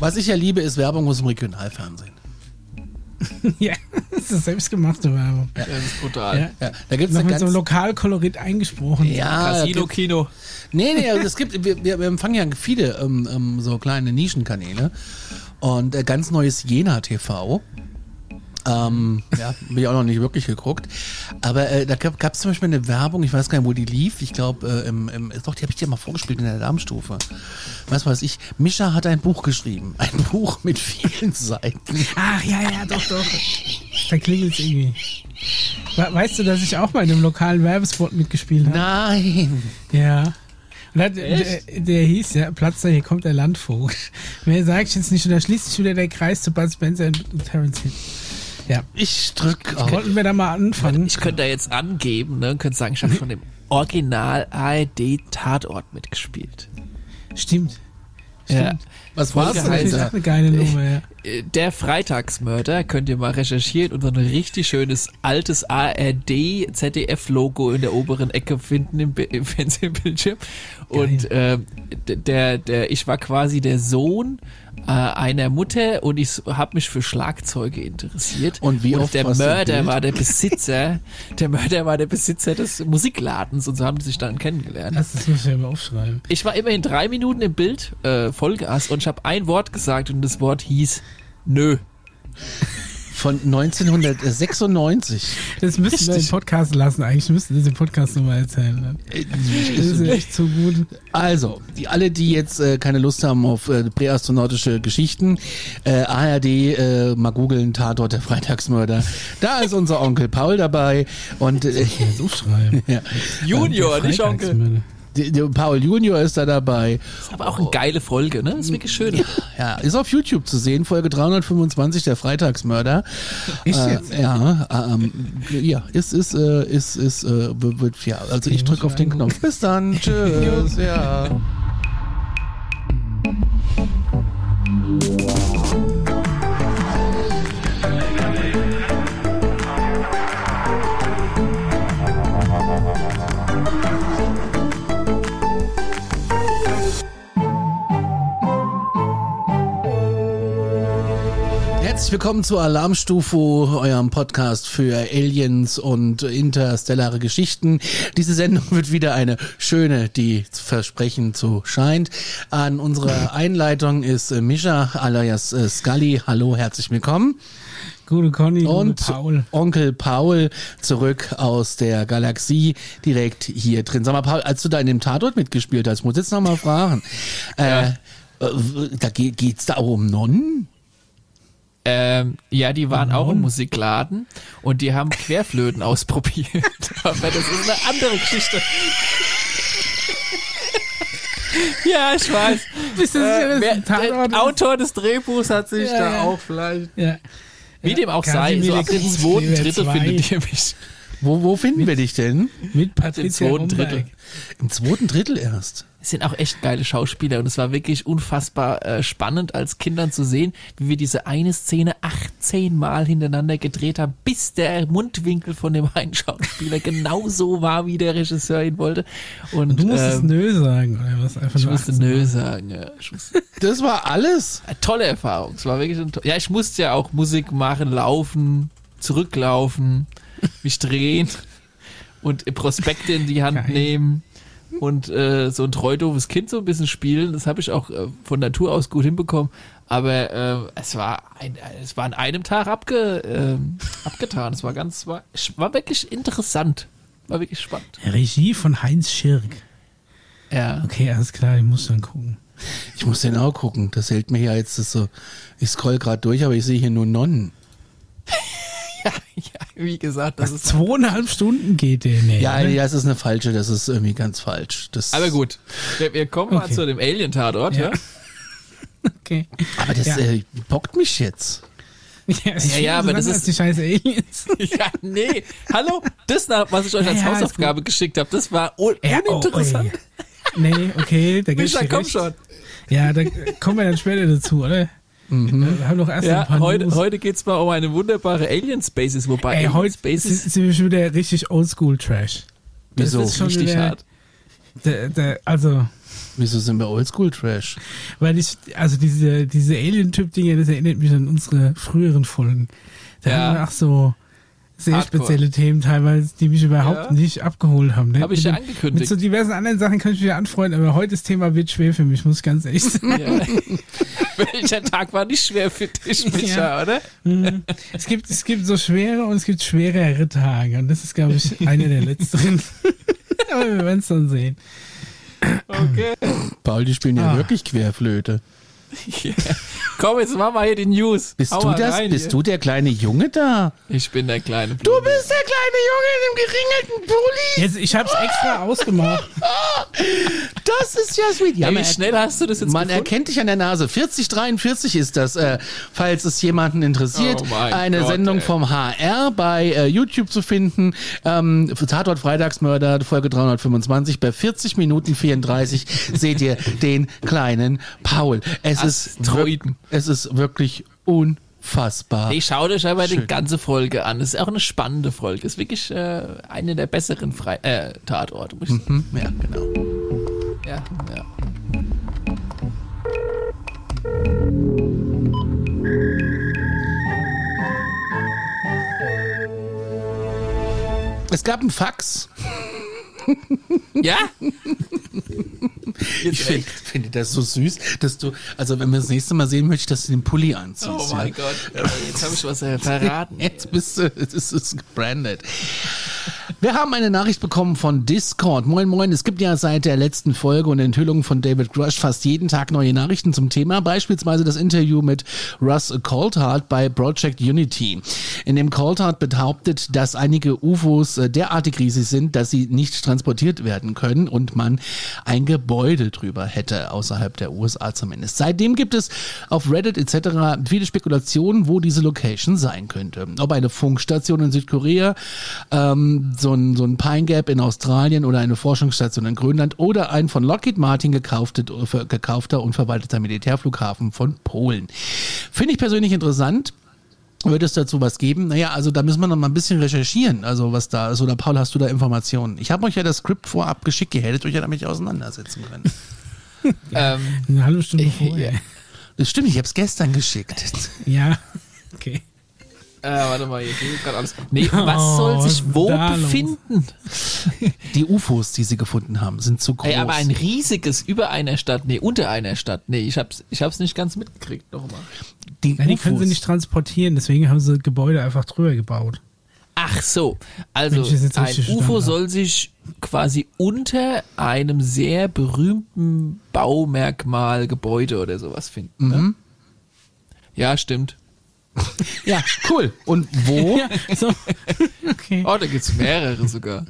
Was ich ja liebe, ist Werbung aus dem Regionalfernsehen. ja, das ist selbstgemachte Werbung. Das ist brutal. Ja. Ja, da gibt's Noch mit so ganz, Lokalkolorit eingesprochen. ja, Casino gibt- Kino. Nee, nee, also es gibt, wir, wir wir empfangen ja viele ähm, ähm, so kleine Nischenkanäle und äh, ganz neues Jena TV. Ähm, ja, bin ich auch noch nicht wirklich geguckt. Aber äh, da gab es zum Beispiel eine Werbung, ich weiß gar nicht, wo die lief. Ich glaube, äh, im, im, doch, die habe ich dir mal vorgespielt in der Darmstufe. Was weiß ich. Mischa hat ein Buch geschrieben. Ein Buch mit vielen Seiten. Ach ja, ja, doch, doch. Da klingelt es irgendwie. We- Weißt du, dass ich auch mal in einem lokalen Werbespot mitgespielt habe? Nein. Ja. Und hat, der, der hieß ja, Platz da, hier kommt der Landvogt. Mehr sage ich jetzt nicht. Und da schließt sich wieder der Kreis zu Bud Spencer und Terence Hill. Ja. Ich drück auf. Wollten wir da mal anfangen? Ich könnte da jetzt angeben, ne, und könnte sagen, ich habe schon im Original ARD Tatort mitgespielt. Stimmt. Ja. Was war's Folge denn Das eine geile Nummer, ja. Äh, Der Freitagsmörder, könnt ihr mal recherchieren und so ein richtig schönes altes ARD ZDF Logo in der oberen Ecke finden im, im Fernsehbildschirm. Und d- der der ich war quasi der Sohn äh, einer Mutter und ich habe mich für Schlagzeuge interessiert. Und wie oft der du im Mörder war der Besitzer, der Mörder war der Besitzer des Musikladens und so haben die sich dann kennengelernt. Das, das muss ich ja mal aufschreiben. Ich war immerhin drei Minuten im Bild, äh, Vollgas, und ich habe ein Wort gesagt und das Wort hieß Nö. Von 1996. Das müssten wir im. Podcast lassen. Eigentlich müssten wir im Podcast nochmal erzählen. Ne? Das ist ja echt so gut. Also, die, alle, die jetzt äh, keine Lust haben auf äh, präastronautische Geschichten, äh, ARD, äh, mal googeln, Tatort der Freitagsmörder. Da ist unser Onkel Paul dabei und äh, Jetzt aufschreiben. ja, Junior, nicht Onkel. Paul Junior ist da dabei. Ist aber auch eine geile Folge, ne? Ist wirklich schön. Ja, ist auf YouTube zu sehen, Folge 325 der Freitagsmörder. Echt Äh, jetzt? ja, ähm, ja, ist, ist, äh, ist, ist, äh, wird, ja, also ich drücke auf den. Knopf. Bis dann, tschüss, ja. Herzlich willkommen zu Alarmstufe, eurem Podcast für Aliens und interstellare Geschichten. Diese Sendung wird wieder eine schöne, die versprechen zu scheint. An unserer Einleitung ist äh, Mischa alias äh, Scully. Hallo, herzlich willkommen. Gute Conny, Und gute Paul. Onkel Paul zurück aus der Galaxie, direkt hier drin. Sag mal, Paul, als du da in dem Tatort mitgespielt hast, muss ich jetzt noch mal fragen. Äh, äh, da geht, geht's da auch um Nonnen? Ähm, ja, die waren auch im Musikladen und die haben Querflöten ausprobiert. Aber das ist eine andere Geschichte. ja, ich weiß. Bist du sicher, dass Wer, der ist? Autor des Drehbuchs hat sich Ja, da ja. auch vielleicht. Ja. Wie dem auch sei, so ab dem zweiten Drittel zwei. findet ihr mich. Wo, wo finden wir dich denn? Mit Patricia zweiten Drittel. Im zweiten Drittel erst. Es sind auch echt geile Schauspieler und es war wirklich unfassbar äh, spannend als Kindern zu sehen, wie wir diese eine Szene 18 Mal hintereinander gedreht haben, bis der Mundwinkel von dem einen Schauspieler genauso war, wie der Regisseur ihn wollte. Und Du musstest ähm, Nö sagen, oder was? Einfach ich nur musste 18 Nö sagen. Ja. Musste, Das war alles. eine tolle Erfahrung. Es war wirklich ein to- ja, ich musste ja auch Musik machen, laufen, zurücklaufen, mich drehen und Prospekte in die Hand Geil. nehmen und äh, so ein treudoofes Kind so ein bisschen spielen. Das habe ich auch äh, von Natur aus gut hinbekommen. Aber äh, es war ein, es war an einem Tag abge, ähm, abgetan. Es war ganz, war, es war wirklich interessant. War wirklich spannend. Regie von Heinz Schirk. Ja. Okay, alles klar, ich muss dann gucken. Ich muss den auch gucken. Das hält mir ja jetzt das so. Ich scroll gerade durch, aber ich sehe hier nur Nonnen. ja, ja, wie gesagt, das Was, ist. zweieinhalb Stunden geht der? Nee, Ja, oder? ja, das ist eine falsche. Das ist irgendwie ganz falsch. Das, Aber gut, wir, wir kommen mal Okay. zu dem Alien-Tatort, ja. Ja. Okay. Aber das Ja. äh, bockt mich jetzt. Ja, Ja, ja, aber das ist- die scheiß Aliens. Ja, nee. Hallo? Das, was ich euch als ja, ist Hausaufgabe geschickt habe, das war un Ja, oh, uninteressant. ey. Nee, okay, da gibt's Micha, komm recht. schon. Ja, da kommen wir dann später dazu, oder? Mhm. Wir haben doch erst ein Ja, paar heute, News. heute geht's mal um eine wunderbare Alien Spaces, wobei Ey, Alien heute Spaces sind sind wir schon wieder richtig Oldschool-Trash. das Wieso? ist schon richtig wieder- hart. Der, der, also, Wieso sind wir Oldschool-Trash? Weil ich, also diese, diese Alien-Typ-Dinge, das erinnert mich an unsere früheren Folgen. Da Ja. haben wir auch so sehr Hardcore. spezielle Themen teilweise, die mich überhaupt Ja. nicht abgeholt haben. Ne? Hab ich Mit ja angekündigt. Mit so diversen anderen Sachen kann ich mich ja anfreunden, aber heute das Thema wird schwer für mich, muss ich ganz ehrlich sagen. Ja. Welcher Tag war nicht schwer für dich, Micha, Ja. oder? Mhm. es, gibt, es gibt so schwere und es gibt schwerere Tage und das ist, glaube ich, einer der letzteren. aber wir werden es dann sehen. Okay. Paul, die spielen ja Ah. wirklich Querflöte. Ja. Komm, jetzt machen wir hier die News. Bist Hau du das? rein Bist hier. du der kleine Junge da? Ich bin der kleine Du bist der kleine Junge in dem geringelten Pulli. Jetzt, ich habe es extra ausgemacht. Das ist ja sweet. Ja, Ey, man wie schnell hast du das jetzt Man gefunden? erkennt dich an der Nase. 4043 ist das, äh, falls es jemanden interessiert. Oh mein Eine Gott, Sendung ey. vom HR bei äh, YouTube zu finden. Ähm, Tatort Freitagsmörder, Folge 325. Bei 40 Minuten 34 seht ihr den kleinen Paul. Es ist, wir- Asteroiden. es ist wirklich unfassbar. Ich schaue euch aber die ganze Folge an. Es ist auch eine spannende Folge. Es ist wirklich äh, eine der besseren Frei äh, Tatorte. Muss ich sagen. Hm, ja, genau. Ja, ja. Es gab einen Fax. Ja? Ich finde finde das so süß, dass du, also wenn wir das nächste Mal sehen, möchte ich, dass du den Pulli anziehst. Oh ja. mein Gott. Äh, Jetzt habe ich was äh, verraten. Jetzt bist du, es ist, es ist gebrandet. Wir haben eine Nachricht bekommen von Discord. Moin, moin. Es gibt ja seit der letzten Folge und Enthüllung von David Grush fast jeden Tag neue Nachrichten zum Thema. Beispielsweise das Interview mit Russ Coulthard bei Project Unity. In dem Coulthard behauptet, dass einige UFOs äh, derartig riesig sind, dass sie nicht transportiert werden können und man ein Gebäude drüber hätte, außerhalb der USA zumindest. Seitdem gibt es auf Reddit etc. viele Spekulationen, wo diese Location sein könnte. Ob eine Funkstation in Südkorea, ähm, so ein, so ein Pine Gap in Australien oder eine Forschungsstation in Grönland oder ein von Lockheed Martin gekaufte, gekaufter und verwalteter Militärflughafen von Polen. Finde ich persönlich interessant. Wird es dazu was geben? Naja, also da müssen wir noch mal ein bisschen recherchieren, also was da ist. Oder Paul, hast du da Informationen? Ich habe euch ja das Skript vorab geschickt, ihr hättet euch ja damit auseinandersetzen können. Ähm, Eine halbe Stunde Ja. vorher. Das stimmt, ich habe es gestern geschickt. Ja. Okay. Äh, warte mal, hier geht gerade alles. Nee, was soll Oh, sich wo los? befinden? Die UFOs, die sie gefunden haben, sind zu groß. Ey, aber ein riesiges über einer Stadt, nee, unter einer Stadt. Nee, ich hab's, ich hab's nicht ganz mitgekriegt, nochmal. die, Ja, die können sie nicht transportieren, deswegen haben sie Gebäude einfach drüber gebaut. Ach so, also ein UFO soll sich quasi unter einem sehr berühmten Baumerkmal, Gebäude oder sowas finden. Mhm. Ne? Ja, stimmt. Ja, cool. Und wo? Ja, so. Okay. Oh, da gibt's mehrere sogar.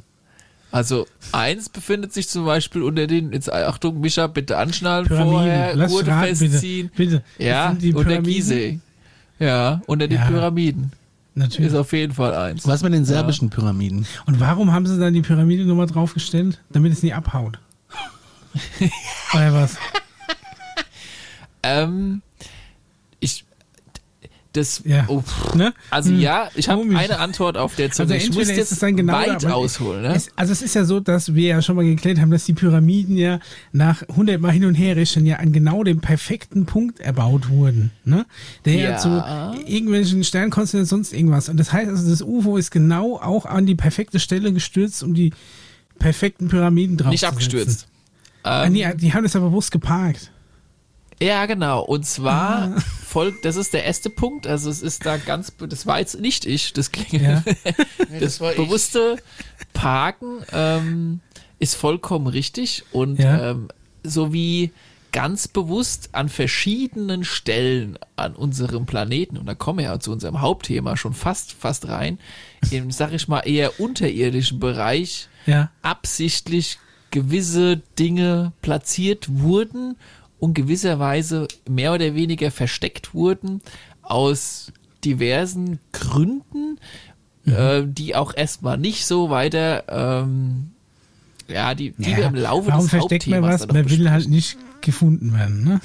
Also eins befindet sich zum Beispiel unter den, jetzt Achtung, Micha, bitte anschnallen vorher, Lass Gurte raten, festziehen. Bitte. bitte. Ja, unter Pyramiden? Gizeh. Ja, unter den Ja. Pyramiden. Natürlich. Ist auf jeden Fall eins. Was mit den serbischen Pyramiden? Und warum haben sie dann die Pyramide nochmal draufgestellt? Damit es nie abhaut. Oder was? Ähm, das, Ja. oh. Ne? also Hm. ja, ich habe eine Antwort auf der Zunge. Also ich muss jetzt es dann genau weit aber ausholen, ne? Es, also es ist ja so, dass wir ja schon mal geklärt haben, dass die Pyramiden ja nach 100 Mal hin und her rechnen ja an genau dem perfekten Punkt erbaut wurden. Ne? Der ja. Ja. zu irgendwelchen Sternkonstellationen sonst irgendwas. Und das heißt also, das UFO ist genau auch an die perfekte Stelle gestürzt, um die perfekten Pyramiden drauf Nicht abgestürzt. Ah, Ähm, nee, die haben das aber bewusst geparkt. Ja, genau. Und zwar Ah. folgt, das ist der erste Punkt. Also es ist da ganz, das war jetzt nicht ich, das klingt. Ja. das bewusste Parken ähm, ist vollkommen richtig und Ja. ähm, sowie ganz bewusst an verschiedenen Stellen an unserem Planeten, und da kommen wir ja zu unserem Hauptthema schon fast, fast rein, im, sag ich mal, eher unterirdischen Bereich Ja. absichtlich gewisse Dinge platziert wurden und gewisserweise mehr oder weniger versteckt wurden aus diversen Gründen, Mhm. äh, die auch erstmal nicht so weiter, ähm, ja, die, die wir im Laufe Warum des versteckt man was? Man will halt nicht gefunden werden, ne?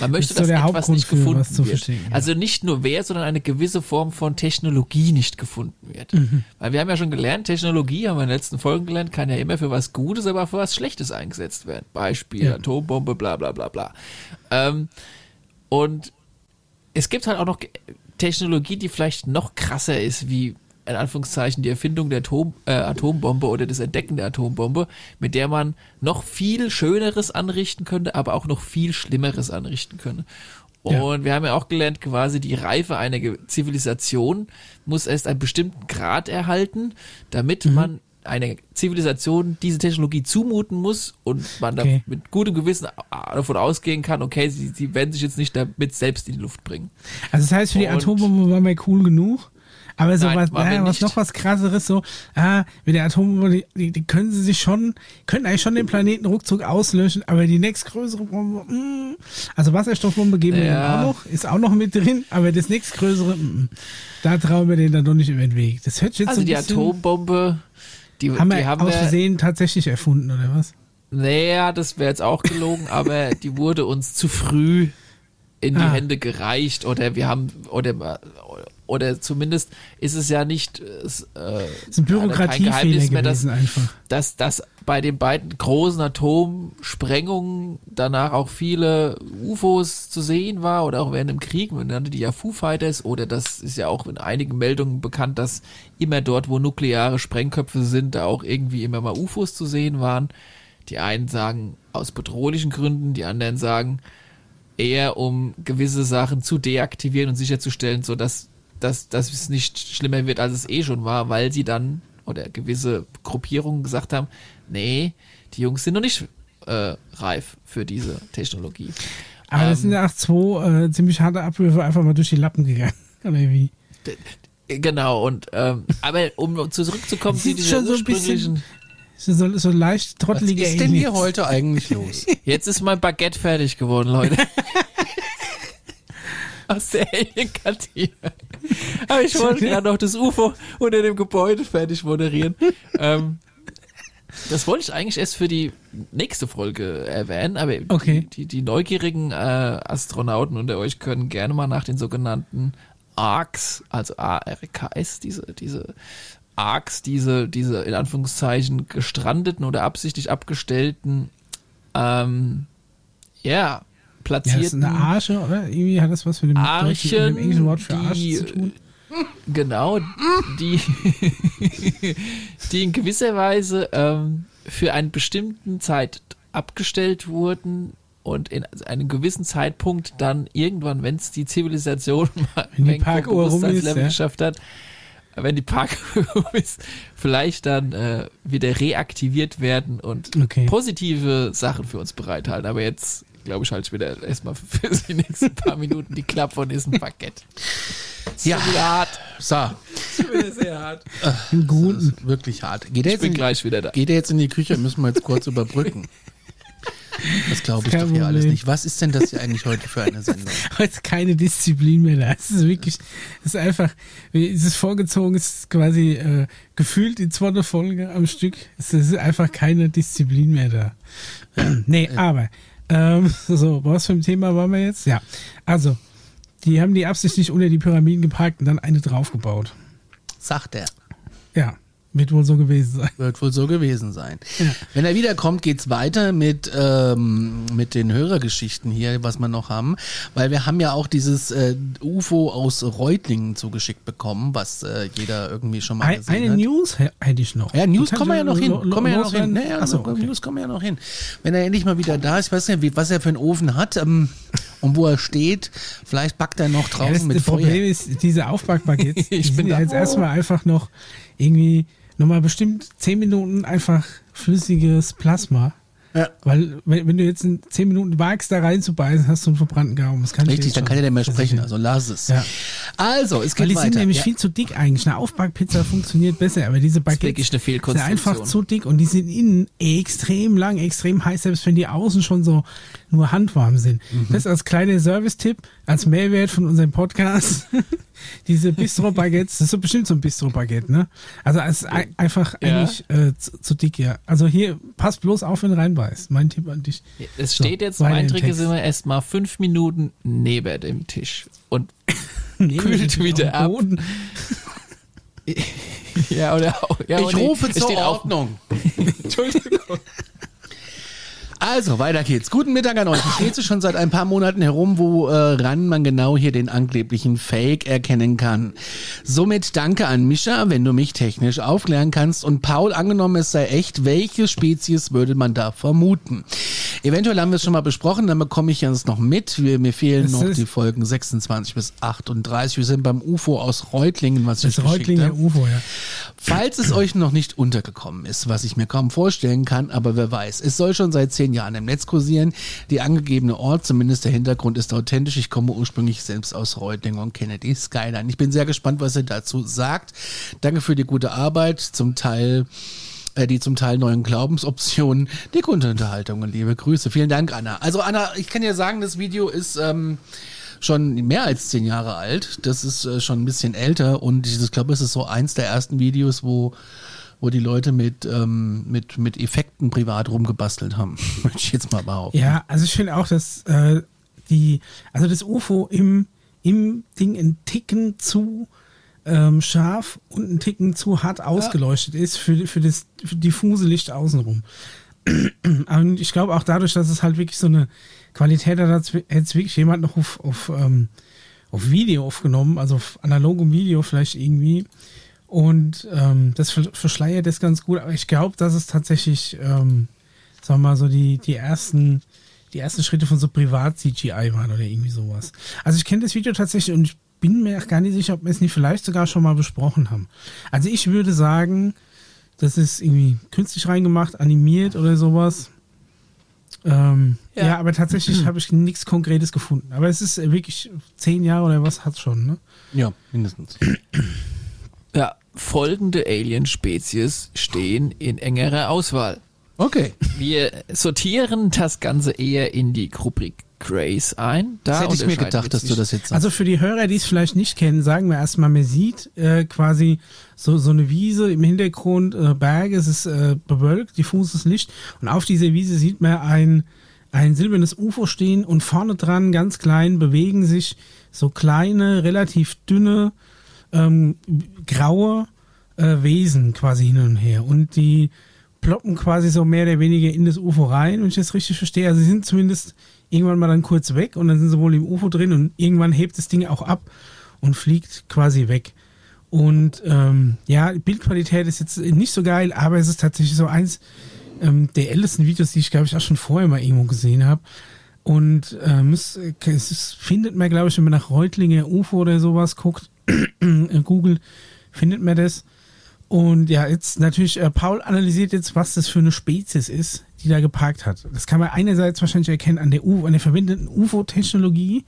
Man möchte, Das so dass der etwas nicht für gefunden zu wird. ja. Also nicht nur wer, sondern eine gewisse Form von Technologie nicht gefunden wird. Mhm. Weil wir haben ja schon gelernt, Technologie, haben wir in den letzten Folgen gelernt, kann ja immer für was Gutes, aber auch für was Schlechtes eingesetzt werden. Beispiel Ja. Atombombe, bla bla bla bla. Ähm, und es gibt halt auch noch Technologie, die vielleicht noch krasser ist, wie in Anführungszeichen die Erfindung der Atom, äh, Atombombe oder das Entdecken der Atombombe, mit der man noch viel Schöneres anrichten könnte, aber auch noch viel Schlimmeres anrichten könnte. Ja. Und wir haben ja auch gelernt, quasi die Reife einer Zivilisation muss erst einen bestimmten Grad erhalten, damit Mhm. man einer Zivilisation diese Technologie zumuten muss und man Okay. da mit gutem Gewissen davon ausgehen kann, okay, sie, sie werden sich jetzt nicht damit selbst in die Luft bringen. Also das heißt, für die Atombombe waren wir cool genug. Aber so Nein, was, wir naja, was nicht. noch was krasseres, so, ah, mit der Atombombe, die, die, können sie sich schon, können eigentlich schon den Planeten ruckzuck auslöschen, aber die nächstgrößere Bombe, mm, also Wasserstoffbombe geben wir Ja. denen auch noch, ist auch noch mit drin, aber das nächstgrößere, mm, da trauen wir denen dann doch nicht über den Weg. Das hört jetzt Also so die Atombombe, die haben wir die haben aus wir, Versehen tatsächlich erfunden, oder was? naja, das wäre jetzt auch gelogen, aber die wurde uns zu früh in die Ah. Hände gereicht oder wir haben oder oder zumindest ist es ja nicht äh, es, äh, ist ein kein Bürokratiefehler Geheimnis mehr, dass, einfach. dass, dass bei den beiden großen Atomsprengungen danach auch viele UFOs zu sehen war oder auch während dem Krieg, man nannte die ja Foo Fighters oder das ist ja auch in einigen Meldungen bekannt, dass immer dort, wo nukleare Sprengköpfe sind, da auch irgendwie immer mal UFOs zu sehen waren. Die einen sagen aus bedrohlichen Gründen, die anderen sagen eher um gewisse Sachen zu deaktivieren und sicherzustellen, so dass, dass, dass es nicht schlimmer wird, als es eh schon war, weil sie dann oder gewisse Gruppierungen gesagt haben, nee, die Jungs sind noch nicht äh, reif für diese Technologie. Aber das Ähm, sind ja auch zwei äh, ziemlich harte Abwürfe einfach mal durch die Lappen gegangen. Oder wie? Genau, und ähm, aber um zurückzukommen zu schon so ein bisschen ursprünglichen, So, so leicht Was trottelige ist denn hier heute eigentlich los? jetzt ist mein Baguette fertig geworden, Leute. Aus der Alien-Kantine. Aber ich wollte gerade noch das UFO unter dem Gebäude fertig moderieren. ähm, das wollte ich eigentlich erst für die nächste Folge erwähnen, aber Okay. die, die, neugierigen äh, Astronauten unter euch können gerne mal nach den sogenannten ARCs, also ARKS, diese, diese ARCs, diese, diese in Anführungszeichen gestrandeten oder absichtlich abgestellten, ähm, ja, Ja, das ist eine Arche, oder? Irgendwie hat das was mit dem, deutschen, mit dem Archen, englischen Wort für Arsch zu tun. Genau, die, die in gewisser Weise ähm, für einen bestimmten Zeit abgestellt wurden und in einem gewissen Zeitpunkt dann irgendwann, wenn es die Zivilisation mal Wenn die Parkuhr rum ist, ja. geschafft hat, wenn die Parkuhr rum ist, vielleicht dann äh, wieder reaktiviert werden und Okay. positive Sachen für uns bereithalten. Aber jetzt, glaube ich, halte ich wieder erstmal für die nächsten paar Minuten die Klappe und ist ein Parkett. Ja. Schon hart. So, Wieder sehr hart. Einen das guten. ist wirklich hart. Geht er, Ich jetzt bin in, gleich wieder da. geht er jetzt in die Küche? Müssen wir jetzt kurz überbrücken. Das glaube ich Kein doch hier alles nicht. Was ist denn das hier eigentlich heute für eine Sendung? Heute ist keine Disziplin mehr da. Es ist wirklich, es ist einfach, wie es ist vorgezogen, es ist quasi äh, gefühlt die zweite Folge am Stück. Es ist einfach keine Disziplin mehr da. nee, aber, ähm, so, was für ein Thema waren wir jetzt? Ja, also, die haben die absichtlich unter die Pyramiden geparkt und dann eine draufgebaut. Sagt er. Ja, wird wohl so gewesen sein. Wird wohl so gewesen sein. Wenn er wiederkommt, geht's weiter mit, ähm, mit den Hörergeschichten hier, was wir noch haben. Weil wir haben ja auch dieses äh, UFO aus Reutlingen zugeschickt bekommen, was äh, jeder irgendwie schon mal gesehen eine hat. News hä- hätte ich noch. Ja, News kommen wir ja noch hin. Kommen wir ja noch hin. Naja, Ach so, also, okay. News kommen wir ja noch hin. Wenn er endlich mal wieder da ist, ich weiß nicht, was er für einen Ofen hat ähm, und wo er steht. Vielleicht backt er noch Ja, draußen das, mit das Feuer. Problem ist, diese Aufbackbaguettes, die Ich bin sind ja da. jetzt erstmal einfach noch irgendwie nochmal bestimmt 10 Minuten einfach flüssiges Plasma. Ja. Weil, wenn, wenn du jetzt in 10 Minuten wagst, da reinzubeißen, hast du einen verbrannten Gaumen. Das kann ich Richtig, dann kann er nicht mehr sprechen, also lass es. Ja. Also, es Weil geht die weiter. sind nämlich ja. viel zu dick eigentlich. Eine Aufbackpizza funktioniert besser, aber diese Baguettes sind einfach zu dick und die sind innen extrem lang, extrem heiß, selbst wenn die außen schon so nur handwarm sind. Mhm. Das als kleiner Service-Tipp, als Mehrwert von unserem Podcast. Diese Bistro-Baguettes, das ist so bestimmt so ein Bistro-Baguette, ne? Also es ist ein, einfach Ja. eigentlich äh, zu, zu dick, ja. Also hier, passt bloß auf, wenn du reinbeißt. Mein Tipp an dich. Es So, steht jetzt, mein Trick ist immer erstmal fünf Minuten neben dem Tisch. Und Kühlt wieder ab. Boden. ja, oder auch. Ja, Ich rufe zur Ordnung. Entschuldigung. Also, weiter geht's. Guten Mittag an euch. Ich lese schon seit ein paar Monaten herum, woran man genau hier den angeblichen Fake erkennen kann. Somit danke an Mischa, wenn du mich technisch aufklären kannst. Und Paul, angenommen es sei echt, welche Spezies würde man da vermuten? Eventuell haben wir es schon mal besprochen, dann bekomme ich jetzt noch mit. Wir, mir fehlen Das noch die Folgen 26 bis 38. Wir sind beim UFO aus Reutlingen, was ich Das geschickt Reutlinger habe. UFO, ja. Falls es euch noch nicht untergekommen ist, was ich mir kaum vorstellen kann, aber wer weiß, es soll schon seit zehn Jahren im Netz kursieren. Die angegebene Ort, zumindest der Hintergrund, ist authentisch. Ich komme ursprünglich selbst aus Reutlingen und kenne die Skyline. Ich bin sehr gespannt, was ihr dazu sagt. Danke für die gute Arbeit, zum Teil äh, die zum Teil neuen Glaubensoptionen, die gute Unterhaltung und liebe Grüße. Vielen Dank, Anna. Also Anna, ich kann dir sagen, das Video ist ähm, schon mehr als zehn Jahre alt. Das ist äh, schon ein bisschen älter und ich glaube, es ist so eins der ersten Videos, wo wo die Leute mit, ähm, mit, mit Effekten privat rumgebastelt haben, möchte ich jetzt mal behaupten. Ja, also ich finde auch, dass äh, die, also das UFO im, im Ding ein Ticken zu ähm, scharf und ein Ticken zu hart ausgeleuchtet ist für, für das für diffuse Licht außenrum. Und ich glaube auch dadurch, dass es halt wirklich so eine Qualität hat, es wirklich jemand noch auf, auf, ähm, auf Video aufgenommen, also auf analogem Video vielleicht irgendwie. Und ähm, das ver- verschleiert das ganz gut, aber ich glaube, dass es tatsächlich, ähm, sagen wir mal, so die, die ersten, die ersten Schritte von so Privat-CGI waren oder irgendwie sowas. Also ich kenne das Video tatsächlich und ich bin mir auch gar nicht sicher, ob wir es nicht vielleicht sogar schon mal besprochen haben. Also ich würde sagen, das ist irgendwie künstlich reingemacht, animiert oder sowas. Ähm, ja. Ja. aber tatsächlich habe ich nichts Konkretes gefunden. Aber es ist wirklich zehn Jahre oder was hat schon, ne? Ja, mindestens. Ja, folgende Alien-Spezies stehen in engerer Auswahl. Okay. Wir sortieren das Ganze eher in die Rubrik Grace ein. Da Das hätte ich mir gedacht, dass du das jetzt sagst. Also für die Hörer, die es vielleicht nicht kennen, sagen wir erstmal, man sieht äh, quasi so, so eine Wiese im Hintergrund, äh, Berge, es ist äh, bewölkt, diffuses Licht und auf dieser Wiese sieht man ein, ein silbernes UFO stehen und vorne dran, ganz klein, bewegen sich so kleine, relativ dünne, ähm, graue äh, Wesen quasi hin und her und die ploppen quasi so mehr oder weniger in das UFO rein, wenn ich das richtig verstehe. Also sie sind zumindest irgendwann mal dann kurz weg und dann sind sie wohl im UFO drin und irgendwann hebt das Ding auch ab und fliegt quasi weg. Und ähm, ja, Bildqualität ist jetzt nicht so geil, aber es ist tatsächlich so eins ähm, der ältesten Videos, die ich glaube ich auch schon vorher mal irgendwo gesehen habe. Und ähm, es, es findet man, glaube ich, wenn man nach Reutlinger UFO oder sowas guckt, äh, googelt, findet man das. Und ja, jetzt natürlich, äh, Paul analysiert jetzt, was das für eine Spezies ist, die da geparkt hat. Das kann man einerseits wahrscheinlich erkennen an der, U an der verwendeten UFO-Technologie,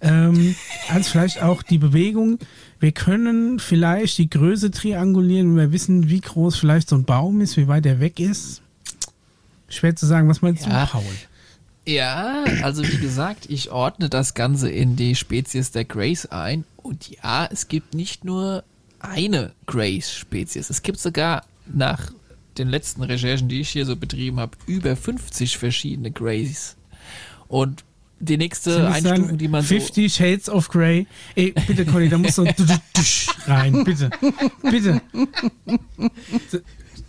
ähm, als vielleicht auch die Bewegung. Wir können vielleicht die Größe triangulieren, wenn wir wissen, wie groß vielleicht so ein Baum ist, wie weit er weg ist. Schwer zu sagen, was meinst Ja. du, Paul? Ja, also wie gesagt, ich ordne das Ganze in die Spezies der Grace ein. Und ja, es gibt nicht nur eine Grace-Spezies. Es gibt sogar nach den letzten Recherchen, die ich hier so betrieben habe, über 50 verschiedene Grays. Und die nächste Einstufung, sagen, die man so 50 Shades of Grey. Ey, bitte, Conny, da muss so ein Dusch rein, bitte. Bitte.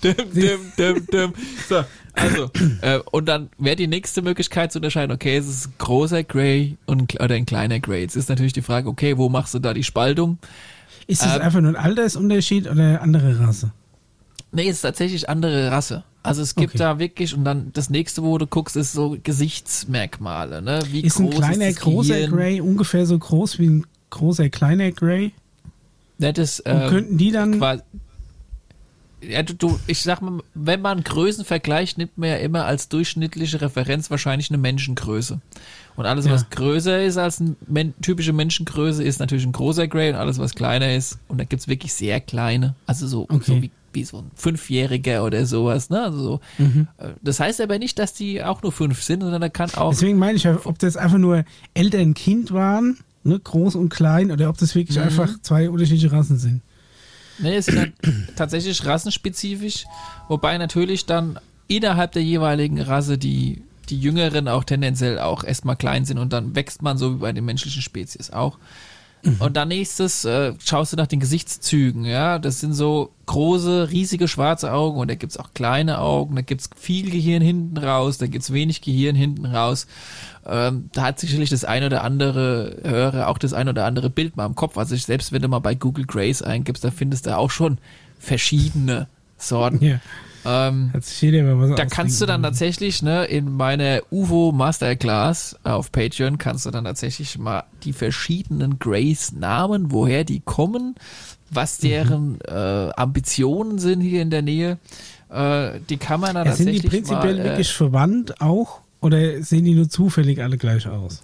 Dim, dim, dim, dim. So, also, äh, und dann wäre die nächste Möglichkeit zu unterscheiden, okay, es ist ein großer Grey und, oder ein kleiner Grey. Jetzt ist natürlich die Frage, okay, wo machst du da die Spaltung? Ist das Ähm, einfach nur ein Altersunterschied oder eine andere Rasse? Nee, es ist tatsächlich andere Rasse. Also es gibt Okay. da wirklich, und dann das nächste, wo du guckst, ist so Gesichtsmerkmale, ne? Wie Ist ein kleiner, ist großer? Grey ungefähr so groß wie ein großer, kleiner Grey? Ne, das, Und ähm, könnten die dann quasi, ja, du, du, ich sag mal, wenn man Größen vergleicht, nimmt man ja immer als durchschnittliche Referenz wahrscheinlich eine Menschengröße. Und alles, Ja. was größer ist als eine men typische Menschengröße, ist natürlich ein großer Grey und alles, was kleiner ist. Und da gibt's wirklich sehr kleine, also so, Okay. so wie, wie so ein Fünfjähriger oder sowas. Ne? Also so. Mhm. Äh, Das heißt aber nicht, dass die auch nur fünf sind, sondern da kann auch Deswegen meine ich, ob das einfach nur Eltern Kind waren, ne, groß und klein, oder ob das wirklich Mhm. einfach zwei unterschiedliche Rassen sind. Nee, es sind halt tatsächlich rassenspezifisch, wobei natürlich dann innerhalb der jeweiligen Rasse die, die Jüngeren auch tendenziell auch erstmal klein sind und dann wächst man so wie bei den menschlichen Spezies auch. Mhm. Und dann nächstes äh, schaust du nach den Gesichtszügen, ja. Das sind so große, riesige schwarze Augen und da gibt's auch kleine Augen, da gibt's viel Gehirn hinten raus, da gibt's wenig Gehirn hinten raus. Ähm, da hat sicherlich das ein oder andere Hörer auch das ein oder andere Bild mal im Kopf. Also ich, selbst wenn du mal bei Google Grace eingibst, da findest du auch schon verschiedene Sorten. Ja. Ähm, da kannst du dann tatsächlich, ne, in meiner UVO Masterclass auf Patreon kannst du dann tatsächlich mal die verschiedenen Grace-Namen, woher die kommen, was mhm. deren mhm. äh, Ambitionen sind hier in der Nähe. Äh, die kann man dann ja, tatsächlich Sind die prinzipiell mal, äh, wirklich verwandt auch oder sehen die nur zufällig alle gleich aus?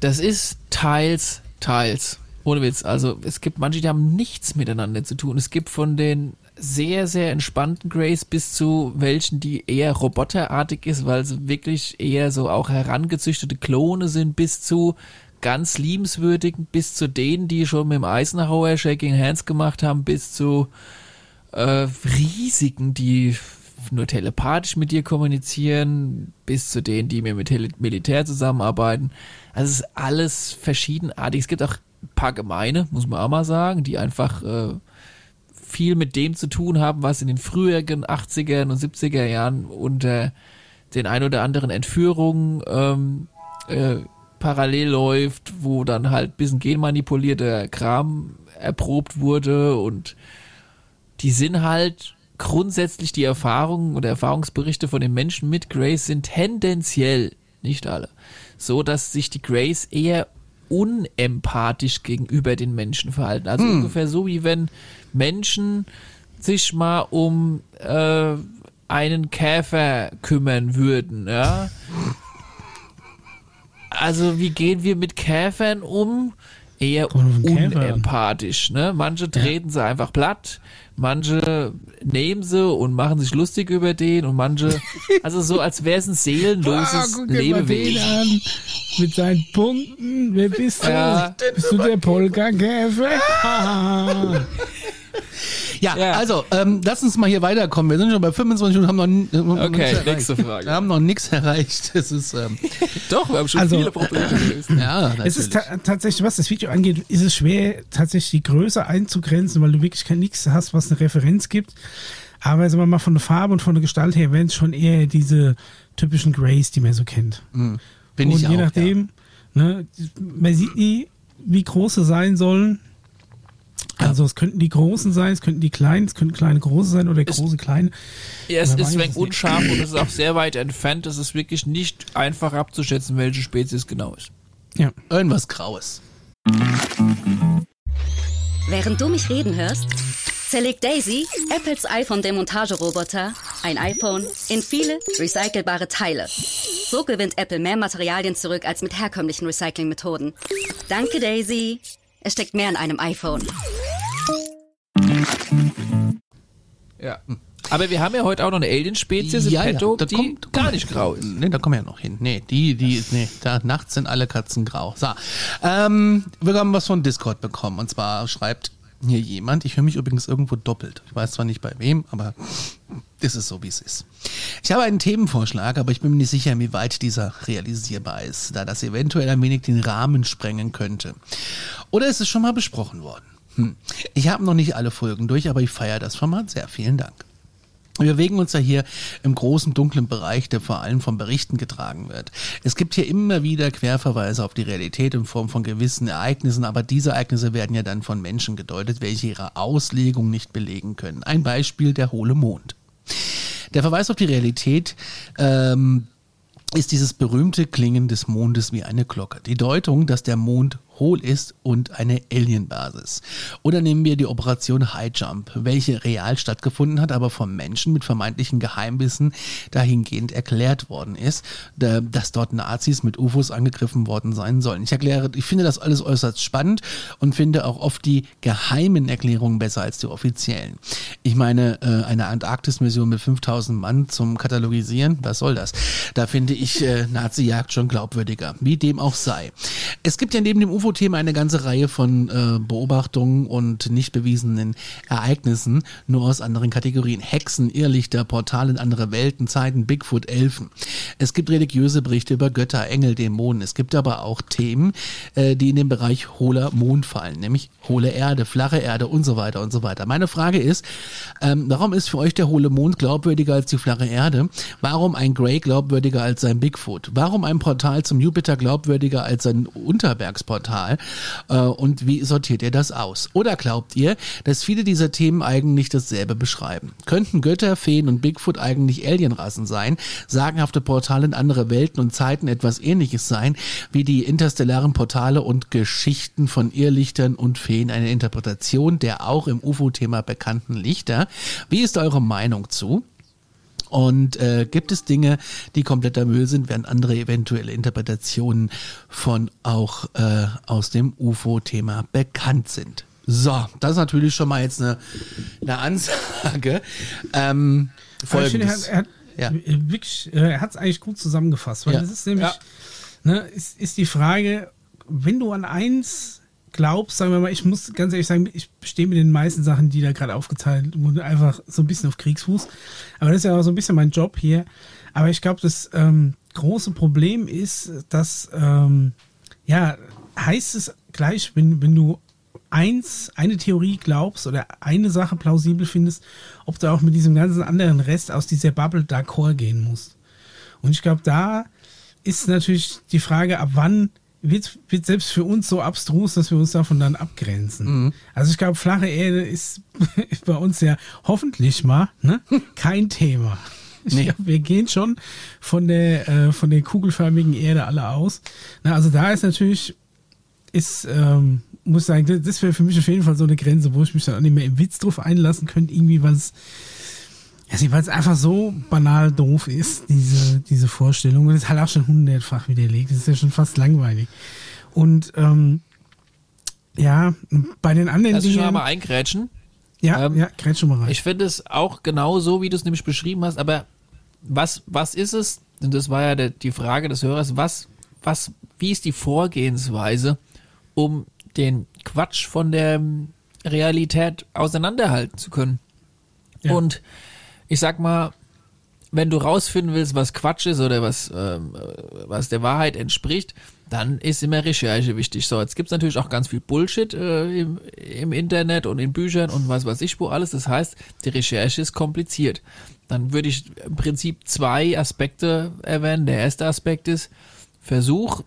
Das ist teils, teils. Ohne Witz. Also es gibt manche, die haben nichts miteinander zu tun. Es gibt von den sehr, sehr entspannten Grace bis zu welchen, die eher roboterartig ist, weil sie wirklich eher so auch herangezüchtete Klone sind, bis zu ganz liebenswürdigen, bis zu denen, die schon mit dem Eisenhower Shaking Hands gemacht haben, bis zu äh, riesigen, die nur telepathisch mit dir kommunizieren, bis zu denen, die mir mit Militär zusammenarbeiten. Also es ist alles verschiedenartig. Es gibt auch ein paar gemeine, muss man auch mal sagen, die einfach äh, viel mit dem zu tun haben, was in den früheren 80er und 70er Jahren unter den ein oder anderen Entführungen ähm, äh, parallel läuft, wo dann halt bisschen genmanipulierter Kram erprobt wurde und die sind halt grundsätzlich die Erfahrungen oder Erfahrungsberichte von den Menschen mit Grace sind tendenziell, nicht alle, so dass sich die Grace eher unempathisch gegenüber den Menschen verhalten. Also hm. ungefähr so wie wenn Menschen sich mal um äh, einen Käfer kümmern würden, ja. Also wie gehen wir mit Käfern um? Eher unempathisch, ne? Manche treten ja. sie einfach platt, manche nehmen sie und machen sich lustig über den und manche, also so als wäre es ein seelenloses ah, Lebewesen. Mit seinen Punkten, wer bist du? Ja. Bist du der Polka-Käfer? Ja, ja. also, ähm, lass uns mal hier weiterkommen. Wir sind schon bei 25 und haben noch, haben okay, nächste Frage. Wir haben noch nichts erreicht. Das ist, ähm, Doch, wir haben schon also, viele Probleme gelöst. Ja, es ist ta tatsächlich, was das Video angeht, ist es schwer, tatsächlich die Größe einzugrenzen, weil du wirklich kein nichts hast, was eine Referenz gibt. Aber sagen wir mal von der Farbe und von der Gestalt her wären es schon eher diese typischen Grays, die man so kennt. Mhm. Bin und ich je auch, nachdem, ja. ne, man sieht nie, wie groß sie sein sollen. Also es könnten die großen sein, es könnten die kleinen, es könnten kleine große sein oder große kleine. Ja, es ist weg unscharf und es ist auch sehr weit entfernt. Es ist wirklich nicht einfach abzuschätzen, welche Spezies genau ist. Ja. Irgendwas Graues. Während du mich reden hörst, zerlegt Daisy, Apples iPhone-Demontageroboter, ein iPhone, in viele recycelbare Teile. So gewinnt Apple mehr Materialien zurück als mit herkömmlichen Recyclingmethoden. Danke, Daisy. Es steckt mehr in einem iPhone. Ja. Aber wir haben ja heute auch noch eine Alien-Spezies ja, im Petto, ja, die kommt, gar nicht grau ist. Nee, da kommen wir ja noch hin. Nee, die, die, nee, da nachts sind alle Katzen grau. So, ähm, wir haben was von Discord bekommen. Und zwar schreibt hier jemand, ich höre mich übrigens irgendwo doppelt. Ich weiß zwar nicht bei wem, aber ist es so, wie es ist. Ich habe einen Themenvorschlag, aber ich bin mir nicht sicher, wie weit dieser realisierbar ist, da das eventuell ein wenig den Rahmen sprengen könnte. Oder ist es schon mal besprochen worden? Hm. Ich habe noch nicht alle Folgen durch, aber ich feiere das Format sehr. Vielen Dank. Wir bewegen uns ja hier im großen dunklen Bereich, der vor allem von Berichten getragen wird. Es gibt hier immer wieder Querverweise auf die Realität in Form von gewissen Ereignissen, aber diese Ereignisse werden ja dann von Menschen gedeutet, welche ihre Auslegung nicht belegen können. Ein Beispiel der hohle Mond. Der Verweis auf die Realität ähm, ist dieses berühmte Klingen des Mondes wie eine Glocke. Die Deutung, dass der Mond hohl ist und eine Alienbasis. Oder nehmen wir die Operation High Jump, welche real stattgefunden hat, aber vom Menschen mit vermeintlichen Geheimwissen dahingehend erklärt worden ist, dass dort Nazis mit UFOs angegriffen worden sein sollen. Ich erkläre, ich finde das alles äußerst spannend und finde auch oft die geheimen Erklärungen besser als die offiziellen. Ich meine, äh, eine Antarktis-Mission mit 5000 Mann zum Katalogisieren, was soll das? Da finde ich äh, Nazi-Jagd schon glaubwürdiger, wie dem auch sei. Es gibt ja neben dem UFO UFO-Thema eine ganze Reihe von äh, Beobachtungen und nicht bewiesenen Ereignissen, nur aus anderen Kategorien. Hexen, Irrlichter, Portale in andere Welten, Zeiten, Bigfoot, Elfen. Es gibt religiöse Berichte über Götter, Engel, Dämonen. Es gibt aber auch Themen, äh, die in den Bereich hohler Mond fallen, nämlich hohle Erde, flache Erde und so weiter und so weiter. Meine Frage ist, ähm, warum ist für euch der hohle Mond glaubwürdiger als die flache Erde? Warum ein Grey glaubwürdiger als sein Bigfoot? Warum ein Portal zum Jupiter glaubwürdiger als sein Unterbergsportal? Äh, und wie sortiert ihr das aus? Oder glaubt ihr, dass viele dieser Themen eigentlich dasselbe beschreiben? Könnten Götter, Feen und Bigfoot eigentlich Alienrassen sein? Sagenhafte Portale in andere Welten und Zeiten etwas ähnliches sein, wie die interstellaren Portale und Geschichten von Irrlichtern und Feen eine Interpretation der auch im UFO-Thema bekannten Lichter? Wie ist eure Meinung zu? Und äh, gibt es Dinge, die kompletter Müll sind, während andere eventuelle Interpretationen von auch äh, aus dem UFO-Thema bekannt sind? So, das ist natürlich schon mal jetzt eine, eine Ansage. Ähm, Aber ich finde, er folgendes. hat, er hat Ja. äh, er hat es eigentlich gut zusammengefasst, weil Ja. das ist nämlich, Ja. ne, ist, ist die Frage, wenn du an eins glaubst, sagen wir mal, ich muss ganz ehrlich sagen, ich stehe mit den meisten Sachen, die da gerade aufgeteilt wurden, einfach so ein bisschen auf Kriegsfuß. Aber das ist ja auch so ein bisschen mein Job hier. Aber ich glaube, das ähm, große Problem ist, dass, ähm, ja, heißt es gleich, wenn, wenn du eins, eine Theorie glaubst oder eine Sache plausibel findest, ob du auch mit diesem ganzen anderen Rest aus dieser Bubble d'accord gehen musst. Und ich glaube, da ist natürlich die Frage, ab wann wird, wird selbst für uns so abstrus, dass wir uns davon dann abgrenzen. Also ich glaube, flache Erde ist bei uns ja hoffentlich mal ne, kein Thema. Ich Nee. glaub, wir gehen schon von der, äh, von der kugelförmigen Erde alle aus. Na, also da ist natürlich, ist, ähm, muss ich sagen, das- wäre für mich auf jeden Fall so eine Grenze, wo ich mich dann auch nicht mehr im Witz drauf einlassen könnte, irgendwie, es, also, weil es einfach so banal doof ist, diese, diese Vorstellung. Und das ist halt auch schon hundertfach widerlegt. Das ist ja schon fast langweilig. Und ähm, ja, bei den anderen Lass ich schon mal eingrätschen. ja, ähm, ja, grätsch schon mal rein. Ich finde es auch genau so, wie du es nämlich beschrieben hast, aber was, was ist es? Und das war ja der, die Frage des Hörers, was, was, wie ist die Vorgehensweise, um den Quatsch von der Realität auseinanderhalten zu können? Ja. Und ich sag mal, wenn du rausfinden willst, was Quatsch ist oder was, ähm, äh, was der Wahrheit entspricht, dann ist immer Recherche wichtig. So, jetzt gibt's natürlich auch ganz viel Bullshit äh, im, im Internet und in Büchern und was weiß ich wo alles. Das heißt, die Recherche ist kompliziert. Dann würde ich im Prinzip zwei Aspekte erwähnen. Der erste Aspekt ist, versuch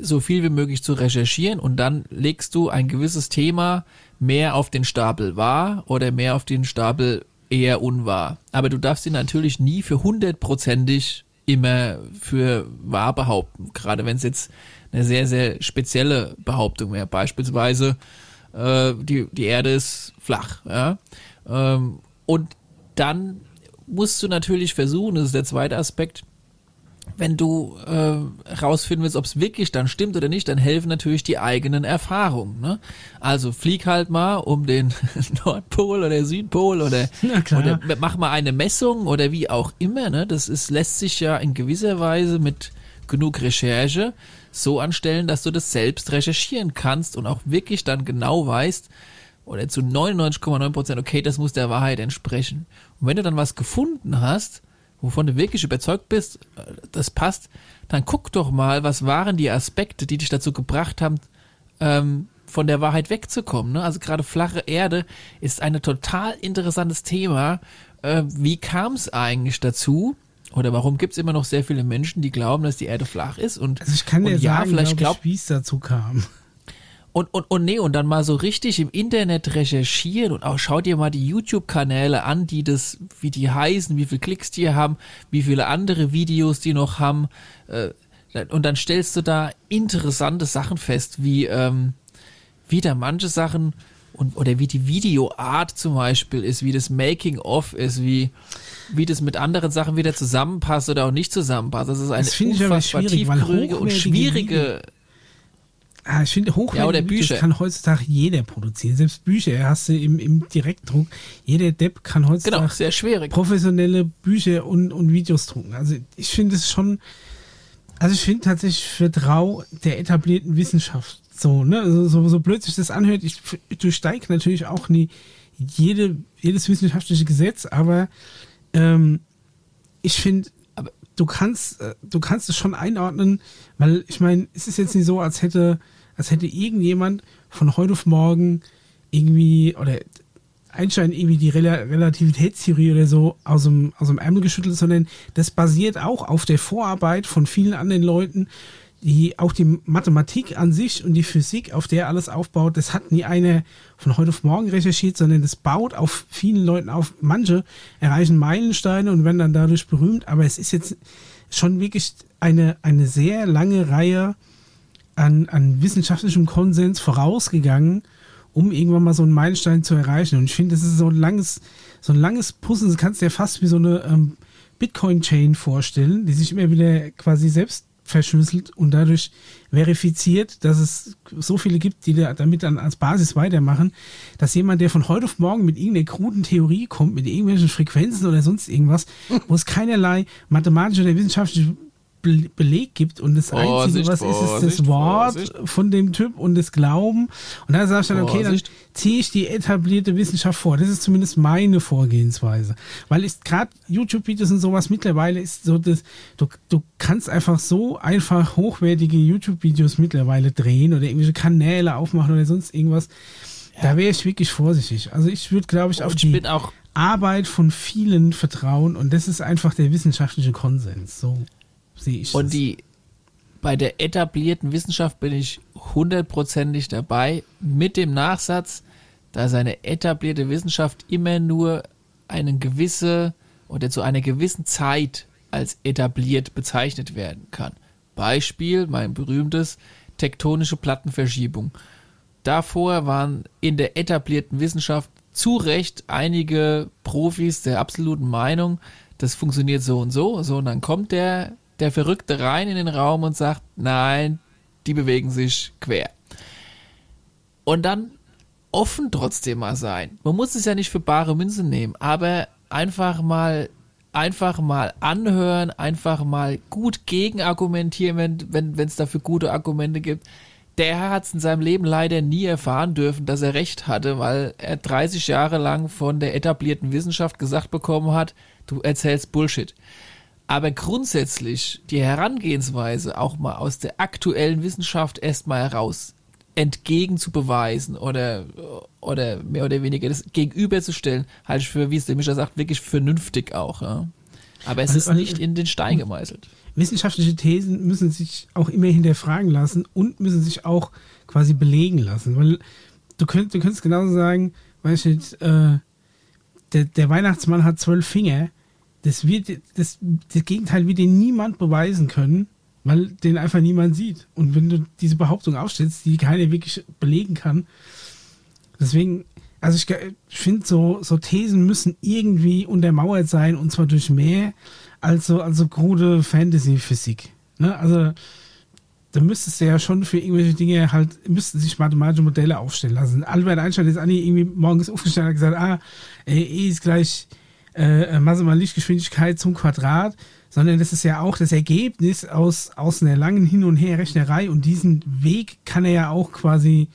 so viel wie möglich zu recherchieren und dann legst du ein gewisses Thema mehr auf den Stapel wahr oder mehr auf den Stapel eher unwahr. Aber du darfst ihn natürlich nie für hundertprozentig immer für wahr behaupten. Gerade wenn es jetzt eine sehr, sehr spezielle Behauptung wäre. Beispielsweise, äh, die, die Erde ist flach. Ja? Ähm, und dann musst du natürlich versuchen, das ist der zweite Aspekt, wenn du äh, rausfinden willst, ob es wirklich dann stimmt oder nicht, dann helfen natürlich die eigenen Erfahrungen. Ne? Also flieg halt mal um den Nordpol oder Südpol oder, oder mach mal eine Messung oder wie auch immer. Ne? Das ist, lässt sich ja in gewisser Weise mit genug Recherche so anstellen, dass du das selbst recherchieren kannst und auch wirklich dann genau weißt, oder zu 99,9 Prozent, okay, das muss der Wahrheit entsprechen. Und wenn du dann was gefunden hast, wovon du wirklich überzeugt bist, das passt, dann guck doch mal, was waren die Aspekte, die dich dazu gebracht haben, ähm, von der Wahrheit wegzukommen. Ne? Also gerade flache Erde ist ein total interessantes Thema. Äh, wie kam es eigentlich dazu? Oder warum gibt es immer noch sehr viele Menschen, die glauben, dass die Erde flach ist? Und, also ich kann dir ja, sagen, vielleicht glaubt wie es dazu kam. Und, und, und nee, und dann mal so richtig im Internet recherchieren und auch schau dir mal die YouTube-Kanäle an, die das, wie die heißen, wie viele Klicks die haben, wie viele andere Videos die noch haben. Äh, und dann stellst du da interessante Sachen fest, wie, ähm, wie da manche Sachen und oder wie die Videoart zum Beispiel ist, wie das Making-of ist, wie, wie das mit anderen Sachen wieder zusammenpasst oder auch nicht zusammenpasst. Das ist eine Das unfassbar tiefgründige und schwierige Ah, ich finde, hochwertige Ja, Bücher. kann heutzutage jeder produzieren. Selbst Bücher hast du im, im Direktdruck. Jeder Depp kann heutzutage Genau, professionelle Bücher und, und Videos drucken. Also ich finde es schon, Also ich finde tatsächlich, vertrau der etablierten Wissenschaft. So, ne, so, so, so blöd sich das anhört, ich durchsteige natürlich auch nie jede, jedes wissenschaftliche Gesetz, aber ähm, ich finde, du kannst, äh, du kannst es schon einordnen, weil ich meine, es ist jetzt nicht so, als hätte, als hätte irgendjemand von heute auf morgen irgendwie oder Einstein irgendwie die Rel Relativitätstheorie oder so aus dem, aus dem Ärmel geschüttelt, sondern das basiert auch auf der Vorarbeit von vielen anderen Leuten, die auch die Mathematik an sich und die Physik, auf der alles aufbaut, das hat nie eine von heute auf morgen recherchiert, sondern das baut auf vielen Leuten auf. Manche erreichen Meilensteine und werden dann dadurch berühmt, aber es ist jetzt schon wirklich eine, eine sehr lange Reihe an, an wissenschaftlichem Konsens vorausgegangen, um irgendwann mal so einen Meilenstein zu erreichen. Und ich finde, das ist so ein langes, so ein langes Puzzle, das kannst du dir fast wie so eine ähm, Bitcoin-Chain vorstellen, die sich immer wieder quasi selbst verschlüsselt und dadurch verifiziert, dass es so viele gibt, die damit dann als Basis weitermachen, dass jemand, der von heute auf morgen mit irgendeiner kruden Theorie kommt, mit irgendwelchen Frequenzen oder sonst irgendwas, wo es keinerlei mathematische oder wissenschaftliche Beleg gibt und das Vorsicht, Einzige, was Vorsicht, ist, ist das Wort Vorsicht. von dem Typ und das Glauben. Und da sage ich dann, okay, dann ziehe ich die etablierte Wissenschaft vor. Das ist zumindest meine Vorgehensweise. Weil ist gerade YouTube-Videos und sowas mittlerweile ist so, dass du, du kannst einfach so einfach hochwertige YouTube-Videos mittlerweile drehen oder irgendwelche Kanäle aufmachen oder sonst irgendwas. Ja. Da wäre ich wirklich vorsichtig. Also ich würde, glaube ich, auf ich die Arbeit von vielen vertrauen und das ist einfach der wissenschaftliche Konsens. So sehe ich. Und das. die bei der etablierten Wissenschaft bin ich hundertprozentig dabei, mit dem Nachsatz, dass eine etablierte Wissenschaft immer nur eine gewisse oder zu einer gewissen Zeit als etabliert bezeichnet werden kann. Beispiel, mein berühmtes tektonische Plattenverschiebung. Davor waren in der etablierten Wissenschaft zu Recht einige Profis der absoluten Meinung, das funktioniert so und so, so und dann kommt der der Verrückte rein in den Raum und sagt, nein, die bewegen sich quer. Und dann offen trotzdem mal sein. Man muss es ja nicht für bare Münze nehmen, aber einfach mal einfach mal anhören, einfach mal gut gegenargumentieren, wenn wenn es dafür gute Argumente gibt. Der Herr hat es in seinem Leben leider nie erfahren dürfen, dass er recht hatte, weil er 30 Jahre lang von der etablierten Wissenschaft gesagt bekommen hat, du erzählst Bullshit. Aber grundsätzlich die Herangehensweise auch mal aus der aktuellen Wissenschaft erstmal heraus entgegen zu beweisen oder, oder mehr oder weniger das gegenüberzustellen, halte ich für, wie es der Mischer sagt, wirklich vernünftig auch. Ja. Aber es ist nicht in den Stein gemeißelt. Wissenschaftliche Thesen müssen sich auch immer hinterfragen lassen und müssen sich auch quasi belegen lassen. Weil du, könnt, du könntest genauso sagen, weißt du, äh, der, der Weihnachtsmann hat zwölf Finger das wird, das, das Gegenteil wird dir niemand beweisen können, weil den einfach niemand sieht. Und wenn du diese Behauptung aufstellst, die keiner wirklich belegen kann, deswegen, also ich, ich finde, so, so Thesen müssen irgendwie untermauert sein und zwar durch mehr als so, also krude Fantasy-Physik. Ne? Also, da müsstest du ja schon für irgendwelche Dinge halt, müssten sich mathematische Modelle aufstellen lassen. Albert Einstein ist eigentlich irgendwie morgens aufgestanden und hat gesagt, ah, E ist gleich äh, Masse mal Lichtgeschwindigkeit zum Quadrat, sondern das ist ja auch das Ergebnis aus, aus einer langen Hin- und Herrechnerei und diesen Weg kann er ja auch quasi,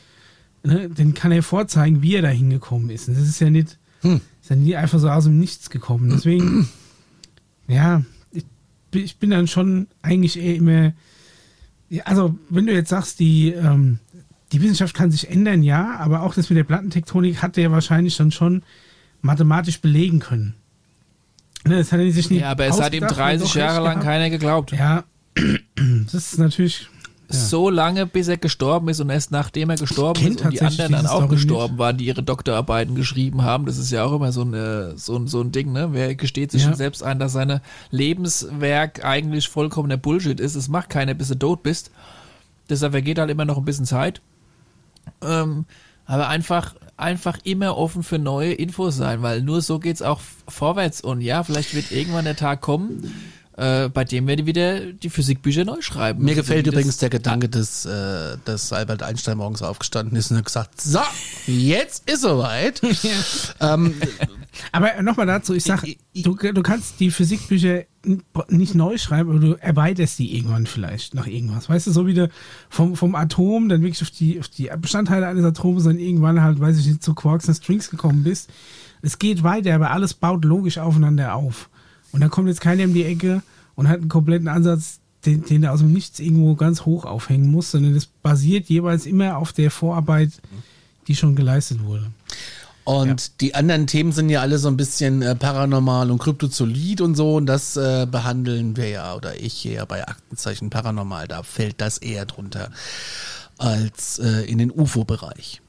ne, den kann er vorzeigen, wie er da hingekommen ist. Und das ist ja nicht, hm. ist ja nie einfach so aus dem Nichts gekommen. Deswegen, ja, ich, ich bin dann schon eigentlich eher immer, also wenn du jetzt sagst, die, ähm, die Wissenschaft kann sich ändern, ja, aber auch das mit der Plattentektonik hat der wahrscheinlich dann schon mathematisch belegen können. Ne, das hat er sich nicht ja, aber es hat ihm 30 Jahre lang keiner geglaubt. Ja, das ist natürlich. Ja. So lange, bis er gestorben ist und erst nachdem er gestorben ist und die anderen dann auch Story gestorben nicht. waren, die ihre Doktorarbeiten geschrieben haben. Das ist ja auch immer so, eine, so, so ein Ding, ne? Wer gesteht sich ja. selbst ein, dass seine Lebenswerk eigentlich vollkommener Bullshit ist? Es macht keiner, bis du tot bist. Deshalb vergeht halt immer noch ein bisschen Zeit. Ähm, aber einfach, einfach immer offen für neue Infos sein, weil nur so geht's auch vorwärts. Und ja, vielleicht wird irgendwann der Tag kommen, äh, bei dem werde ich wieder die Physikbücher neu schreiben. Mir Also, gefällt das- übrigens der Gedanke, dass, äh, dass Albert Einstein morgens aufgestanden ist und hat gesagt, so, jetzt ist soweit. ähm, Aber nochmal dazu, ich sag, du, du kannst die Physikbücher nicht neu schreiben, aber du erweiterst die irgendwann vielleicht nach irgendwas. Weißt du, so wie du vom, vom Atom dann wirklich auf die, auf die Bestandteile eines Atoms dann irgendwann halt, weiß ich nicht, zu Quarks und Strings gekommen bist. Es geht weiter, aber alles baut logisch aufeinander auf. Und dann kommt jetzt keiner um die Ecke und hat einen kompletten Ansatz, den, den du aus dem Nichts irgendwo ganz hoch aufhängen musst, sondern das basiert jeweils immer auf der Vorarbeit, die schon geleistet wurde. Und die anderen Themen sind ja alle so ein bisschen äh, paranormal und kryptozolit und so. Und das äh, behandeln wir ja, oder ich hier ja bei Aktenzeichen Paranormal. Da fällt das eher drunter als äh, in den UFO-Bereich.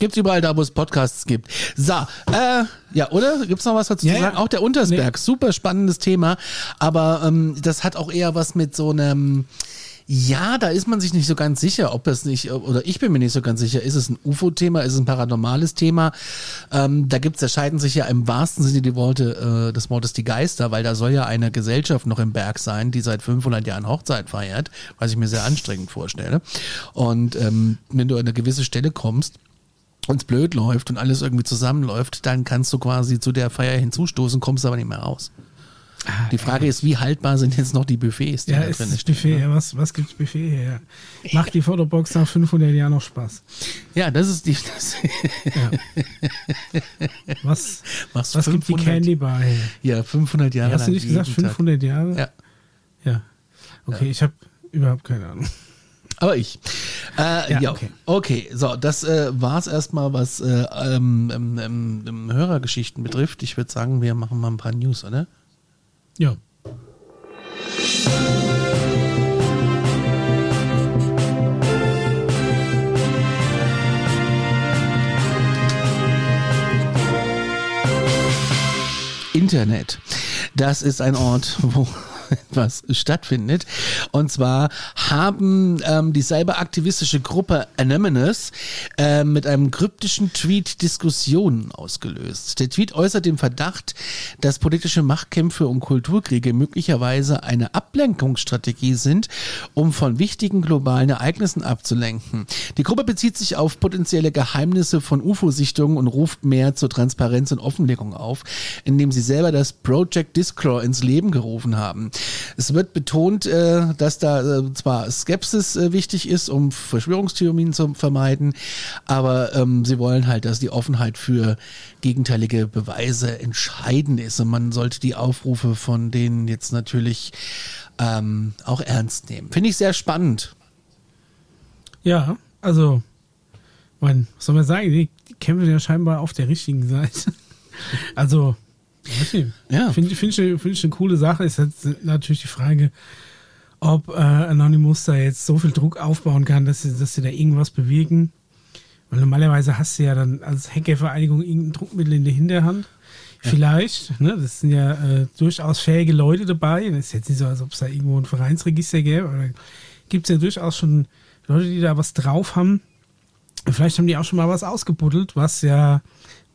Gibt's überall da, wo es Podcasts gibt. So, äh, ja, oder? Gibt's noch was dazu Ja, zu ja. sagen? Auch der Untersberg, super spannendes Thema. Aber ähm, das hat auch eher was mit so einem, ja, da ist man sich nicht so ganz sicher, ob das nicht, oder ich bin mir nicht so ganz sicher, ist es ein UFO-Thema, ist es ein paranormales Thema? Ähm, da gibt's, da scheiden sich ja im wahrsten Sinne die Worte, äh, des Wortes die Geister, weil da soll ja eine Gesellschaft noch im Berg sein, die seit 500 Jahren Hochzeit feiert, was ich mir sehr anstrengend vorstelle. Und ähm, wenn du an eine gewisse Stelle kommst, uns blöd läuft und alles irgendwie zusammenläuft, dann kannst du quasi zu der Feier hinzustoßen, kommst aber nicht mehr raus. Die Frage ist, wie haltbar sind jetzt noch die Buffets, die Ja, da ist drin das stehen? Buffet, ja, was, was gibt's Buffet her? Macht die Fotobox nach 500 Jahren noch Spaß? Ja, das ist die. Das, Was, machst was gibt die 500 Candy Bar her? Ja, 500 Jahre Hast du nicht gesagt jeden Tag. 500 Jahre? Ja, Ja. Okay, ich habe überhaupt keine Ahnung. Aber ich. Äh, ja, Ja, okay. okay. so, das äh, war's erstmal, was äh, ähm, ähm, ähm, ähm, Hörergeschichten betrifft. Ich würde sagen, wir machen mal ein paar News, oder? Ja. Internet. Das ist ein Ort, wo etwas stattfindet. Und zwar haben ähm, die cyberaktivistische Gruppe Anonymous äh, mit einem kryptischen Tweet Diskussionen ausgelöst. Der Tweet äußert den Verdacht, dass politische Machtkämpfe und Kulturkriege möglicherweise eine Ablenkungsstrategie sind, um von wichtigen globalen Ereignissen abzulenken. Die Gruppe bezieht sich auf potenzielle Geheimnisse von UFO-Sichtungen und ruft mehr zur Transparenz und Offenlegung auf, indem sie selber das Project Disclosure ins Leben gerufen haben. Es wird betont, äh, dass da äh, zwar Skepsis äh, wichtig ist, um Verschwörungstheorien zu vermeiden, aber ähm, sie wollen halt, dass die Offenheit für gegenteilige Beweise entscheidend ist und man sollte die Aufrufe von denen jetzt natürlich ähm, auch ernst nehmen. Finde ich sehr spannend. Ja, also, man, was soll man sagen? Die, die kämpfen ja scheinbar auf der richtigen Seite. Also, nicht. Ja. Finde find ich, find ich eine coole Sache. Ist jetzt natürlich die Frage, ob äh, Anonymous da jetzt so viel Druck aufbauen kann, dass sie, dass sie da irgendwas bewegen. Weil normalerweise hast du ja dann als Hackervereinigung irgendein Druckmittel in der Hinterhand. Vielleicht, ne? Das sind ja äh, durchaus fähige Leute dabei. Das ist jetzt nicht so, als ob es da irgendwo ein Vereinsregister gäbe, aber gibt es ja durchaus schon Leute, die da was drauf haben. Vielleicht haben die auch schon mal was ausgebuddelt, was ja,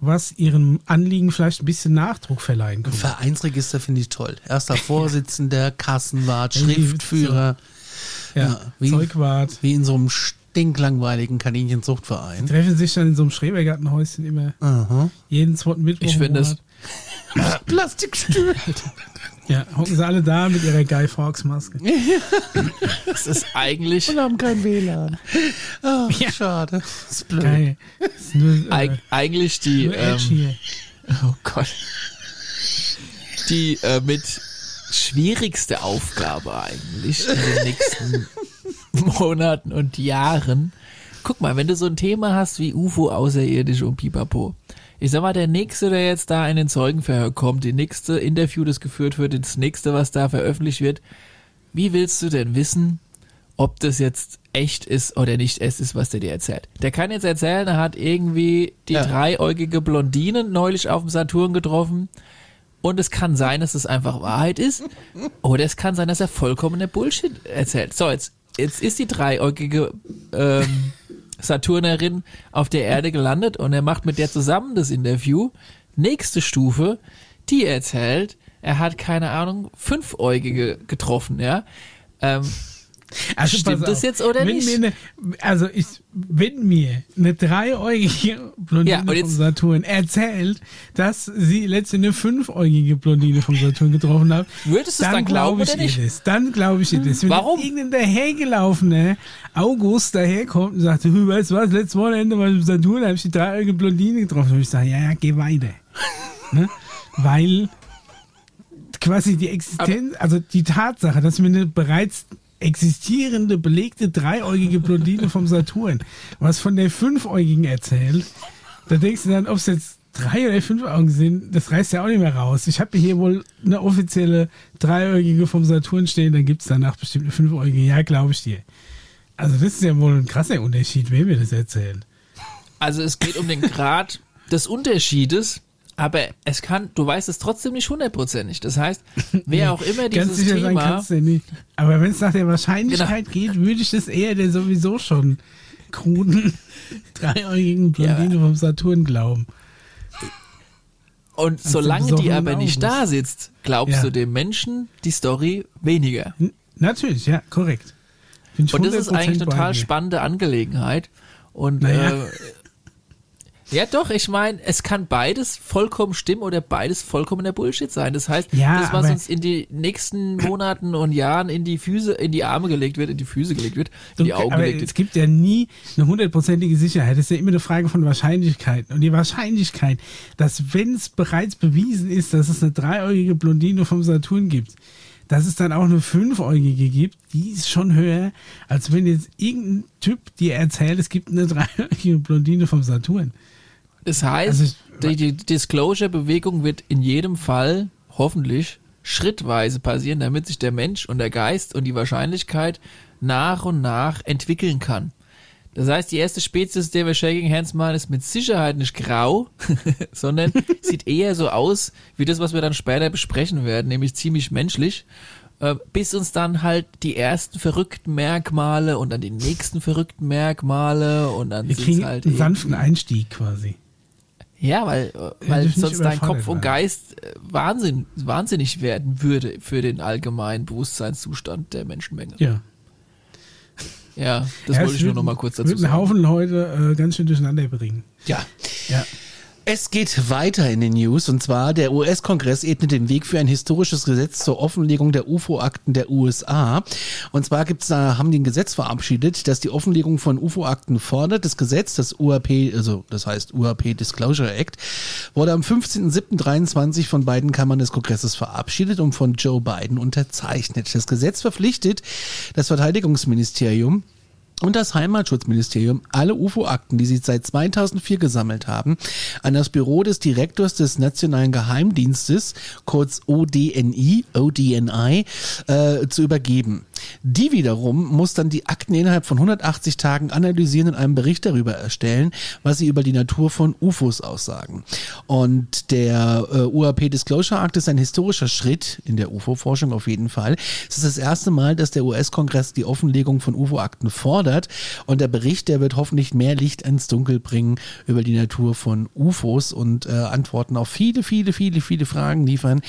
was ihrem Anliegen vielleicht ein bisschen Nachdruck verleihen könnte. Vereinsregister finde ich toll. Erster Vorsitzender, Kassenwart, Schriftführer, Ja, Ja, wie- Zeugwart. wie in so einem stinklangweiligen Kaninchenzuchtverein. Treffen sich dann in so einem Schrebergartenhäuschen immer Aha. jeden zweiten Mittwoch. Ich finde es, Monat. Ja, hocken sie alle da mit ihrer Guy Fawkes Maske. es ist eigentlich, Und haben kein WLAN. Ah, Ja. Schade. Das ist blöd. Geil. Das ist nur, äh, eig, eigentlich die, ähm, oh Gott, die äh, mit schwierigste Aufgabe eigentlich in den nächsten Monaten und Jahren. Guck mal, wenn du so ein Thema hast wie UFO, Außerirdische und Pipapo. Ich sag mal, der nächste, der jetzt da in den Zeugenverhör kommt, die nächste Interview, das geführt wird, das nächste, was da veröffentlicht wird, wie willst du denn wissen, ob das jetzt echt ist oder nicht echt ist, was der dir erzählt? Der kann jetzt erzählen, er hat irgendwie die Ja. dreieugige Blondine neulich auf dem Saturn getroffen. Und es kann sein, dass es einfach Wahrheit ist. Oder es kann sein, dass er vollkommener Bullshit erzählt. So, jetzt, jetzt ist die dreieugige ähm, Saturnerin auf der Erde gelandet und er macht mit der zusammen das Interview. Nächste Stufe, die erzählt, er hat, keine Ahnung, Fünfäugige getroffen, ja. Ähm, Also Stimmt das jetzt oder wenn nicht? Mir ne, also ich, wenn mir eine dreieugige Blondine Ja, vom Saturn erzählt, dass sie letztens eine fünfäugige Blondine vom Saturn getroffen hat, Würdest dann, dann glauben glaube ich nicht? ihr das. Dann glaube ich ihr das. Wenn Warum? irgendein dahergelaufener August daherkommt und sagt, du weißt was, letztes Wochenende war ich im Saturn, da habe ich die dreieugige Blondine getroffen. Und ich sage, ja, ja, geh weiter. ne? Weil quasi die Existenz, also die Tatsache, dass mir eine bereits existierende, belegte dreieugige Blondine vom Saturn was von der fünfäugigen erzählt, da denkst du dann, ob es jetzt drei oder fünf Augen sind, das reißt ja auch nicht mehr raus. Ich habe hier wohl eine offizielle dreieugige vom Saturn stehen, dann gibt es danach bestimmt eine fünfäugige. Ja, glaube ich dir. Also das ist ja wohl ein krasser Unterschied, wer mir das erzählt. Also es geht um den Grad des Unterschiedes, aber es kann, du weißt es trotzdem nicht hundertprozentig. Das heißt, wer auch immer Ganz dieses sicher sein Thema, kannst du nicht. Aber wenn es nach der Wahrscheinlichkeit geht, würde ich das eher der sowieso schon kruden, dreieugigen Blondine vom Saturn glauben. und den solange die aber nicht August. da sitzt, glaubst Ja. du dem Menschen die Story weniger. N natürlich, ja, korrekt. Und das ist 100% eigentlich bei total spannende Angelegenheit. Und Naja. äh, ja doch, ich meine, es kann beides vollkommen stimmen oder beides vollkommener Bullshit sein. Das heißt, Ja, das, was uns in die nächsten Monaten und Jahren in die Füße, in die Arme gelegt wird, in die Füße gelegt wird, in die Augen aber gelegt es wird. gibt ja nie eine hundertprozentige Sicherheit. Es ist ja immer eine Frage von Wahrscheinlichkeiten. Und die Wahrscheinlichkeit, dass wenn es bereits bewiesen ist, dass es eine dreieugige Blondine vom Saturn gibt, dass es dann auch eine fünfäugige gibt, die ist schon höher, als wenn jetzt irgendein Typ dir erzählt, es gibt eine dreieugige Blondine vom Saturn. Das heißt, Also die, die Disclosure-Bewegung wird in jedem Fall hoffentlich schrittweise passieren, damit sich der Mensch und der Geist und die Wahrscheinlichkeit nach und nach entwickeln kann. Das heißt, die erste Spezies, der wir Shaking Hands machen, ist mit Sicherheit nicht grau, sondern sieht eher so aus wie das, was wir dann später besprechen werden, nämlich ziemlich menschlich. äh, Bis uns dann halt die ersten verrückten Merkmale und dann die nächsten verrückten Merkmale und dann Wir kriegen halt einen sanften Einstieg quasi. Ja, weil, äh, weil sonst dein Kopf und. Geist äh, Wahnsinn, wahnsinnig werden würde für den allgemeinen Bewusstseinszustand der Menschenmenge. Ja. Ja, das Ja, wollte ich nur noch mal kurz dazu wird einen sagen. Haufen Leute äh, ganz schön durcheinander bringen. Ja. Ja. Es geht weiter in den News und zwar der US-Kongress ebnet den Weg für ein historisches Gesetz zur Offenlegung der UFO-Akten der USA. Und zwar gibt's da, haben die ein Gesetz verabschiedet, das die Offenlegung von UFO-Akten fordert. Das Gesetz, das UAP, also das heißt UAP Disclosure Act, wurde am 15.07.23 von beiden Kammern des Kongresses verabschiedet und von Joe Biden unterzeichnet. Das Gesetz verpflichtet das Verteidigungsministerium und das Heimatschutzministerium alle UFO-Akten, die sie seit 2004 gesammelt haben, an das Büro des Direktors des Nationalen Geheimdienstes, kurz ODNI, ODNI, äh, zu übergeben. Die wiederum muss dann die Akten innerhalb von 180 Tagen analysieren und einen Bericht darüber erstellen, was sie über die Natur von UFOs aussagen. Und der äh, UAP Disclosure Act ist ein historischer Schritt in der UFO-Forschung auf jeden Fall. Es ist das erste Mal, dass der US-Kongress die Offenlegung von UFO-Akten fordert. Und der Bericht, der wird hoffentlich mehr Licht ins Dunkel bringen über die Natur von UFOs und äh, Antworten auf viele, viele, viele, viele Fragen liefern,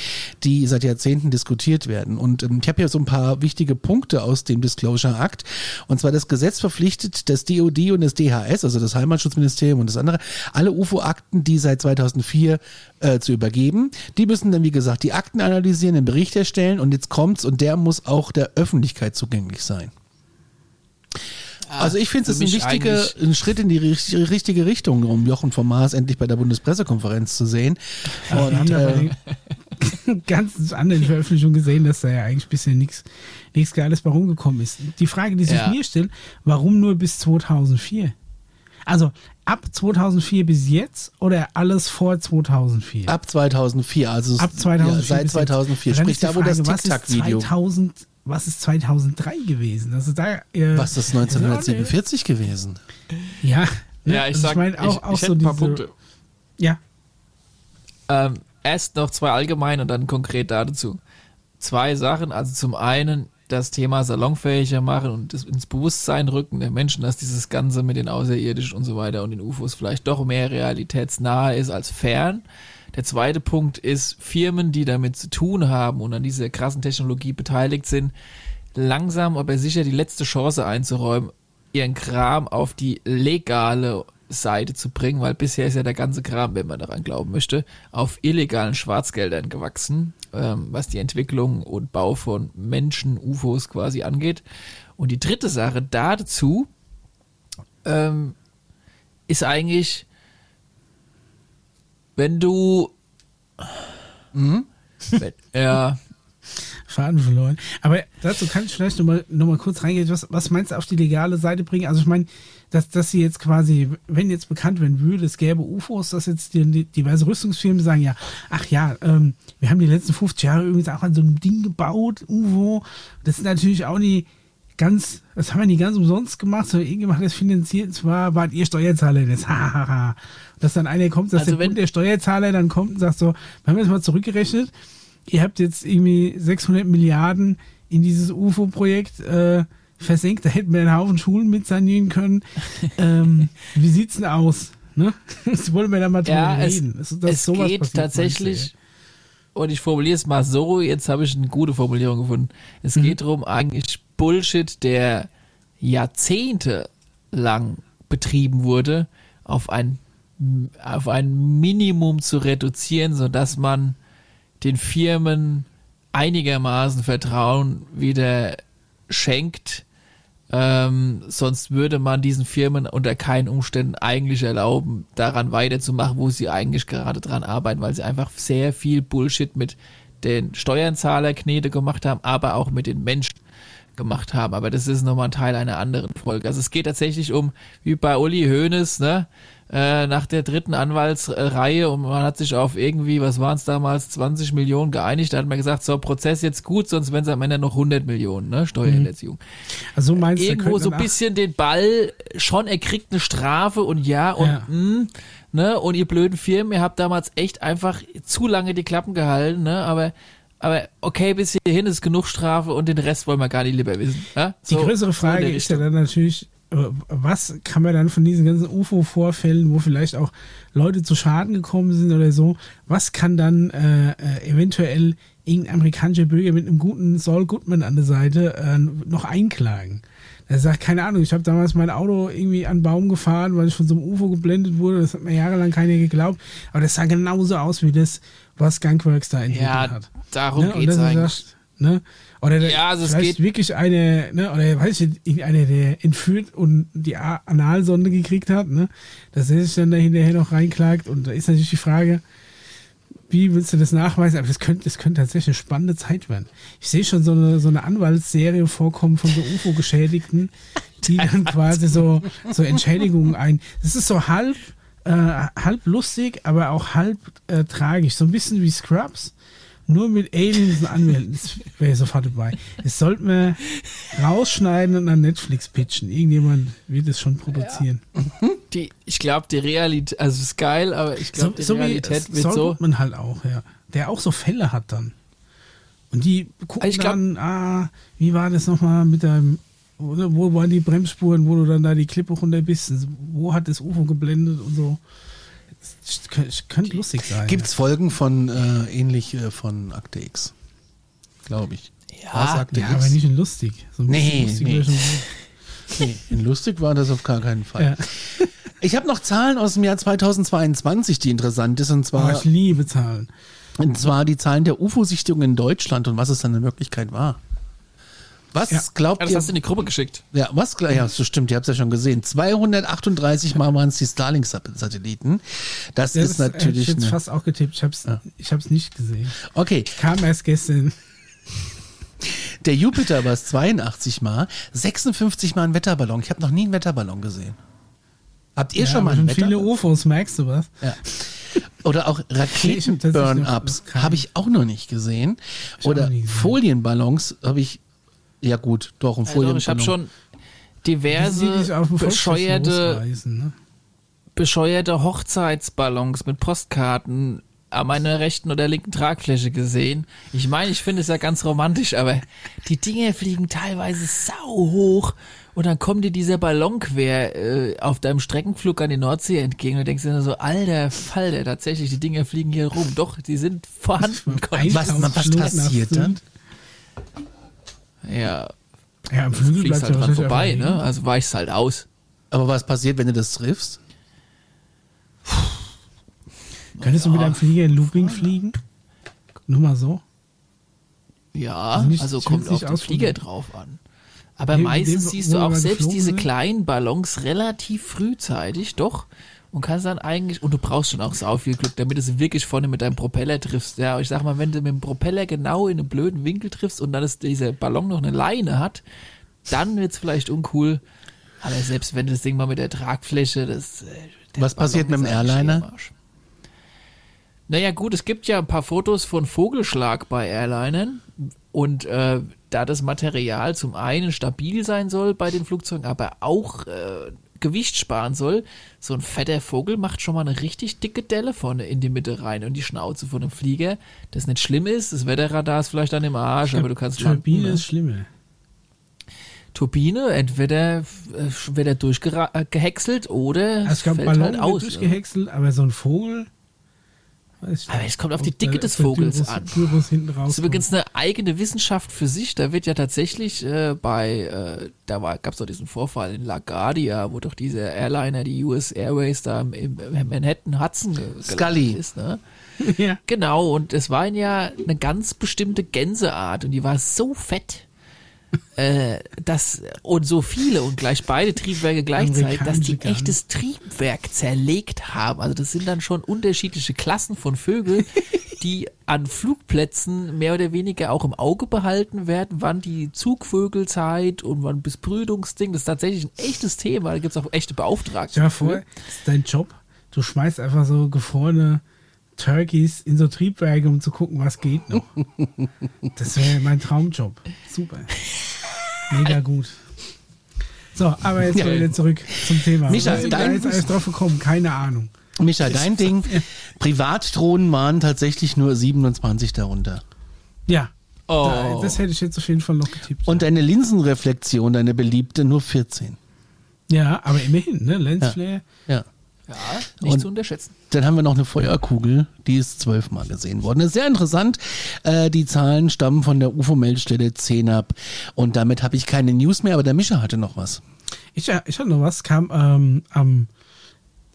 die seit Jahrzehnten diskutiert werden. Und ähm, ich habe hier so ein paar wichtige Punkte aus dem Disclosure Act. Und zwar das Gesetz verpflichtet das DOD und das DHS, also das Heimatschutzministerium und das andere, alle UFO-Akten, die seit 2004 äh, zu übergeben. Die müssen dann, wie gesagt, die Akten analysieren, einen Bericht erstellen und jetzt kommt's und der muss auch der Öffentlichkeit zugänglich sein. Also ich finde es ein wichtiger Schritt in die richt- richtige Richtung, um Jochen vom Mars endlich bei der Bundespressekonferenz zu sehen. Wir haben Und, bei äh, den ganz anderen Veröffentlichungen gesehen, dass da ja eigentlich bisher nichts nichts Geiles bei rumgekommen ist. Die Frage, die sich Ja. mir stellt, warum nur bis 2004? Also ab 2004 bis jetzt oder alles vor 2004? ab 2004, also Ab 2004 ja, seit bis 2004. jetzt. Dann Sprich da, wo das TikTok-Video, 2000 Was ist 2003 gewesen? Also da, äh, was ist 1947 gewesen? Ja, ne? Ja, ich Also sag, mein, auch, ich, auch ich so ein paar diese, Punkte. Ja, Ähm, erst noch zwei allgemein und dann konkret dazu. Zwei Sachen, also zum einen das Thema salonfähiger machen und das ins Bewusstsein rücken der Menschen, dass dieses Ganze mit den Außerirdischen und so weiter und den UFOs vielleicht doch mehr realitätsnahe ist als fern. Der zweite Punkt ist, Firmen, die damit zu tun haben und an dieser krassen Technologie beteiligt sind, langsam aber sicher die letzte Chance einzuräumen, ihren Kram auf die legale Seite zu bringen, weil bisher ist ja der ganze Kram, wenn man daran glauben möchte, auf illegalen Schwarzgeldern gewachsen, ähm, was die Entwicklung und Bau von Menschen, UFOs quasi angeht. Und die dritte Sache dazu ähm, ist eigentlich, wenn du Mhm. wenn, ja, Faden verloren. Aber dazu kann ich vielleicht nochmal noch mal kurz reingehen. Was, was meinst du auf die legale Seite bringen? Also ich meine, dass, dass sie jetzt quasi, wenn jetzt bekannt werden würde, es gäbe UFOs, dass jetzt die, die diverse Rüstungsfirmen sagen, ja, ach ja, ähm, wir haben die letzten 50 Jahre übrigens auch an so einem Ding gebaut, UFO. Das ist natürlich auch nie ganz, das haben wir nicht ganz umsonst gemacht, sondern irgendjemand hat das finanziert, und zwar wart ihr Steuerzahler das, hahaha. Dass dann einer kommt, dass Also der, wenn- Bund der Steuerzahler dann kommt und sagt so, wir haben jetzt mal zurückgerechnet, ihr habt jetzt irgendwie 600 Milliarden in dieses UFO-Projekt äh, versenkt, da hätten wir einen Haufen Schulen mit sanieren können. ähm, wie sieht's denn aus? Ne? Das wollen wir da mal drüber Ja, es, reden. Es sowas geht passiert, tatsächlich, und ich formuliere es mal so, jetzt habe ich eine gute Formulierung gefunden. Es Mhm. geht darum, eigentlich Bullshit, der Jahrzehnte lang betrieben wurde, auf ein, auf ein Minimum zu reduzieren, sodass man den Firmen einigermaßen Vertrauen wieder schenkt. Ähm, sonst würde man diesen Firmen unter keinen Umständen eigentlich erlauben, daran weiterzumachen, wo sie eigentlich gerade dran arbeiten, weil sie einfach sehr viel Bullshit mit den Steuerzahlerknete gemacht haben, aber auch mit den Menschen gemacht haben. Aber das ist nochmal ein Teil einer anderen Folge. Also es geht tatsächlich um, wie bei Uli Hoeneß, ne? Äh, nach der dritten Anwaltsreihe und man hat sich auf irgendwie, was waren es damals, 20 Millionen geeinigt. Da hat man gesagt, so, Prozess jetzt gut, sonst werden es am Ende noch 100 Millionen, ne? Steuerhinterziehung. du? Also meinst du, Irgendwo so ein bisschen den Ball, schon er kriegt eine Strafe und ja und Ja. mh, ne? Und ihr blöden Firmen, ihr habt damals echt einfach zu lange die Klappen gehalten, ne? Aber aber okay, bis hierhin ist genug Strafe und den Rest wollen wir gar nicht lieber wissen. Ja? Die So- größere so in Frage ist ja dann natürlich, äh, was kann man dann von diesen ganzen UFO-Vorfällen, wo vielleicht auch Leute zu Schaden gekommen sind oder so, was kann dann äh, äh, eventuell irgendein amerikanischer Bürger mit einem guten Saul Goodman an der Seite äh, noch einklagen? Er sagt, keine Ahnung, ich habe damals mein Auto irgendwie an Baum gefahren, weil ich von so einem UFO geblendet wurde. Das hat mir jahrelang keiner geglaubt. Aber das sah genauso aus wie das, was Skunkworks da entwickelt Ja, hat. darum Ne? Dass du eigentlich. sagst, ne? Oder der, Ja, also es geht- wirklich eine, ne, oder weiß ich, irgendeiner, der entführt und die Analsonde gekriegt hat, ne, dass er sich dann da hinterher noch reinklagt. Und da ist natürlich die Frage, wie willst du das nachweisen? Aber das könnte, das könnte tatsächlich eine spannende Zeit werden. Ich sehe schon so eine, so eine Anwaltsserie vorkommen von so UFO-Geschädigten, die dann quasi so, so Entschädigungen ein. Das ist so halb, äh, halb lustig, aber auch halb äh, tragisch. So ein bisschen wie Scrubs. Nur mit Aliens und Anwälten. Das wäre sofort dabei. Das sollten wir rausschneiden und an Netflix pitchen. Irgendjemand wird es schon produzieren. Die, ich glaube, die Realität, also es ist geil, aber ich glaube, die Realität wird so. Goodman halt auch, ja. Der auch so Fälle hat dann. Und die gucken Ich glaub- dann, ah, wie war das nochmal mit deinem, oder wo waren die Bremsspuren, wo du dann da die Klippe runter bist? Wo hat das UFO geblendet und so? Das könnte, lustig sein. Gibt's Folgen von äh, ähnlich äh, von Akte X? Glaube ich. Ja, Akte ja, X? aber nicht in lustig. So Nee, lustig nee. Nee, in lustig war das auf gar keinen Fall. Ja. Ich habe noch Zahlen aus dem Jahr 2022, die interessant ist, und zwar, ich liebe Zahlen. und zwar die Zahlen der UFO-Sichtungen in Deutschland und was es dann in Wirklichkeit war. Was Ja. glaubt Ja, das ihr? hast du in die Gruppe geschickt. Ja, was klar, ja, so stimmt, ihr habt es ja schon gesehen. 238 Mal waren es die Starlink-Satelliten. Das, Das ist hätte ich natürlich. jetzt Eine, fast auch getippt. Ich habe es ich hab's nicht gesehen. okay, Kam erst gestern. der Jupiter war es 82 Mal, 56 Mal ein Wetterballon. Ich habe noch nie einen Wetterballon gesehen. Habt ihr Ja, schon mal einen viele Wetterballon? UFOs, merkst du was? Ja. Oder auch ich Raketenburn-Ups habe ich auch noch nicht gesehen. Ich Oder. Folienballons habe ich. Ja gut, doch, ein Also Folienballon. ich habe schon diverse bescheuerte, ne? bescheuerte Hochzeitsballons mit Postkarten an meiner rechten oder linken Tragfläche gesehen. Ich meine, ich finde es ja ganz romantisch, aber die Dinge fliegen teilweise sau hoch und dann kommt dir dieser Ballon quer äh, auf deinem Streckenflug an die Nordsee entgegen und denkst dir nur so, alter Falter, tatsächlich, die Dinger fliegen hier rum. Doch, die sind vorhanden. Was, was passiert dann? Ja, Ja, am Flügel fliegst bleibt halt ja dran vorbei, ne? Also weichst halt aus. Aber was passiert, wenn du das triffst? liegen. Könntest du mit einem Flieger in Looping fliegen? Nur mal so. Ja, Also nicht- also kommt auf den. Flieger drauf an. Aber Nee, meistens dem, siehst du auch selbst diese sind. kleinen Ballons relativ frühzeitig, doch. Und kannst dann eigentlich, und du brauchst schon auch sau viel Glück, damit du sie wirklich vorne mit deinem Propeller triffst. Ja, ich sag mal, wenn du mit dem Propeller genau in einen blöden Winkel triffst und dann ist dieser Ballon noch eine Leine hat, dann wird's vielleicht uncool. Aber selbst wenn das Ding mal mit der Tragfläche, das. äh, der Was passiert Ballon mit dem Airliner? Naja, gut, es gibt ja ein paar Fotos von Vogelschlag bei Airlinern. Und äh, da das Material zum einen stabil sein soll bei den Flugzeugen, aber auch äh, Gewicht sparen soll, so ein fetter Vogel macht schon mal eine richtig dicke Delle vorne in die Mitte rein und die Schnauze von einem Flieger. Das nicht schlimm ist, das Wetterradar ist vielleicht dann im Arsch, aber du kannst Turbine landen, ist schlimmer. Turbine, entweder äh, wird er durchgehäckselt oder ich glaube, fällt Ballon halt aus. ne? durchgehäckselt, aber so ein Vogel. Ich Aber es kommt auf die Dicke des Vogels an. Das ist übrigens eine eigene Wissenschaft für sich. Da wird ja tatsächlich äh, bei, äh, da gab es doch diesen Vorfall in LaGuardia, wo doch dieser Airliner, die US Airways da im, im Manhattan Hudson Scully. ist. Ne? ja. Genau, und es war ja eine ganz bestimmte Gänseart und die war so fett. Äh, dass, und so viele und gleich beide Triebwerke gleichzeitig, dass die echtes Triebwerk zerlegt haben. Also das sind dann schon unterschiedliche Klassen von Vögeln, die an Flugplätzen mehr oder weniger auch im Auge behalten werden, wann die Zugvögelzeit und wann bis Brütungsding, das ist tatsächlich ein echtes Thema, da gibt es auch echte Beauftragte. Mal vor, das ist dein Job. Du schmeißt einfach so gefrorene Turkeys in so Triebwerke, um zu gucken, was geht noch. Das wäre mein Traumjob. Super. Mega gut. So, aber jetzt Ja. wieder zurück zum Thema. Micha, Was dein- jetzt alles drauf gekommen? Keine Ahnung. Micha, dein Ding. Privatdrohnen waren tatsächlich nur 27 darunter. Ja, Oh. da, das hätte ich jetzt auf jeden Fall noch getippt. Und deine Linsenreflexion, deine beliebte, nur 14. ja, aber immerhin, ne? Lensflare. Ja. ja, nicht Und- zu unterschätzen. Dann haben wir noch eine Feuerkugel, die ist zwölfmal gesehen worden. Das ist sehr interessant. Äh, die Zahlen stammen von der UFO-Meldestelle 10 ab. Und damit habe ich keine News mehr, aber der Mischa hatte noch was. Ich, ich hatte noch was, kam ähm, am,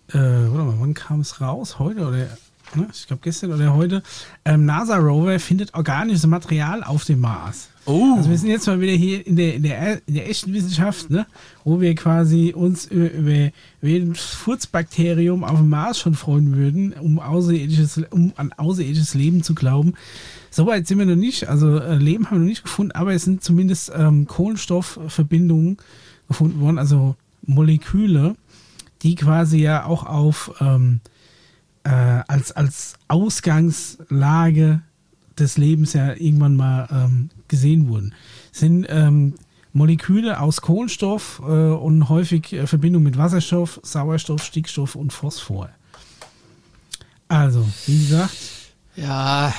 äh, warte mal, wann kam es raus? Heute oder, ne? ich glaube gestern oder heute. Ähm, NASA-Rover findet organisches Material auf dem Mars. Oh. Also wir sind jetzt mal wieder hier in der, in der, in der echten Wissenschaft, ne? wo wir quasi uns über, über, jedes Furzbakterium auf dem Mars schon freuen würden, um, außerirdisches, um an außerirdisches Leben zu glauben. Soweit sind wir noch nicht, also äh, Leben haben wir noch nicht gefunden, aber es sind zumindest ähm, Kohlenstoffverbindungen gefunden worden, also Moleküle, die quasi ja auch auf ähm, äh, als, als Ausgangslage des Lebens ja irgendwann mal ähm, gesehen wurden. Sind ähm, Moleküle aus Kohlenstoff äh, und häufig äh, Verbindung mit Wasserstoff, Sauerstoff, Stickstoff und Phosphor. Also, wie gesagt, Ja,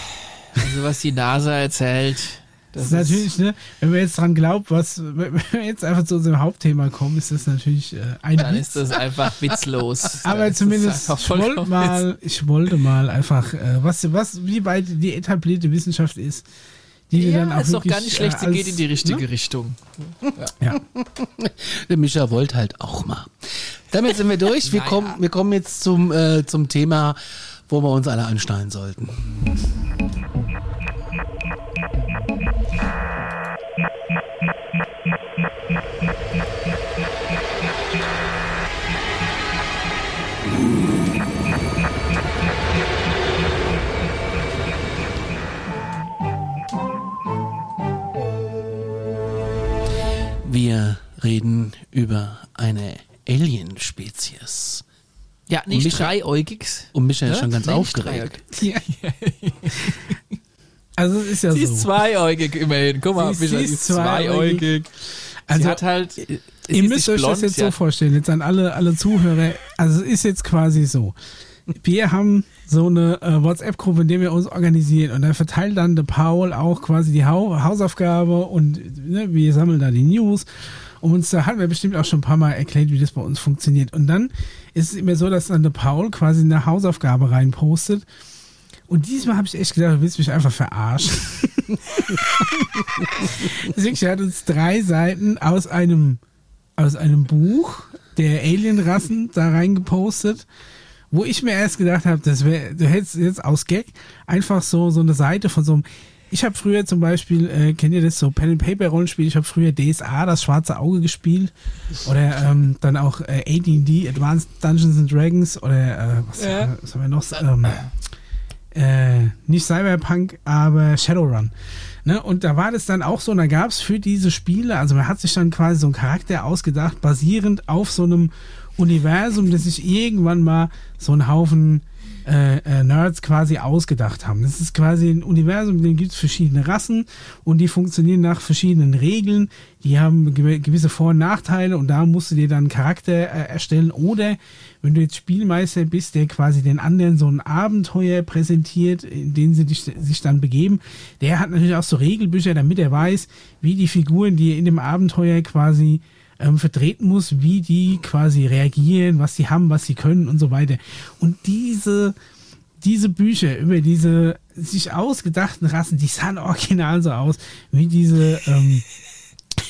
also was die NASA erzählt, das das ist natürlich, ne, wenn man jetzt dran glaubt, was, wenn wir jetzt einfach zu unserem Hauptthema kommen, ist das natürlich äh, ein dann Witz. ist das einfach witzlos. Aber ist zumindest, ich wollte mal, ich wollte mal einfach, äh, was, was, wie weit die etablierte Wissenschaft ist, die Ja, dann auch ist doch wirklich, gar nicht schlecht, äh, sie als, geht in die richtige Ne? Richtung. Ja. Der Mischa wollte halt auch mal. Damit sind wir durch. Wir, Naja. kommen, wir kommen jetzt zum, äh, zum Thema, wo wir uns alle anschnallen sollten. Wir reden über eine Alien-Spezies. Ja, nicht Micha-. Und Mischa ist schon ganz nicht aufgeregt. Ja. Also es ist ja Sie so. ist zweieugig immerhin. Guck mal, Sie sie sie ist zweieugig. Also, sie hat halt. sie Ihr müsst euch blond, das jetzt sie so vorstellen, jetzt an alle, alle Zuhörer. Also es ist jetzt quasi so. wir haben so eine äh, WhatsApp-Gruppe, in der wir uns organisieren und da verteilt dann der Paul auch quasi die ha Hausaufgabe und ne, wir sammeln da die News. Und uns da hatten wir bestimmt auch schon ein paar Mal erklärt, wie das bei uns funktioniert. Und dann ist es immer so, dass dann der Paul quasi eine Hausaufgabe reinpostet. Und diesmal habe ich echt gedacht, du willst mich einfach verarschen. Er hat uns drei Seiten aus einem, aus einem Buch der Alienrassen da reingepostet wo ich mir erst gedacht habe, das wäre, du hättest jetzt aus Gag einfach so so eine Seite von so einem ich habe früher zum Beispiel, äh, kennt ihr das so Pen and Paper Rollenspiel? Ich habe früher DSA, das schwarze Auge gespielt oder ähm, dann auch äh, AD&D, Advanced Dungeons and Dragons oder äh, was, ja. was haben wir noch? Ähm, äh, nicht Cyberpunk, aber Shadowrun. Ne? Und da war das dann auch so, und da gab es für diese Spiele, also man hat sich dann quasi so einen Charakter ausgedacht, basierend auf so einem Universum, das sich irgendwann mal so einen Haufen äh, äh, Nerds quasi ausgedacht haben. Das ist quasi ein Universum, in dem gibt es verschiedene Rassen und die funktionieren nach verschiedenen Regeln. Die haben gewisse Vor- und Nachteile und da musst du dir dann einen Charakter äh, erstellen. Oder wenn du jetzt Spielmeister bist, der quasi den anderen so ein Abenteuer präsentiert, in den sie dich, sich dann begeben, der hat natürlich auch so Regelbücher, damit er weiß, wie die Figuren, die in dem Abenteuer quasi ähm, vertreten muss, wie die quasi reagieren, was sie haben, was sie können und so weiter. Und diese, diese Bücher über diese sich ausgedachten Rassen, die sahen original so aus, wie diese, ähm,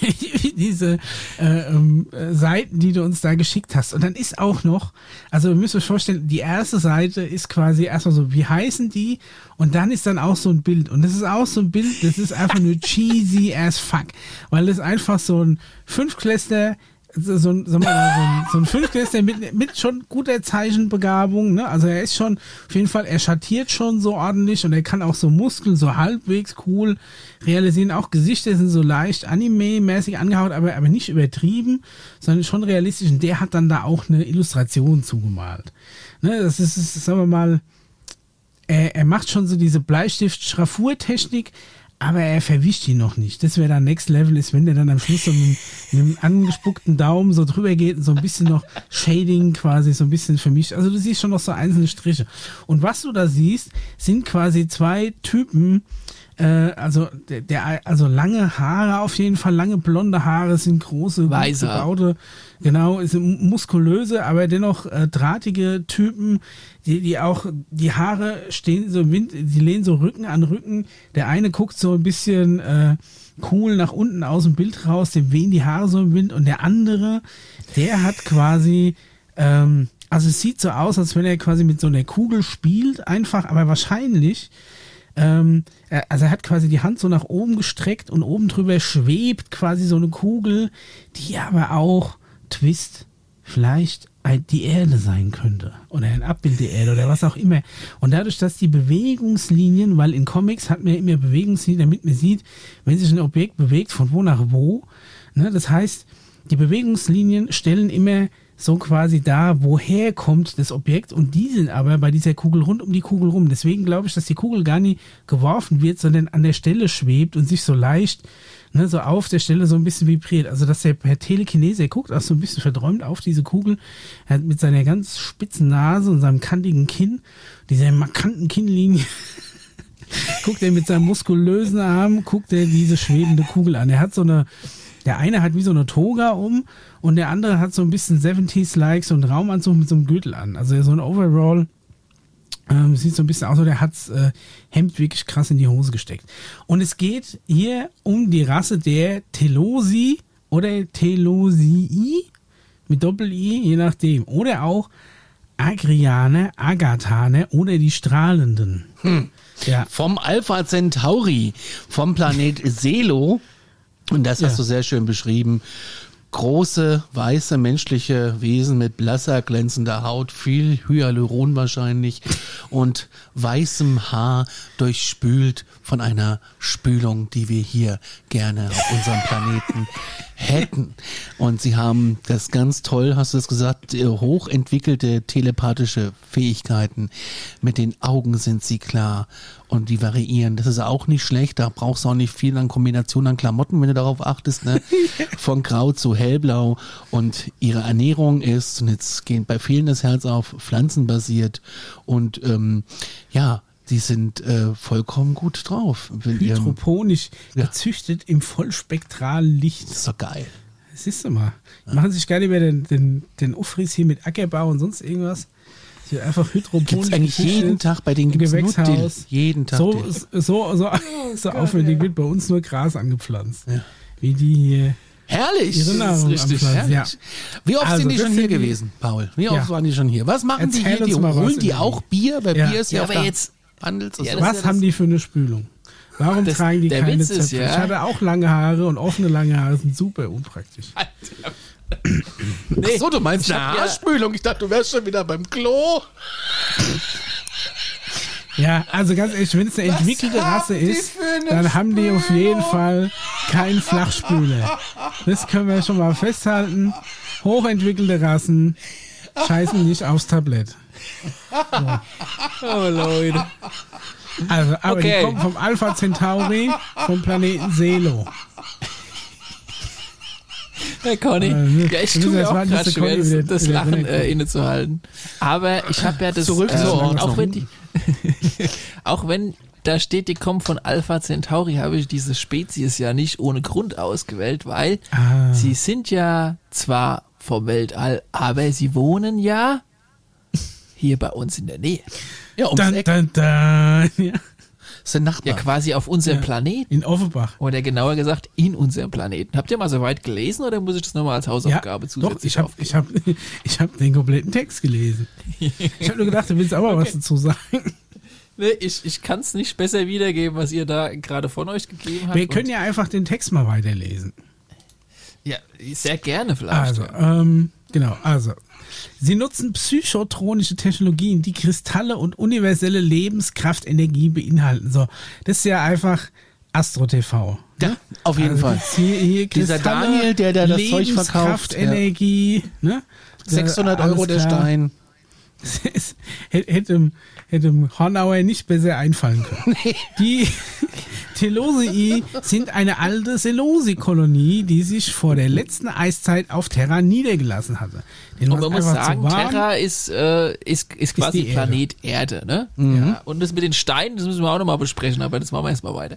diese äh, ähm, Seiten, die du uns da geschickt hast. Und dann ist auch noch, also ihr müsst euch vorstellen, die erste Seite ist quasi erstmal so, wie heißen die? Und dann ist dann auch so ein Bild. Und das ist auch so ein Bild, das ist einfach nur cheesy as fuck. Weil das einfach so ein Fünfklässler so, so, so, so ein, so ein Fünftklässler mit, mit schon guter Zeichenbegabung, ne? Also er ist schon, auf jeden Fall, er schattiert schon so ordentlich und er kann auch so Muskeln so halbwegs cool realisieren. Auch Gesichter sind so leicht anime-mäßig angehaut, aber, aber nicht übertrieben, sondern schon realistisch. Und der hat dann da auch eine Illustration zugemalt. Ne? Ist, das ist sagen wir mal, er, er macht schon so diese Bleistift-Schraffurtechnik, aber er verwischt ihn noch nicht. Das wäre dann Next Level ist, wenn der dann am Schluss so mit, mit einem angespuckten Daumen so drüber geht und so ein bisschen noch Shading quasi so ein bisschen vermischt. Also du siehst schon noch so einzelne Striche. Und was du da siehst, sind quasi zwei Typen, äh, also der, der, also lange Haare auf jeden Fall, lange blonde Haare sind große, Weiße. gebaute, genau, sind muskulöse, aber dennoch äh, drahtige Typen, die, die auch, die Haare stehen so im Wind, die lehnen so Rücken an Rücken. Der eine guckt so ein bisschen äh, cool nach unten aus dem Bild raus, dem wehen die Haare so im Wind und der andere, der hat quasi ähm, also es sieht so aus, als wenn er quasi mit so einer Kugel spielt, einfach, aber wahrscheinlich ähm, also er hat quasi die Hand so nach oben gestreckt und oben drüber schwebt quasi so eine Kugel, die aber auch Twist vielleicht die Erde sein könnte oder ein Abbild der Erde oder was auch immer. Und dadurch, dass die Bewegungslinien, weil in Comics hat man immer Bewegungslinien, damit man sieht, wenn sich ein Objekt bewegt, von wo nach wo. Ne? Das heißt, die Bewegungslinien stellen immer so quasi da, woher kommt das Objekt und die sind aber bei dieser Kugel rund um die Kugel rum. Deswegen glaube ich, dass die Kugel gar nie geworfen wird, sondern an der Stelle schwebt und sich so leicht, ne, so auf der Stelle so ein bisschen vibriert. Also dass der per Telekinese, guckt auch so ein bisschen verträumt auf diese Kugel, er hat mit seiner ganz spitzen Nase und seinem kantigen Kinn, dieser markanten Kinnlinie, guckt er mit seinem muskulösen Arm, guckt er diese schwebende Kugel an. Er hat so eine der eine hat wie so eine Toga um und der andere hat so ein bisschen 70s-like, so einen Raumanzug mit so einem Gürtel an. Also so ein Overall. Ähm, sieht so ein bisschen aus, als der hat's äh, Hemd wirklich krass in die Hose gesteckt. Und es geht hier um die Rasse der Telosi oder Telosii mit Doppel-I, je nachdem. Oder auch Agriane, Agathane oder die Strahlenden. Hm. Ja. Vom Alpha Centauri, vom Planet Selo und das ja. hast du sehr schön beschrieben. Große, weiße, menschliche Wesen mit blasser, glänzender Haut, viel Hyaluron wahrscheinlich und weißem Haar durchspült von einer Spülung, die wir hier gerne auf unserem Planeten hätten. Und sie haben das ganz toll, hast du es gesagt, äh, hochentwickelte telepathische Fähigkeiten. Mit den Augen sind sie klar und die variieren. Das ist auch nicht schlecht. Da brauchst du auch nicht viel an Kombination an Klamotten, wenn du darauf achtest. Ne? Von grau zu hellblau. Und ihre Ernährung ist, und jetzt geht bei vielen das Herz auf, pflanzenbasiert. Und ähm, ja, die sind äh, vollkommen gut drauf. Mit ihrem- Hydroponisch Ja. gezüchtet im vollspektralen Licht. Das ist doch geil. Siehst du mal. Die Machen sich gar nicht mehr den, den, den Aufriss hier mit Ackerbau und sonst irgendwas. Sie wird einfach hydroponisch Gibt's eigentlich gezüchtet jeden Tag, bei Dill. Gewächshaus. Jeden Tag So, Dill. so, so, so aufwendig wird bei uns nur Gras angepflanzt. Ja. Wie die hier Herrlich. ihre Nahrung richtig, anpflanzen. Ja. Herrlich. Wie oft Also, sind die schon hier die- gewesen, Paul? Wie oft Ja. waren die schon hier? Was machen die Erzähl hier? Die mal was holen die auch Bier? Weil Ja. Bier ist ja, Ja, aber da jetzt- Handels und Ja, Was haben die für eine Spülung? Warum Das- tragen die der keine Witz ist Zöpfe? ja- Ich hatte auch lange Haare und offene lange Haare sind super unpraktisch. Nee, Ach so, du meinst eine ja- Haarspülung. Ich dachte, du wärst schon wieder beim Klo. Ja, also ganz ehrlich, wenn es eine entwickelte Rasse ist, dann haben die auf jeden Fall keinen Flachspüler. Das können wir schon mal festhalten. Hochentwickelte Rassen scheißen nicht aufs Tablett. Oh Leute. Also, aber Okay. die kommen vom Alpha Centauri, vom Planeten Selo. Herr Conny, Äh, ja, ich tue mir auch gerade schwer, das, wieder- das wieder Lachen äh, innezuhalten. Aber ich habe ja das, Zurück zur Ordnung. auch wenn die, auch wenn da steht, die kommen von Alpha Centauri, habe ich diese Spezies ja nicht ohne Grund ausgewählt, weil Ah. sie sind ja zwar vom Weltall, aber sie wohnen ja hier bei uns in der Nähe. Ja, ums Dann, Eck. dann, dann. Ja. Das sind Nachbarn. Ja, quasi auf unserem Planeten. In Offenbach. Oder genauer gesagt, in unserem Planeten. Habt ihr mal so weit gelesen oder muss ich das nochmal als Ja, Hausaufgabe doch, zusätzlich ich habe ich hab, ich hab den kompletten Text gelesen. Ich habe nur gedacht, du willst auch mal was dazu sagen. Nee, ich, ich kann es nicht besser wiedergeben, was ihr da gerade von euch gegeben habt. Wir können ja einfach den Text mal weiterlesen. ja, sehr gerne vielleicht. Also, ja. ähm, genau, also. Sie nutzen psychotronische Technologien, die Kristalle und universelle Lebenskraftenergie beinhalten. So, das ist ja einfach Astro TV. ja, auf jeden Also Fall. Hier, hier Dieser Daniel, der da das Zeug verkauft, ja. Lebenskräftenergie, ne? 600 Alles Euro der. Stein. Hätte, hätte Hornauer nicht besser einfallen können. Die Telosii sind eine alte Selosi-Kolonie, die sich vor der letzten Eiszeit auf Terra niedergelassen hatte. Den Und man muss sagen. Terra ist, äh, ist, ist quasi Erde. Planet Erde, ne? Ja. Und das mit den Steinen, das müssen wir auch nochmal besprechen, aber das machen wir erstmal weiter.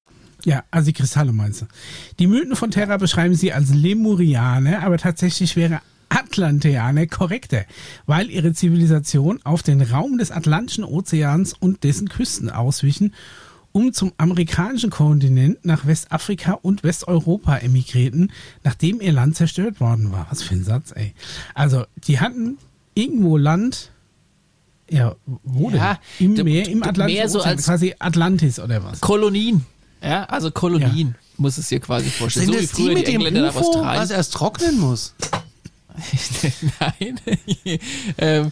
Ja, also die Kristalle meinst du. Die Mythen von Terra beschreiben sie als Lemurianer, aber tatsächlich wäre Atlanteaner korrekter, weil ihre Zivilisation auf den Raum des Atlantischen Ozeans und dessen Küsten auswichen, um zum amerikanischen Kontinent nach Westafrika und Westeuropa emigrierten, nachdem ihr Land zerstört worden war. Was für ein Satz, ey. Also, die hatten irgendwo Land, ja, wo Ja, denn? Im Meer, im Atlantischen mehr so Ozean, quasi Atlantis oder was? Kolonien. Ja, also Kolonien muss es hier quasi vorstellen. Sind so wie das die früher die mit dem Engländer nach UFO, Australien. was erst trocknen muss? Nein. ähm,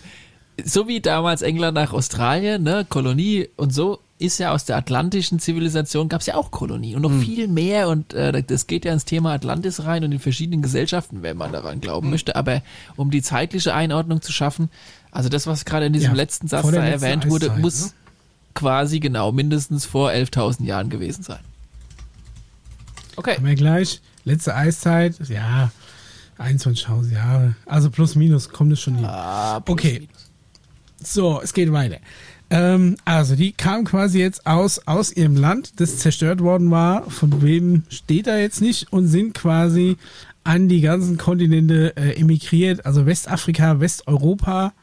so wie damals England nach Australien, ne, Kolonie und so, ist ja aus der atlantischen Zivilisation, gab es ja auch Kolonien und noch Hm. viel mehr und äh, das geht ja ins Thema Atlantis rein und in verschiedenen Gesellschaften, wenn man daran glauben Hm. möchte. Aber um die zeitliche Einordnung zu schaffen, also das, was gerade in diesem Ja, letzten Satz da erwähnt wurde, Eiszeit, muss ne? Quasi genau mindestens vor 11.000 Jahren gewesen sein. Okay. Haben wir gleich. Letzte Eiszeit, ja, 21.000 Jahre. Also plus minus kommt es schon hin. Ah, plus Okay. minus. So, es geht weiter. Ähm, also, die kamen quasi jetzt aus, aus ihrem Land, das zerstört worden war. Von wem steht da jetzt nicht und sind quasi an die ganzen Kontinente äh, emigriert. Also Westafrika, Westeuropa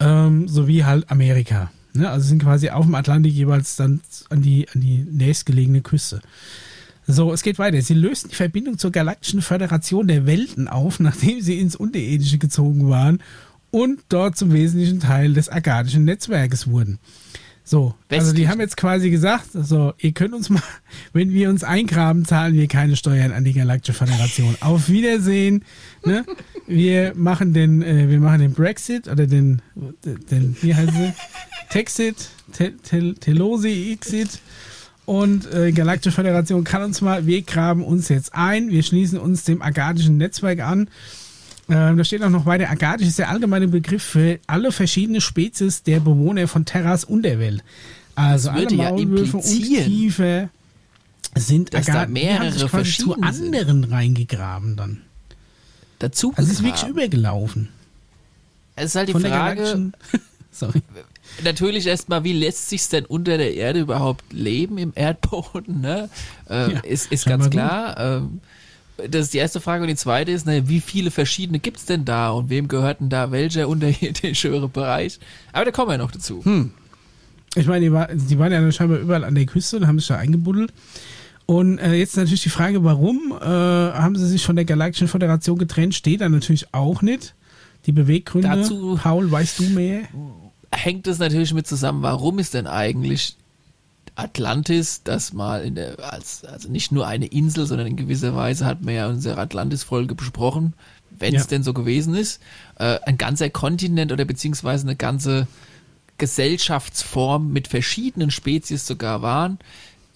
ähm, sowie halt Amerika. Ne? Also sind quasi auf dem Atlantik jeweils dann an die, an die nächstgelegene Küste. So, es geht weiter. Sie lösten die Verbindung zur Galaktischen Föderation der Welten auf, nachdem sie ins Unterirdische gezogen waren und dort zum wesentlichen Teil des Agadischen Netzwerkes wurden. So, also die haben jetzt quasi gesagt, so, ihr könnt uns mal, wenn wir uns eingraben, zahlen wir keine Steuern an die Galaktische Föderation. Auf Wiedersehen, ne? Wir machen den, äh, wir machen den Brexit oder den, den wie heißt sie? Texit, Te- Tel- Telosi, Exit. Und äh, Galaktische Föderation kann uns mal, wir graben uns jetzt ein, wir schließen uns dem agadischen Netzwerk an. Ähm, da steht auch noch weiter, agadisch ist der allgemeine Begriff für alle verschiedene Spezies der Bewohner von Terras Unterwelt. Also Das alle würde ja Maulwürfe und Kiefer sind dass da haben sich mehrere quasi zu verschiedene sind. anderen reingegraben dann. Dazu Also es ist wirklich übergelaufen. Es ist halt die Von der Frage. Sorry. natürlich erstmal, wie lässt sich denn unter der Erde überhaupt leben im Erdboden? Ne? Äh, Ja, ist ist scheinbar ganz klar. Ähm, das ist die erste Frage. Und die zweite ist, ne, wie viele verschiedene gibt's denn da und wem gehört denn da welcher unterirdische Bereich? Aber da kommen wir noch dazu. Ich meine, die, war, die waren ja dann scheinbar überall an der Küste und haben sich da eingebuddelt. Und äh, jetzt natürlich die Frage, warum äh, haben sie sich von der Galaktischen Föderation getrennt, steht da natürlich auch nicht. Die Beweggründe. Dazu- Paul, weißt du mehr? Hängt es natürlich mit zusammen, warum ist denn eigentlich Atlantis, das mal in der, als, also nicht nur eine Insel, sondern in gewisser Weise hat man ja unsere Atlantis-Folge besprochen, wenn es Ja. denn so gewesen ist, äh, ein ganzer Kontinent oder beziehungsweise eine ganze Gesellschaftsform mit verschiedenen Spezies sogar waren,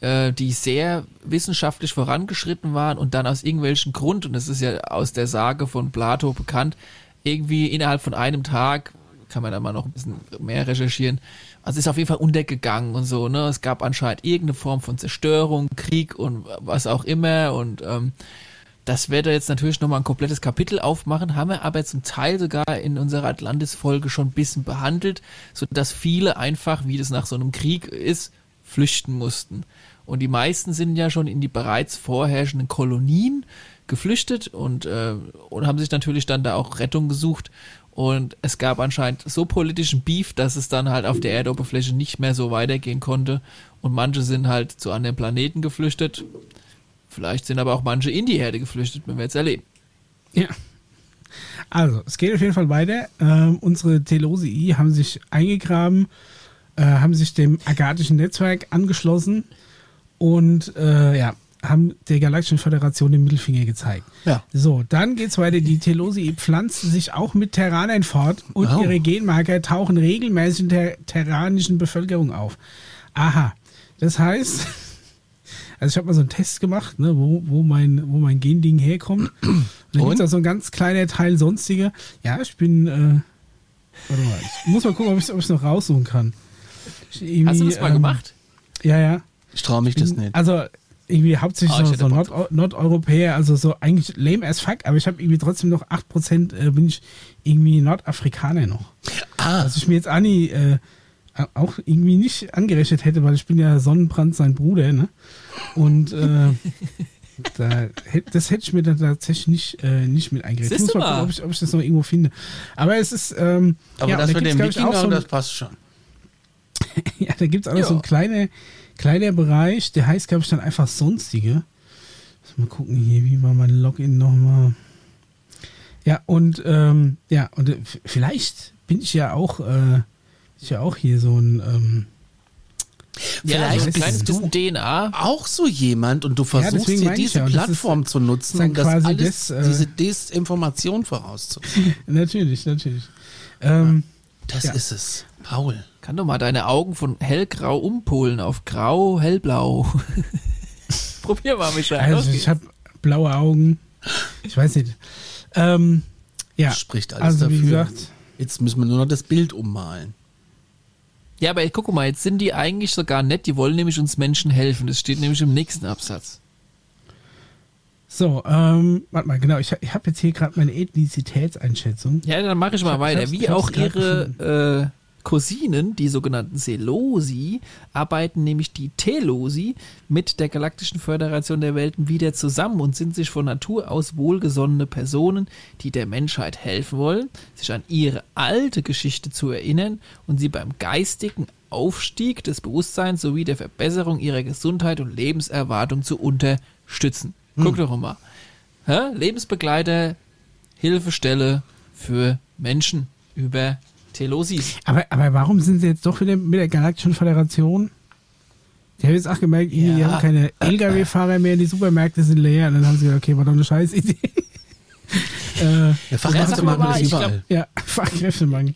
äh, die sehr wissenschaftlich vorangeschritten waren und dann aus irgendwelchen Grund, und das ist ja aus der Sage von Plato bekannt, irgendwie innerhalb von einem Tag, kann man da mal noch ein bisschen mehr recherchieren, also ist auf jeden Fall untergegangen und so, ne? Es gab anscheinend irgendeine Form von Zerstörung, Krieg und was auch immer und ähm, das wird jetzt natürlich nochmal ein komplettes Kapitel aufmachen, haben wir aber zum Teil sogar in unserer Atlantis-Folge schon ein bisschen behandelt, sodass viele einfach, wie das nach so einem Krieg ist, flüchten mussten. Und die meisten sind ja schon in die bereits vorherrschenden Kolonien geflüchtet und, äh, und haben sich natürlich dann da auch Rettung gesucht. Und es gab anscheinend so politischen Beef, dass es dann halt auf der Erdoberfläche nicht mehr so weitergehen konnte. Und manche sind halt zu anderen Planeten geflüchtet. Vielleicht sind aber auch manche in die Erde geflüchtet, wenn wir jetzt erleben. Ja. Also, es geht auf jeden Fall weiter. Ähm, unsere Telosii haben sich eingegraben, äh, haben sich dem agatischen Netzwerk angeschlossen und äh, ja, haben der Galaktischen Föderation den Mittelfinger gezeigt. Ja. So, dann geht's weiter. Die Telosii pflanzen sich auch mit Terranern fort und Oh. ihre Genmarker tauchen regelmäßig in der terranischen Bevölkerung auf. Aha. Das heißt, also ich habe mal so einen Test gemacht, ne, wo, wo, mein, wo mein Gending herkommt. Und da gibt Und? auch so ein ganz kleiner Teil sonstige. Ja, ich bin, äh, warte mal, ich muss mal gucken, ob ich es noch raussuchen kann. Hast du das mal ähm, gemacht? Ja, ja. Ich traue mich das Bin- nicht. Also irgendwie hauptsächlich ich so, so Nord Nordeuropäer, also so eigentlich lame as fuck, aber ich habe irgendwie trotzdem noch 8% äh, bin ich irgendwie Nordafrikaner noch. Ah, Was ich mir jetzt Anni äh, auch irgendwie nicht angerechnet hätte, weil ich bin ja Sonnenbrand sein Bruder, ne? Und äh, da, das hätte ich mir dann tatsächlich nicht, äh, nicht mit eingerechnet. Ich muss mal gucken, ob ich, ob ich das noch irgendwo finde. Aber es ist, ähm, aber ja, das da mit dem auch Wikinger, so ein- das passt schon. ja, da gibt es auch noch so Ja. Ein kleiner, Bereich, der heißt, glaube ich, dann einfach Sonstige. Mal gucken hier, wie war mein Login nochmal. Ja, und ähm, ja, und äh, vielleicht bin ich ja auch, äh, ich ja auch hier so ein, ähm, Ja, Vielleicht so ein bist kleines du- bisschen DNA. Auch so jemand und du versuchst deswegen dir diese ja, Plattform zu nutzen, um das quasi alles, das, äh, diese Desinformation vorauszufinden. natürlich, natürlich. Ähm, Das Ja. ist es. Paul. Kann doch mal deine Augen von hellgrau umpolen auf grau, hellblau. Probier mal, Michael. also Los ich habe blaue Augen. Ich weiß nicht. Ähm, ja, Spricht alles also dafür. wie gesagt, Jetzt müssen wir nur noch das Bild ummalen. Ja, aber guck mal, jetzt sind die eigentlich sogar nett. Die wollen nämlich uns Menschen helfen. Das steht nämlich im nächsten Absatz. so, ähm, warte mal, genau, ich, ich habe jetzt hier gerade meine Ethnizitätseinschätzung. Ja, dann mache ich mal Ich weiter. Wie auch ihre äh, Cousinen, die sogenannten Selosi, arbeiten nämlich die Telosi mit der Galaktischen Föderation der Welten wieder zusammen und sind sich von Natur aus wohlgesonnene Personen, die der Menschheit helfen wollen, sich an ihre alte Geschichte zu erinnern und sie beim geistigen Aufstieg des Bewusstseins sowie der Verbesserung ihrer Gesundheit und Lebenserwartung zu unterstützen. stützen. Guck doch mal. Hä? Lebensbegleiter, Hilfestelle für Menschen über Telosis. Aber, aber warum sind sie jetzt doch wieder mit der Galaktischen Föderation? Ich habe jetzt auch gemerkt, die Ja. haben keine Lkw-Fahrer mehr, die Supermärkte sind leer. Und dann haben sie gesagt, okay, war doch eine scheiß Idee. äh, Fachkräftemangel ist überall. ja, Fachkräftemangel.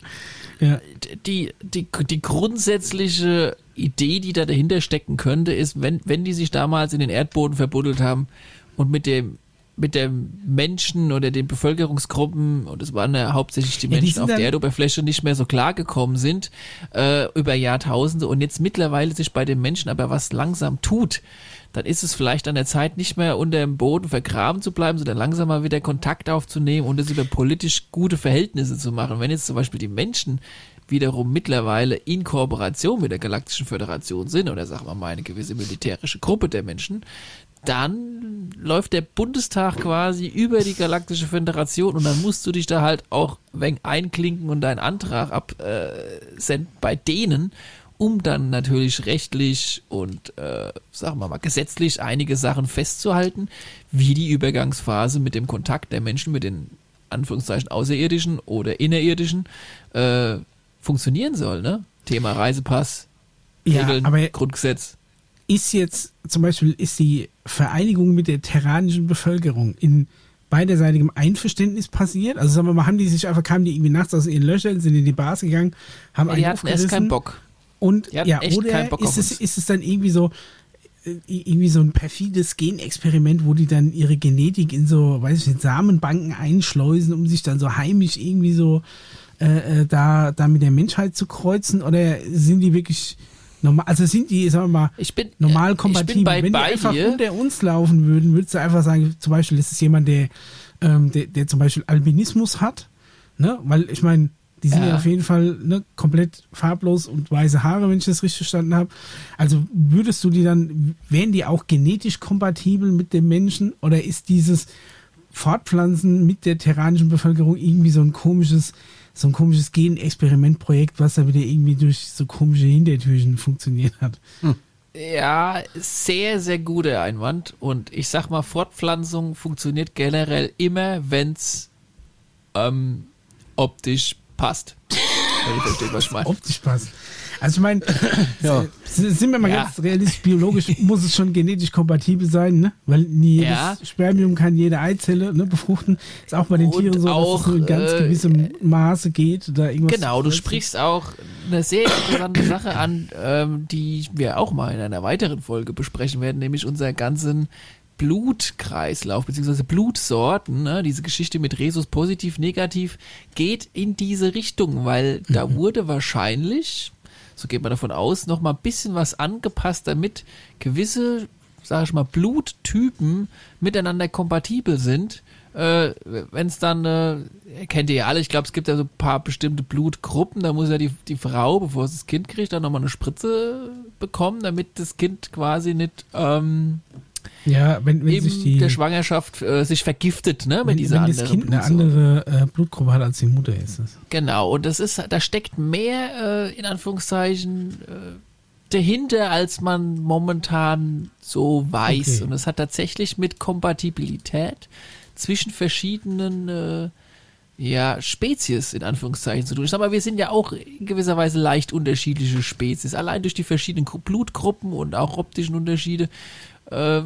Ja. die, die, die grundsätzliche Idee, die da dahinter stecken könnte, ist, wenn, wenn die sich damals in den Erdboden verbuddelt haben und mit dem mit dem Menschen oder den Bevölkerungsgruppen, und es waren ja hauptsächlich die Ja, die Menschen auf der Erdoberfläche nicht mehr so klar gekommen sind, äh, über Jahrtausende und jetzt mittlerweile sich bei den Menschen aber was langsam tut, dann ist es vielleicht an der Zeit, nicht mehr unter dem Boden vergraben zu bleiben, sondern langsam mal wieder Kontakt aufzunehmen und es über politisch gute Verhältnisse zu machen. Wenn jetzt zum Beispiel die Menschen wiederum mittlerweile in Kooperation mit der Galaktischen Föderation sind, oder sagen wir mal eine gewisse militärische Gruppe der Menschen, dann läuft der Bundestag quasi über die Galaktische Föderation und dann musst du dich da halt auch wenn einklinken und deinen Antrag absenden bei denen, um dann natürlich rechtlich und äh, sagen wir mal gesetzlich einige Sachen festzuhalten, wie die Übergangsphase mit dem Kontakt der Menschen mit den Anführungszeichen Außerirdischen oder Innerirdischen äh, funktionieren soll, ne? Thema Reisepass, Ja, Regeln, aber Grundgesetz. Ist jetzt zum Beispiel ist die Vereinigung mit der terranischen Bevölkerung in beiderseitigem Einverständnis passiert? Also sagen wir mal, haben die sich einfach, kamen die irgendwie nachts aus ihren Löchern, sind in die Bars gegangen, haben Die einen hatten erst keinen Bock. und Die ja, oder ist es, ist es dann irgendwie so äh, irgendwie so ein perfides Genexperiment, wo die dann ihre Genetik in so, weiß ich nicht, Samenbanken einschleusen, um sich dann so heimisch irgendwie so äh, äh, da, da mit der Menschheit zu kreuzen? Oder sind die wirklich normal, also sind die, sagen wir mal, Ich bin normal kompatibel. Ich bin bei, Wenn die bei einfach dir. unter uns laufen würden, würdest du einfach sagen, zum Beispiel, das ist jemand, der, ähm, der, der zum Beispiel Albinismus hat, ne? Weil ich meine, die sind ja. Ja. auf jeden Fall ne, komplett farblos und weiße Haare, wenn ich das richtig verstanden habe. Also würdest du die dann, wären die auch genetisch kompatibel mit dem Menschen oder ist dieses Fortpflanzen mit der terranischen Bevölkerung irgendwie so ein komisches, so ein komisches Genexperimentprojekt, was da wieder irgendwie durch so komische Hintertürchen funktioniert hat? Ja, sehr, sehr guter Einwand. Und ich sag mal, Fortpflanzung funktioniert generell immer, wenn's ähm, optisch passt. Wenn ihr versteht, was ich meine. optisch passt. Also ich meine, Ja. sind wir mal Ja. ganz realistisch, biologisch muss es schon genetisch kompatibel sein, ne? Weil nie jedes Ja. Spermium kann jede Eizelle ne, befruchten. Ist auch bei den Und Tieren so, auch, dass es nur in ganz äh, gewissem Maße geht. Da irgendwas Genau, du sprichst auch eine sehr interessante Sache an, ähm, die wir auch mal in einer weiteren Folge besprechen werden, nämlich unser ganzen Blutkreislauf beziehungsweise Blutsorten, ne? diese Geschichte mit Resus positiv, negativ, geht in diese Richtung, weil da wurde wahrscheinlich, so geht man davon aus, noch mal ein bisschen was angepasst, damit gewisse, sage ich mal, Bluttypen miteinander kompatibel sind. Äh, Wenn es dann, äh, kennt ihr ja alle, ich glaube, es gibt ja so ein paar bestimmte Blutgruppen, da muss ja die, die Frau, bevor sie das Kind kriegt, dann nochmal eine Spritze bekommen, damit das Kind quasi nicht ähm, Ja, wenn, wenn sich die, der Schwangerschaft äh, sich vergiftet, ne, mit wenn, dieser wenn das Kind eine andere äh, Blutgruppe hat als die Mutter ist es. Genau, und das ist, da steckt mehr, äh, in Anführungszeichen, äh, dahinter, als man momentan so weiß. Okay. Und es hat tatsächlich mit Kompatibilität zwischen verschiedenen äh, ja, Spezies in Anführungszeichen zu tun. Ich sag mal, wir sind ja auch in gewisser Weise leicht unterschiedliche Spezies. Allein durch die verschiedenen Gru- Blutgruppen und auch optischen Unterschiede. Äh,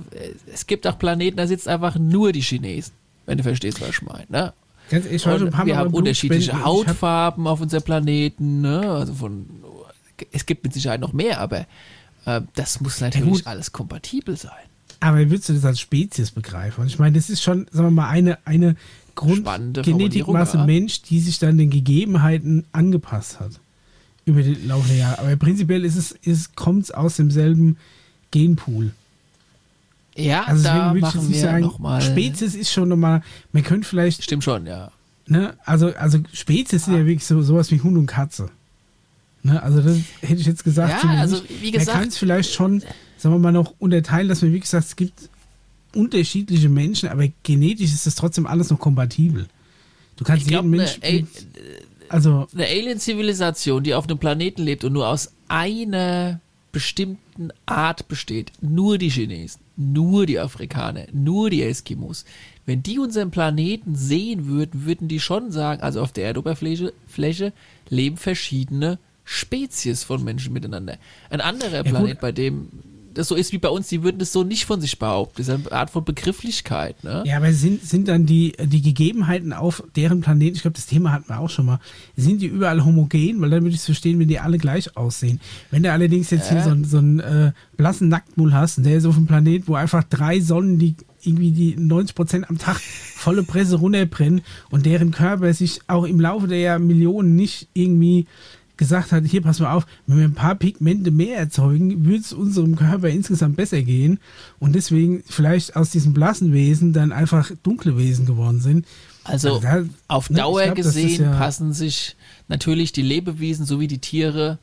es gibt auch Planeten, da sitzt einfach nur die Chinesen. Wenn du verstehst, was ich meine. Ne? Ganz ehrlich, wir haben beim unterschiedliche. Ich hab- Hautfarben auf unserem Planeten. Ne? Also von, es gibt mit Sicherheit noch mehr, aber äh, das muss natürlich alles kompatibel sein. Aber wie würdest du das als Spezies begreifen? Ich meine, das ist schon, sagen wir mal, eine, eine Grundgenetikmasse ja. Mensch, die sich dann den Gegebenheiten angepasst hat. Über den Lauf der Jahre. Aber prinzipiell ist es, ist, kommt es aus demselben Genpool. Ja, Also da machen wir sagen, nochmal. Spezies ist schon nochmal, man könnte vielleicht, Stimmt schon, ja. ne, also, also Spezies sind ja wirklich so, sowas wie Hund und Katze. Ne, also das hätte ich jetzt gesagt. Ja, also, nicht. wie Man gesagt- kann es vielleicht schon, sagen wir mal, noch unterteilen, dass man wirklich sagt, es gibt unterschiedliche Menschen, aber genetisch ist das trotzdem alles noch kompatibel. Du kannst Ich jeden eine, Mensch, Al- mit- also eine Alien-Zivilisation, die auf einem Planeten lebt und nur aus einer bestimmten Art besteht. Nur die Chinesen, nur die Afrikaner, nur die Eskimos. Wenn die unseren Planeten sehen würden, würden die schon sagen, also auf der Erdoberfläche Fläche leben verschiedene Spezies von Menschen miteinander. Ein anderer Planet, bei dem das so ist wie bei uns, die würden das so nicht von sich behaupten. Das ist eine Art von Begrifflichkeit. Ne? Ja, aber sind, sind dann die, die Gegebenheiten auf deren Planeten, ich glaube, das Thema hatten wir auch schon mal, sind die überall homogen? Weil dann würde ich es verstehen, wenn die alle gleich aussehen. Wenn du allerdings jetzt hier so, einen- so einen äh, blassen Nacktmull hast, der ist auf einem Planet, wo einfach drei Sonnen, die irgendwie die 90 Prozent am Tag volle Presse runterbrennen und deren Körper sich auch im Laufe der Jahr Millionen nicht irgendwie gesagt hat, hier pass mal auf, wenn wir ein paar Pigmente mehr erzeugen, würde es unserem Körper insgesamt besser gehen und deswegen vielleicht aus diesem blassen Wesen dann einfach dunkle Wesen geworden sind. Also da- auf ne, Dauer glaub, gesehen ja- passen sich natürlich die Lebewesen sowie die Tiere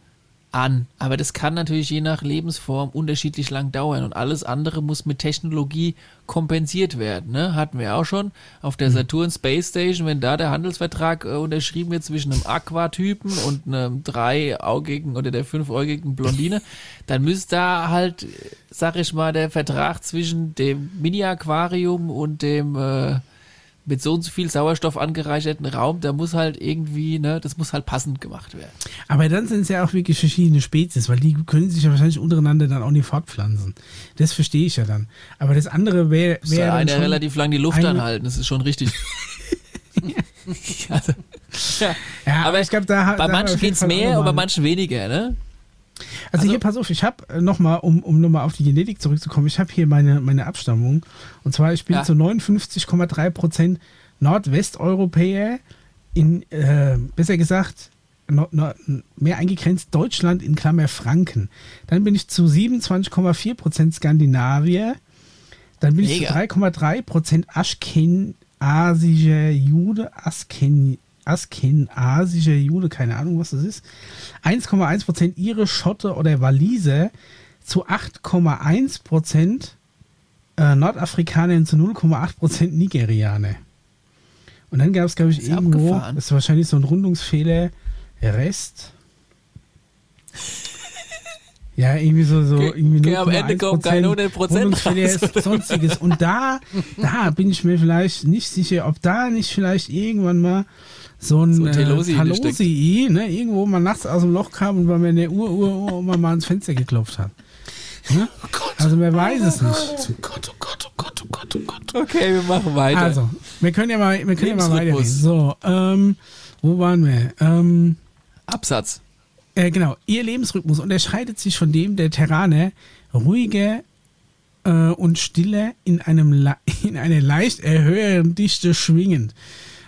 an. Aber das kann natürlich je nach Lebensform unterschiedlich lang dauern und alles andere muss mit Technologie kompensiert werden. Ne? Hatten wir auch schon auf Mhm. der Saturn Space Station, wenn da der Handelsvertrag äh, unterschrieben wird zwischen einem Aquatypen und einem dreiaugigen oder der fünfäugigen Blondine, dann müsste da halt, äh, sag ich mal, der Vertrag zwischen dem Mini-Aquarium und dem äh, mit so und so viel Sauerstoff angereicherten Raum, da muss halt irgendwie, ne, das muss halt passend gemacht werden. Aber dann sind es ja auch wirklich verschiedene Spezies, weil die können sich ja wahrscheinlich untereinander dann auch nicht fortpflanzen. Das verstehe ich ja dann. Aber das andere wäre ja wär dann einer relativ lang die Luft anhalten, das ist schon richtig. also, ja. Ja, aber ich glaube, da Bei da manchen geht's Fall auch mehr und bei manchen weniger, ne? Also, Also- hier, pass auf, ich habe nochmal, um, um nochmal auf die Genetik zurückzukommen, ich habe hier meine, meine Abstammung. Und zwar, ich bin Ja. zu 59,3 Prozent Nordwesteuropäer, in, äh, besser gesagt, no, no, mehr eingegrenzt Deutschland in Klammer Franken. Dann bin ich zu 27,4 Prozent Skandinavier. Dann bin ich Mega. zu 3,3 Prozent Aschkenasischer Jude, Asken, Askenasischer Jude, keine Ahnung, was das ist. 1,1 Prozent Ire, Schotte oder Waliser, zu 8,1 Prozent äh, Nordafrikaner und zu 0,8 Prozent Nigerianer. Und dann gab es, glaube ich, Ist irgendwo, abgefahren. das ist wahrscheinlich so ein Rundungsfehler, Rest. Ja, irgendwie so, so Ge- irgendwie ge- am Ende 0,1% kommt keine 100% Rundungsfehler, raus, oder? sonstiges. Und da, da bin ich mir vielleicht nicht sicher, ob da nicht vielleicht irgendwann mal so ein, So ein Telosi äh, steckt. Talosi, ne, irgendwo mal nachts aus dem Loch kam und bei mir in der Uhr, Uhr, Uhr mal, ans Fenster geklopft hat. Ne? Also wer weiß es nicht. Oh Gott, oh Gott, oh Gott, oh Gott, oh Gott. Okay, wir machen weiter. Also, wir können ja mal, wir können ja mal. Lebensrhythmus. So, ähm, wo waren wir? Ähm, Absatz. äh, genau, ihr Lebensrhythmus unterscheidet sich von dem der Terraner ruhiger äh, und stiller in einem in einer leicht erhöhten Dichte schwingend.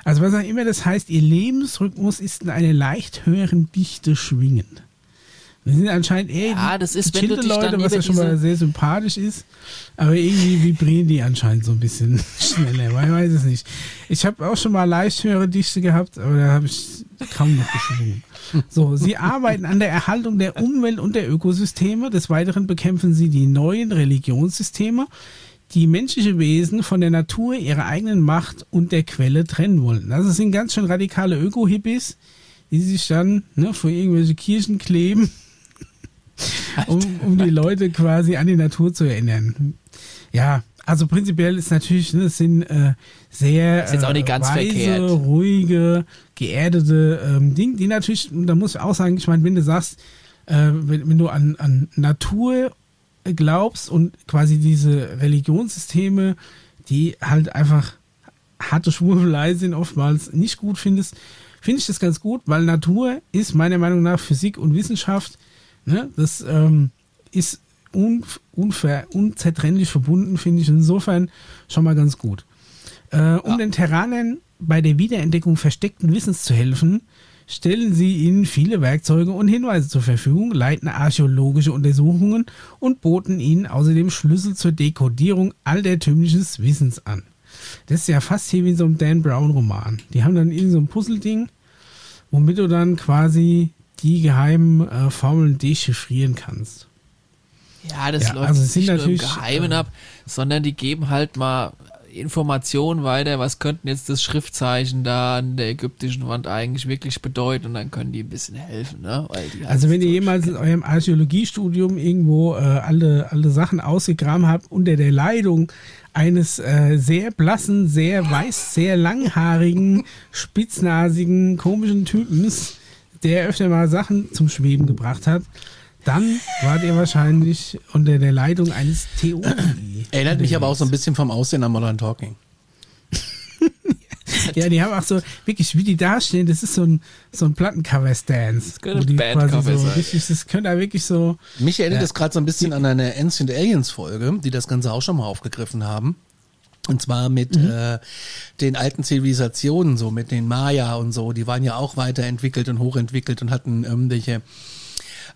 Also was auch immer das heißt, ihr Lebensrhythmus ist in einer leicht höheren Dichte schwingend. Das sind anscheinend eher Ja, das ist, wenn du dich dann Leute, was ja schon mal sehr sympathisch ist. Aber irgendwie vibrieren die anscheinend so ein bisschen schneller. Man weiß es nicht. Ich habe auch schon mal leicht höhere Dichte gehabt, aber da habe ich kaum noch geschwungen. So, sie arbeiten an der Erhaltung der Umwelt und der Ökosysteme. Des Weiteren bekämpfen sie die neuen Religionssysteme, die menschliche Wesen von der Natur, ihrer eigenen Macht und der Quelle trennen wollen. Also es sind ganz schön radikale Öko-Hippies, die sich dann ne, vor irgendwelche Kirchen kleben, um, um die Leute quasi an die Natur zu erinnern. Ja, also prinzipiell ist natürlich, ne, es sind äh, sehr Ist äh, weise, verkehrt. ruhige, geerdete ähm, Dinge, die natürlich, da muss ich auch sagen, ich meine, wenn du sagst, äh, wenn, wenn du an, an Natur glaubst und quasi diese Religionssysteme, die halt einfach harte Schwurbelei sind, oftmals nicht gut findest, finde ich das ganz gut, weil Natur ist meiner Meinung nach Physik und Wissenschaft, ne, das ähm, ist un, unver, unzertrennlich verbunden, finde ich insofern schon mal ganz gut. Äh, um den Terranern bei der Wiederentdeckung versteckten Wissens zu helfen, stellen sie ihnen viele Werkzeuge und Hinweise zur Verfügung, leiten archäologische Untersuchungen und boten ihnen außerdem Schlüssel zur Dekodierung altertümliches Wissens an. Das ist ja fast hier wie in so einem Dan Brown Roman. Die haben dann irgend so ein Puzzle-Ding, womit du dann quasi die geheimen äh, Formeln dechiffrieren kannst. Ja, das Ja, läuft also sind nicht nur im natürlich, Geheimen äh, ab, sondern die geben halt mal Informationen weiter, was könnten jetzt das Schriftzeichen da an der ägyptischen Wand eigentlich wirklich bedeuten und dann können die ein bisschen helfen, ne? Die halt Also wenn ihr jemals in eurem Archäologiestudium irgendwo äh, alle, alle Sachen ausgegraben habt unter der Leitung eines äh, sehr blassen, sehr weiß, sehr langhaarigen, spitznasigen, komischen Typens, der öfter mal Sachen zum Schweben gebracht hat, dann wart ihr wahrscheinlich unter der Leitung eines Theologie. Erinnert mich aber auch so ein bisschen vom Aussehen an Modern Talking. Ja, die haben auch so, wirklich, wie die dastehen, das ist so ein, so ein Plattencover-Stance. Das könnte wo die Bandcover quasi so sein. richtig, das könnte da wirklich so, Mich erinnert Ja. das gerade so ein bisschen an eine Ancient Aliens Folge, die das Ganze auch schon mal aufgegriffen haben. Und zwar mit äh, den alten Zivilisationen, so mit den Maya und so, die waren ja auch weiterentwickelt und hochentwickelt und hatten irgendwelche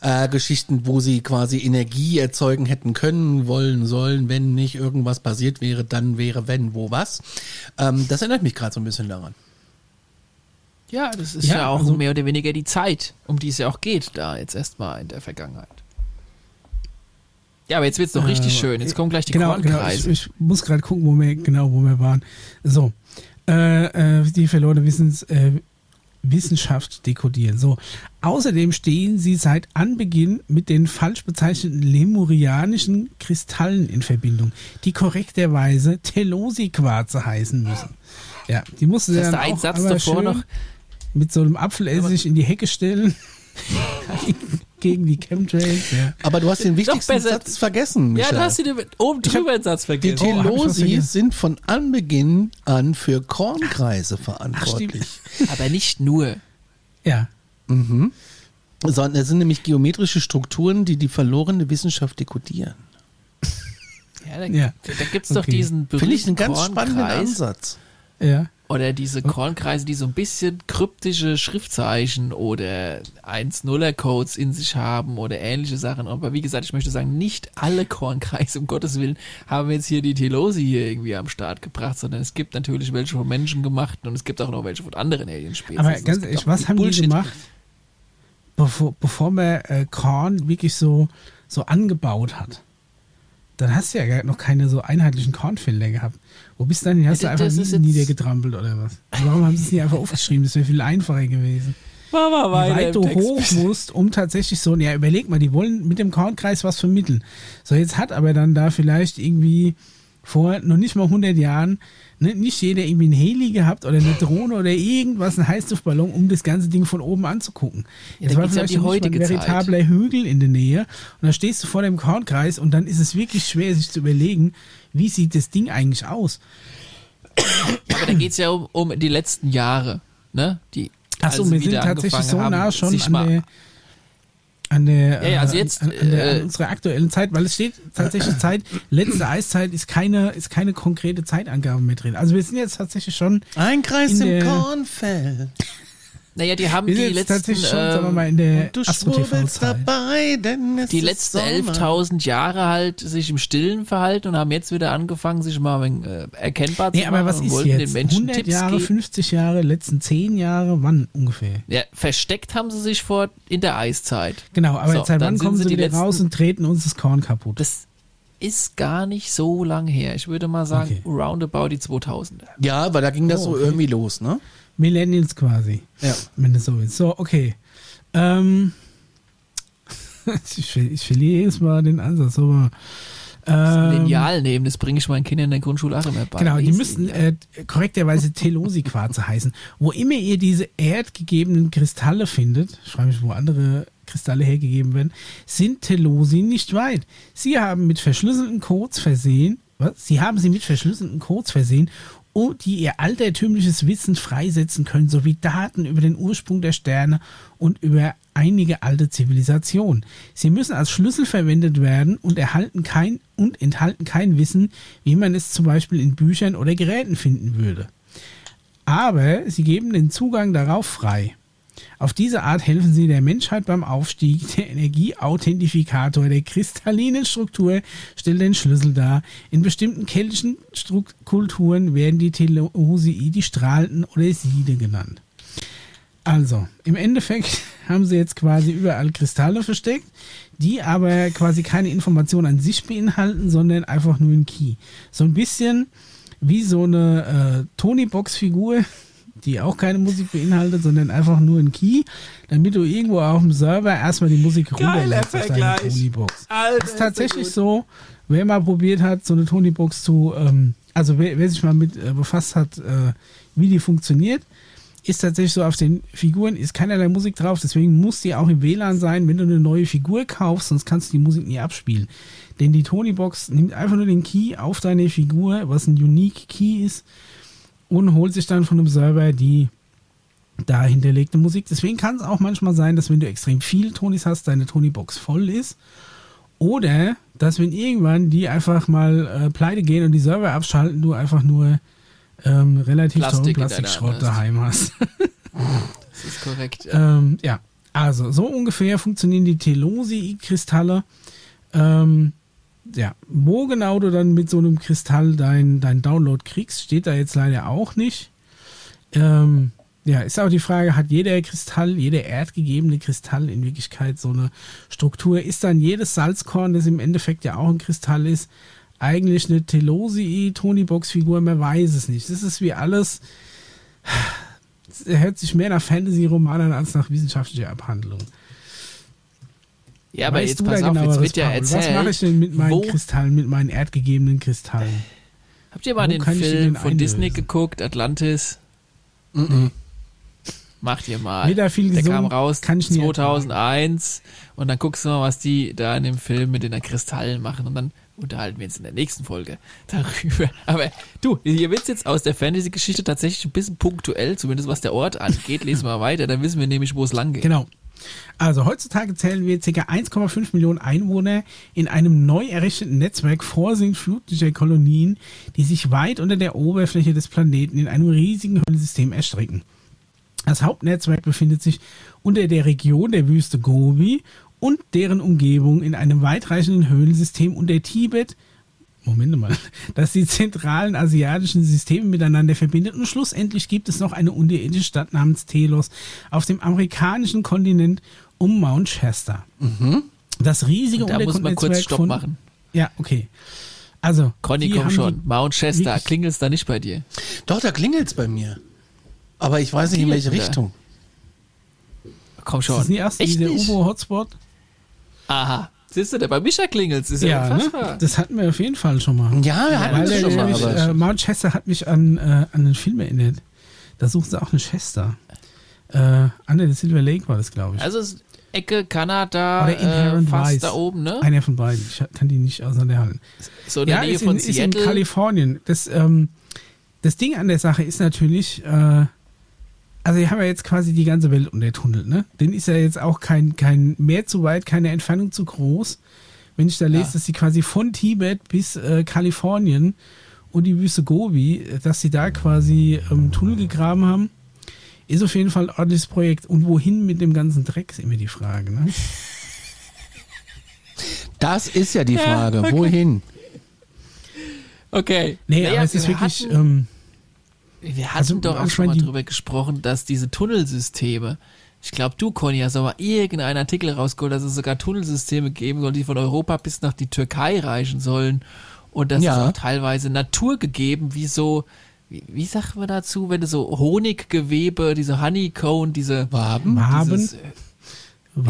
äh, Geschichten, wo sie quasi Energie erzeugen hätten können, wollen, sollen, wenn nicht irgendwas passiert wäre, dann wäre wenn, wo, was. Ähm, das erinnert mich gerade so ein bisschen daran. Ja, das ist ja, Ja, auch also- mehr oder weniger die Zeit, um die es ja auch geht, da jetzt erstmal in der Vergangenheit. Ja, aber jetzt wird's noch richtig Äh, schön. Jetzt kommen gleich die genau, genau, ich, Kornkreise. ich muss gerade gucken, wo wir genau wo wir waren. So, äh, äh, die verlorene Wissens, äh, Wissenschaft dekodieren. So, außerdem stehen sie seit Anbeginn mit den falsch bezeichneten lemurianischen Kristallen in Verbindung, die korrekterweise Telosi-Quarze heißen müssen. Ja, die mussten sie dann auch Satz davor noch. mit so einem Apfelessig in die Hecke stellen gegen die Chemtrails. Ja. Aber du hast den wichtigsten Satz vergessen, Ja, Michael. da hast du den oben drüber einen Satz Die vergessen. Oh, was Telosi vergessen. sind von Anbeginn an für Kornkreise verantwortlich. aber nicht nur. ja. Sondern es sind nämlich geometrische Strukturen, die die verlorene Wissenschaft dekodieren. Ja, da, Ja. da gibt's doch Okay. diesen berühmten Finde ich einen ganz spannenden. Ansatz. Ja. Oder diese Kornkreise, die so ein bisschen kryptische Schriftzeichen oder 1-0er-Codes in sich haben oder ähnliche Sachen. Aber wie gesagt, ich möchte sagen, nicht alle Kornkreise, um Gottes Willen, haben jetzt hier die Telosi hier irgendwie am Start gebracht, sondern es gibt natürlich welche von Menschen gemacht und es gibt auch noch welche von anderen Alienspezies. Aber ganz ehrlich, was haben die Bullshit. gemacht, bevor, bevor man äh, Korn wirklich so, so angebaut hat? Dann hast du ja noch keine so einheitlichen Kornfelder gehabt. Wo bist du dann? hin? Hast du einfach nie, niedergetrampelt oder was? Warum haben sie es nicht einfach aufgeschrieben? Das wäre viel einfacher gewesen. Mach mal Wie weit du hoch musst, um tatsächlich so, ja, überleg mal, die wollen mit dem Kornkreis was vermitteln. So, jetzt hat aber dann da vielleicht irgendwie vor noch nicht mal 100 Jahren ne, nicht jeder irgendwie ein Heli gehabt oder eine Drohne oder irgendwas, ein Heißluftballon, um das ganze Ding von oben anzugucken. Ja, Jetzt da war vielleicht die heutige ein veritabler Hügel in der Nähe und da stehst du vor dem Kornkreis und dann ist es wirklich schwer, sich zu überlegen, wie sieht das Ding eigentlich aus. Aber da geht's ja um, um die letzten Jahre, ne? Die Achso, also wir sind tatsächlich so haben, nah schon an der, an der, Ja, ja, also jetzt, an, an, der, äh, unserer aktuellen Zeit, weil es steht tatsächlich Zeit, letzte Eiszeit ist keine, ist keine konkrete Zeitangabe mehr drin. Also wir sind jetzt tatsächlich schon, Ein Kreis In im der- Kornfeld. Naja, die haben wir die letzten, tatsächlich schon, sagen wir ähm, mal, in der Du Astro-TV-Zeit. schwurbelst dabei, denn es die ist letzten Sommer. 11.000 Jahre halt sich im Stillen verhalten und haben jetzt wieder angefangen, sich mal äh, erkennbar Nee, zu aber machen was und ist wollten jetzt? den Menschen 100 Tipps Jahre, geben. 50 Jahre, letzten 10 Jahre, wann ungefähr? Ja, versteckt haben sie sich vor in der Eiszeit. Genau, aber So, jetzt seit dann wann kommen sie wieder letzten- raus und treten uns das Korn kaputt? Das ist gar nicht so lang her. Ich würde mal sagen, Okay. roundabout die 2000er. Ja, weil da ging das Oh, so okay. irgendwie los, ne? Millennials quasi. Ja. Wenn du so willst. So, okay. Ähm, ich, ich verliere jedes Mal den Ansatz. Aber, ähm, Lineal nehmen, das bringe ich meinen Kindern in der Grundschule auch immer bei. Genau, die Lineal. äh, korrekterweise Telosi-Quarze heißen. Wo immer ihr diese erdgegebenen Kristalle findet, ich frage mich, wo andere Kristalle hergegeben werden, sind Telosi nicht weit. Sie haben mit verschlüsselten Codes versehen, was? Sie haben sie mit verschlüsselten Codes versehen, oh, die ihr altertümliches Wissen freisetzen können, sowie Daten über den Ursprung der Sterne und über einige alte Zivilisationen. Sie müssen als Schlüssel verwendet werden und erhalten kein und enthalten kein Wissen, wie man es zum Beispiel in Büchern oder Geräten finden würde. Aber sie geben den Zugang darauf frei. Auf diese Art helfen sie der Menschheit beim Aufstieg. Der Energieauthentifikator der kristallinen Struktur stellt den Schlüssel dar. In bestimmten keltischen Kulturen werden die Telosii die Strahlenden oder Siede genannt. Also, im Endeffekt haben sie jetzt quasi überall Kristalle versteckt, die aber quasi keine Information an sich beinhalten, sondern einfach nur ein Key. So ein bisschen wie so eine äh, Tony-Box-Figur, die auch keine Musik beinhaltet, sondern einfach nur ein Key, damit du irgendwo auf dem Server erstmal die Musik runterlädst auf deine Tony-Box. Das ist tatsächlich so, wer mal probiert hat, so eine Tony-Box zu, ähm, also wer, wer sich mal mit äh, befasst hat, äh, wie die funktioniert, ist tatsächlich so, auf den Figuren ist keinerlei Musik drauf, deswegen muss die auch im WLAN sein, wenn du eine neue Figur kaufst, sonst kannst du die Musik nie abspielen. Denn die Tony-Box nimmt einfach nur den Key auf deine Figur, was ein Unique Key ist, und holt sich dann von einem Server die da hinterlegte Musik. Deswegen kann es auch manchmal sein, dass wenn du extrem viele Tonys hast, deine Tony-Box voll ist. Oder dass wenn irgendwann die einfach mal äh, pleite gehen und die Server abschalten, du einfach nur ähm, relativ Plastik teuren Plastikschrott daheim hast. Das ist korrekt. ähm, ja, also so ungefähr funktionieren die Telosi-Kristalle. Ähm, ja, wo genau du dann mit so einem Kristall dein, dein Download kriegst, steht da jetzt leider auch nicht. Ähm, ja, ist auch die Frage, hat jeder Kristall, jeder erdgegebene Kristall in Wirklichkeit so eine Struktur? Ist dann jedes Salzkorn, das im Endeffekt ja auch ein Kristall ist, eigentlich eine Telosi Tony Box Figur? Man weiß es nicht. Das ist wie alles, es hört sich mehr nach Fantasy-Roman an als nach wissenschaftlicher Abhandlung. Ja, aber Weißt jetzt pass auf, jetzt wird ja erzählt. Was mache ich denn mit meinen wo, Kristallen, mit meinen erdgegebenen Kristallen? habt ihr mal wo den Film von Disney geguckt, Atlantis? Mhm. Macht ihr mal. Weder viel Der gesungen, kam raus kann ich nie 2001 und dann guckst du mal, was die da in dem Film mit den Kristallen machen und dann unterhalten wir uns in der nächsten Folge darüber. Aber du, hier wird's jetzt aus der Fantasy-Geschichte tatsächlich ein bisschen punktuell, zumindest was der Ort angeht. Lesen wir weiter, dann wissen wir nämlich, wo es lang geht. Genau. Also heutzutage zählen wir ca. 1,5 Millionen Einwohner in einem neu errichteten Netzwerk vorsintflutlicher Kolonien, die sich weit unter der Oberfläche des Planeten in einem riesigen Höhlensystem erstrecken. Das Hauptnetzwerk befindet sich unter der Region der Wüste Gobi und deren Umgebung in einem weitreichenden Höhlensystem unter Tibet, Moment mal, das die zentralen asiatischen Systeme miteinander verbindet. Und schlussendlich gibt es noch eine unterirdische Stadt namens Telos auf dem amerikanischen Kontinent um Mount Shasta. Das riesige Mhm. Da muss man kurz Stopp von, machen. Ja, okay. Also, Conny, die komm schon. die- Mount Shasta, wirklich- klingelt's da nicht bei dir? Doch, da klingelt's bei mir. Aber ich weiß nicht, in welche Klingelt. Richtung. Komm Ist schon. das nicht erst Echt der nicht? UFO-Hotspot? Aha. Siehst du, der bei Micha klingelt's. Ist ja, Ja, ne? das hatten wir auf jeden Fall schon mal. Ja, wir hatten Weil das der, schon mal. Aber äh, Mount Chester hat mich an, äh, an einen Film erinnert. Da suchen sie auch eine Chester. Äh, Under the Silver Lake war das, glaube ich. Also es ist Ecke Kanada, Oder äh, Inherent fast Vice. da oben, ne? Einer von beiden. Ich kann die nicht auseinanderhalten. So in der Ja, Nähe ist von in, ist in Seattle. Kalifornien. Das, ähm, das Ding an der Sache ist natürlich, äh, also wir haben ja jetzt quasi die ganze Welt untertunnelt, ne? Den ist ja jetzt auch kein, kein mehr zu weit, keine Entfernung zu groß. Wenn ich da lese, Ja. dass sie quasi von Tibet bis äh, Kalifornien und die Wüste Gobi, dass sie da quasi ähm, Tunnel gegraben haben, ist auf jeden Fall ein ordentliches Projekt. Und wohin mit dem ganzen Dreck, ist immer die Frage, ne? das ist ja die Frage. Wohin? Okay. Nee, Naja, aber es ist wir wirklich, Hatten, ähm, wir hatten also, doch auch schon mal drüber gesprochen, dass diese Tunnelsysteme, ich glaube, du, Conny, hast aber mal irgendeinen Artikel rausgeholt, dass es sogar Tunnelsysteme geben soll, die von Europa bis nach die Türkei reichen sollen. Und das Ja. ist auch teilweise naturgegeben, wie so, wie, wie sagt man dazu, wenn du so Honiggewebe, diese Honeycomb, diese Waben? Waben, dieses,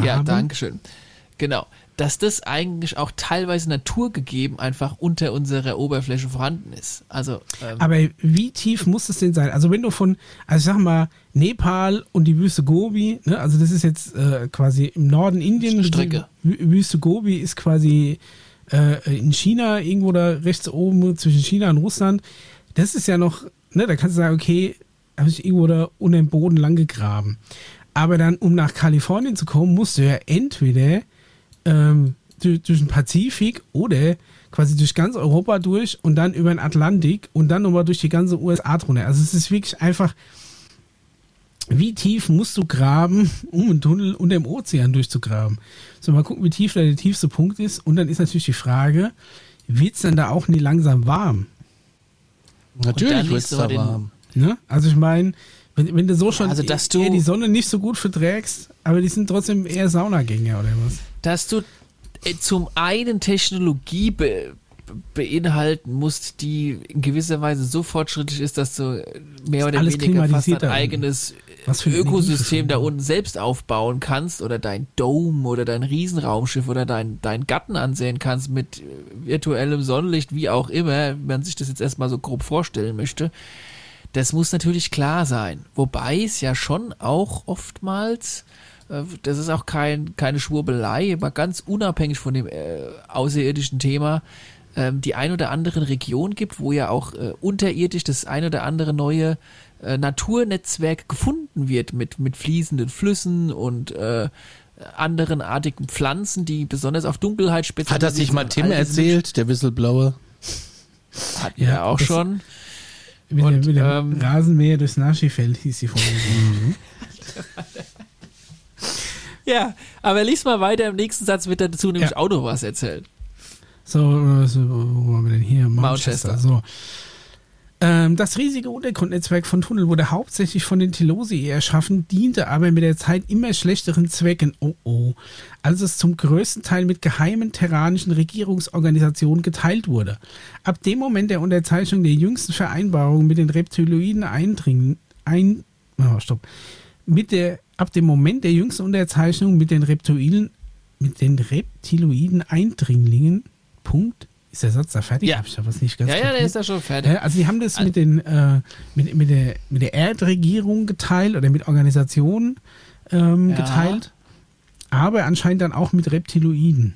Ja, Waben. danke schön. Genau. Dass das eigentlich auch teilweise naturgegeben einfach unter unserer Oberfläche vorhanden ist. Also, ähm, Aber wie tief muss es denn sein? Also wenn du von, also ich sag mal, Nepal und die Wüste Gobi, ne, also das ist jetzt äh, quasi im Norden Indien. Strecke. Wüste Gobi ist quasi äh, in China, irgendwo da rechts oben zwischen China und Russland. Das ist ja noch, ne, da kannst du sagen, okay, habe ich irgendwo da unter dem Boden lang gegraben. Aber dann, um nach Kalifornien zu kommen, musst du ja entweder ähm, durch, durch den Pazifik oder quasi durch ganz Europa durch und dann über den Atlantik und dann nochmal durch die ganze USA drunter. Also es ist wirklich einfach, wie tief musst du graben, um einen Tunnel unter dem Ozean durchzugraben? So, mal gucken, wie tief da der tiefste Punkt ist. Und dann ist natürlich die Frage, wird es dann da auch nie langsam warm? Natürlich wird es da warm. Ne? Also ich meine, wenn, wenn du so schon Also, dass du- die Sonne nicht so gut verträgst, aber die sind trotzdem eher Saunagänger oder was? Dass du äh, zum einen Technologie be, beinhalten musst, die in gewisser Weise so fortschrittlich ist, dass du mehr oder weniger fast dein eigenes Ökosystem da unten selbst aufbauen kannst oder dein Dome oder dein Riesenraumschiff oder dein, dein Gatten ansehen kannst mit äh, virtuellem Sonnenlicht, wie auch immer, wenn man sich das jetzt erstmal so grob vorstellen möchte. Das muss natürlich klar sein. Wobei es ja schon auch oftmals, das ist auch kein, keine Schwurbelei, aber ganz unabhängig von dem äh, außerirdischen Thema, ähm, die ein oder andere Region gibt, wo ja auch äh, unterirdisch das ein oder andere neue äh, Naturnetzwerk gefunden wird mit, mit fließenden Flüssen und äh, anderen artigen Pflanzen, die besonders auf Dunkelheit spezialisiert Hat das sich mal sind. Tim erzählt, der Whistleblower? Hatten wir Ja, auch schon. Mit, Und, dem, mit dem ähm, Rasenmäher durchs Naschifeld hieß die Folge. Ja, aber lies mal weiter. Im nächsten Satz wird dazu nämlich Ja. auch noch was erzählt. So, so, wo waren wir denn hier? Manchester. Manchester. So. Ähm, das riesige Untergrundnetzwerk von Tunnel wurde hauptsächlich von den Telosii erschaffen, diente aber mit der Zeit immer schlechteren Zwecken. Oh oh. Als es zum größten Teil mit geheimen terranischen Regierungsorganisationen geteilt wurde. Ab dem Moment der Unterzeichnung der jüngsten Vereinbarung mit den Reptiloiden eindringen, ein, oh, stopp. Mit der, ab dem Moment der jüngsten Unterzeichnung mit den Reptiloiden, mit den Reptiloiden Eindringlingen, Punkt. Ist der Satz da fertig? Ja. Hab ich da was nicht ganz Ja, ja, der ist ja schon fertig. Ja, also die haben das mit den äh, mit, mit, der, mit der Erdregierung geteilt oder mit Organisationen ähm, Ja. geteilt, aber anscheinend dann auch mit Reptiloiden.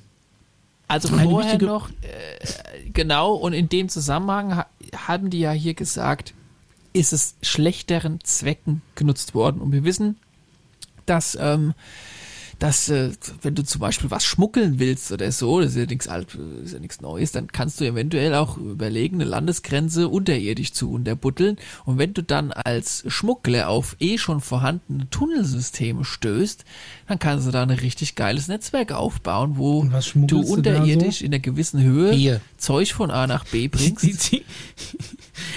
Also vorher noch, äh, genau, und in dem Zusammenhang ha haben die ja hier gesagt, ist es schlechteren Zwecken genutzt worden. Und wir wissen, dass, ähm, dass äh, wenn du zum Beispiel was schmuggeln willst oder so, das ist ja nichts alt, ist ja nichts Neues, dann kannst du eventuell auch überlegen, eine Landesgrenze unterirdisch zu unterbuddeln. Und wenn du dann als Schmuggler auf eh schon vorhandene Tunnelsysteme stößt, dann kannst du da ein richtig geiles Netzwerk aufbauen, wo du schmuggelst du unterirdisch in einer gewissen Höhe Bier. Zeug von A nach B bringst. die,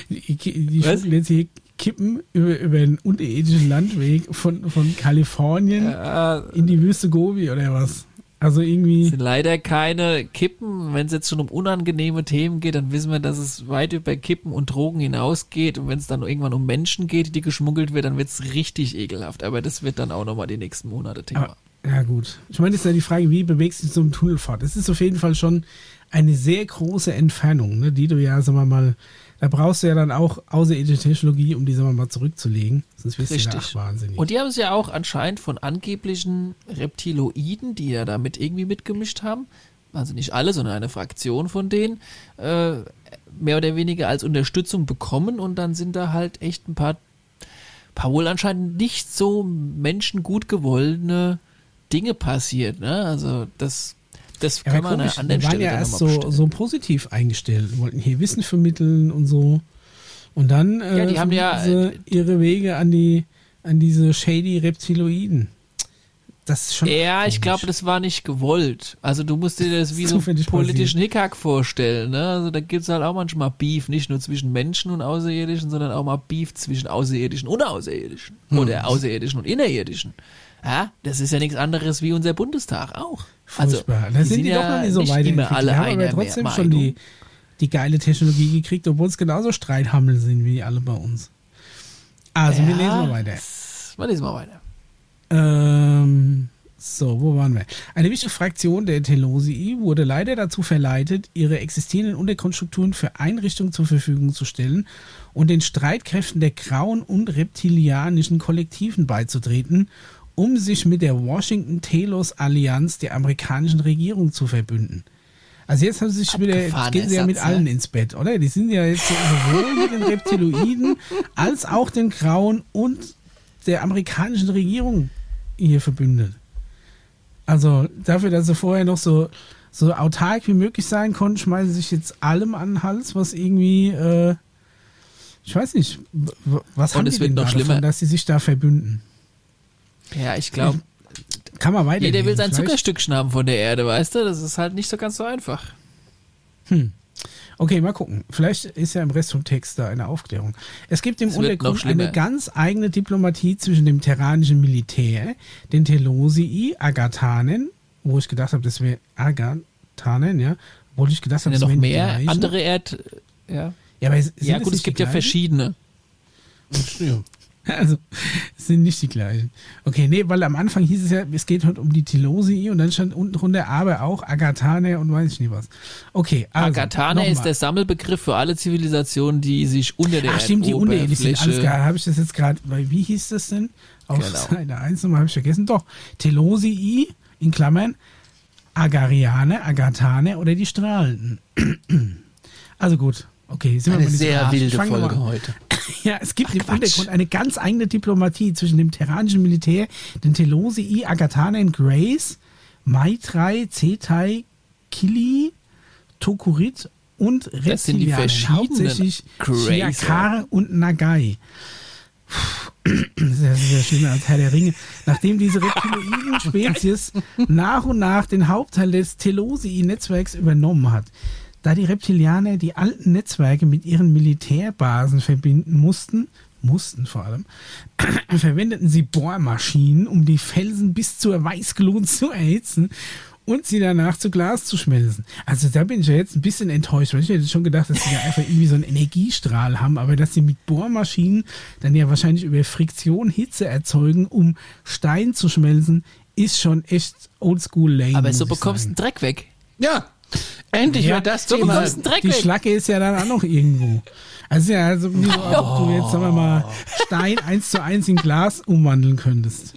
die, die, die jetzt hier Kippen über, über den unterirdischen Landweg von, von Kalifornien Äh, in die Wüste Gobi oder was. Also irgendwie. sind leider keine Kippen. Wenn es jetzt schon um unangenehme Themen geht, dann wissen wir, dass es weit über Kippen und Drogen hinausgeht. Und wenn es dann irgendwann um Menschen geht, die geschmuggelt wird, dann wird es richtig ekelhaft. Aber das wird dann auch nochmal die nächsten Monate Thema. Aber, ja, gut. Ich meine, das ist ja die Frage, wie bewegst du dich so einem Tunnel fort? Das ist auf jeden Fall schon eine sehr große Entfernung, ne, die du ja, sagen wir mal, da brauchst du ja dann auch außerirdische Technologie, um die, wir mal, zurückzulegen. Sonst wirst du ja Richtig. wahnsinnig. Und die haben es ja auch anscheinend von angeblichen Reptiloiden, die ja damit irgendwie mitgemischt haben, also nicht alle, sondern eine Fraktion von denen, äh, mehr oder weniger als Unterstützung bekommen und dann sind da halt echt ein paar, paar wohl anscheinend nicht so menschengut gewollene Dinge passiert. Ne? Also das, das ja, kann man an komisch, waren Stelle ja erst so, so positiv eingestellt, wollten hier Wissen vermitteln und so. Und dann äh, Ja, die haben ja, sie äh, ihre Wege an die an diese shady Reptiloiden. Das ist schon Ja, ich komisch. glaube, das war nicht gewollt. Also du musst dir das wie so Zufällig politischen Hickhack vorstellen. Ne? Also da gibt's halt auch manchmal Beef, nicht nur zwischen Menschen und Außerirdischen, sondern auch mal Beef zwischen Außerirdischen und Außerirdischen. Hm. Oder Außerirdischen und Innerirdischen. Ja, das ist ja nichts anderes wie unser Bundestag auch. Also Furchtbar. da die sind die doch noch nicht so weit immer entwickelt. alle Die haben aber trotzdem Meinung. schon die, die geile Technologie gekriegt, obwohl es genauso Streithammel sind wie alle bei uns. Also, wir Ja, lesen mal weiter. Wir lesen mal weiter. Ähm, so, wo waren wir? Eine wichtige Fraktion der Telosii wurde leider dazu verleitet, ihre existierenden Untergrundstrukturen für Einrichtungen zur Verfügung zu stellen und den Streitkräften der grauen und reptilianischen Kollektiven beizutreten, um sich mit der Washington-Telos-Allianz der amerikanischen Regierung zu verbünden. Also jetzt haben sie sich wieder, jetzt gehen sie ja mit allen ins Bett, oder? Die sind ja jetzt sowohl mit den Reptiloiden als auch den Grauen und der amerikanischen Regierung hier verbündet. Also dafür, dass sie vorher noch so, so autark wie möglich sein konnten, schmeißen sie sich jetzt allem an den Hals, was irgendwie, äh, ich weiß nicht, was Und haben es die wird noch schlimmer. davon, dass sie sich da verbünden? Ja, ich glaube, Kann man weiter. jeder will sein Vielleicht- Zuckerstückchen haben von der Erde, weißt du? Das ist halt nicht so ganz so einfach. Okay, mal gucken. Vielleicht ist ja im Rest vom Text da eine Aufklärung. Es gibt im Es Untergrund eine ganz eigene Diplomatie zwischen dem terranischen Militär, den Telosii, Agathanen, wo ich gedacht habe, das wäre Agathanen, ja, Obwohl ich gedacht Sind habe, ja es noch mehr gleichen. andere Erd... Ja, Ja, aber es, sind ja es gut, nicht es gibt ja verschiedene. Ja. Also, es sind nicht die gleichen. Okay, nee, weil am Anfang hieß es ja, es geht heute um die Telosii und dann stand unten drunter aber auch Agathane und weiß ich nicht was. Okay, also. Agatane ist der Sammelbegriff für alle Zivilisationen, die sich unter der Ach stimmt, die unterirdischen sind. Alles klar, habe ich das jetzt gerade, weil wie hieß das denn? Auf Genau. Seite 1 nochmal habe ich vergessen. Doch, Telosii, in Klammern, Agariane, Agathane oder die Strahlenden. Also gut, okay, sind wir Eine sehr wilde Folge heute. Ja, es gibt im Untergrund eine ganz eigene Diplomatie zwischen dem terranischen Militär, den Telosii, Agathane und Grace, Maitrai, Cetai, Kili, Tokurit und Reptilianer. Das sind die verschiedenen Hauptsächlich. Shiakar und Nagai. Das ist ja sehr schlimmer als Herr der Ringe. Nachdem diese reptiloiden Spezies nach und nach den Hauptteil des Telosii-Netzwerks übernommen hat, da die Reptilianer die alten Netzwerke mit ihren Militärbasen verbinden mussten, mussten vor allem, verwendeten sie Bohrmaschinen, um die Felsen bis zur Weißglut zu erhitzen und sie danach zu Glas zu schmelzen. Also da bin ich ja jetzt ein bisschen enttäuscht, weil ich hätte schon gedacht, dass sie da einfach irgendwie so einen Energiestrahl haben, aber dass sie mit Bohrmaschinen dann ja wahrscheinlich über Friktion Hitze erzeugen, um Stein zu schmelzen, ist schon echt oldschool lame. Aber so bekommst du den Dreck weg. Ja, endlich Ja, wird das so Thema. Die. Schlacke ist ja dann auch noch irgendwo. Also ja, also wie so, ob du jetzt, sagen wir mal, Stein eins zu eins in Glas umwandeln könntest.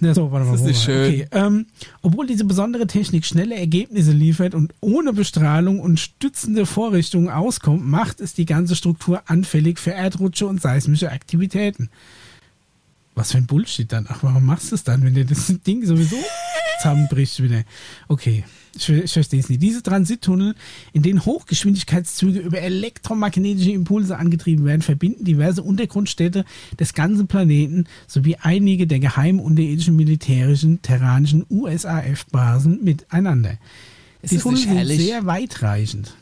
Ja, so, warte mal, Das ist nicht schön. Okay, ähm, obwohl diese besondere Technik schnelle Ergebnisse liefert und ohne Bestrahlung und stützende Vorrichtungen auskommt, macht es die ganze Struktur anfällig für Erdrutsche und seismische Aktivitäten. Was für ein Bullshit dann. Ach, warum machst du es dann, wenn dir das Ding sowieso zusammenbricht wieder? Okay, ich, ich verstehe es nicht. Diese Transittunnel, in denen Hochgeschwindigkeitszüge über elektromagnetische Impulse angetrieben werden, verbinden diverse Untergrundstädte des ganzen Planeten sowie einige der geheimen unterirdischen militärischen terranischen USAF-Basen miteinander. Ist die Tunnel sind sehr weitreichend.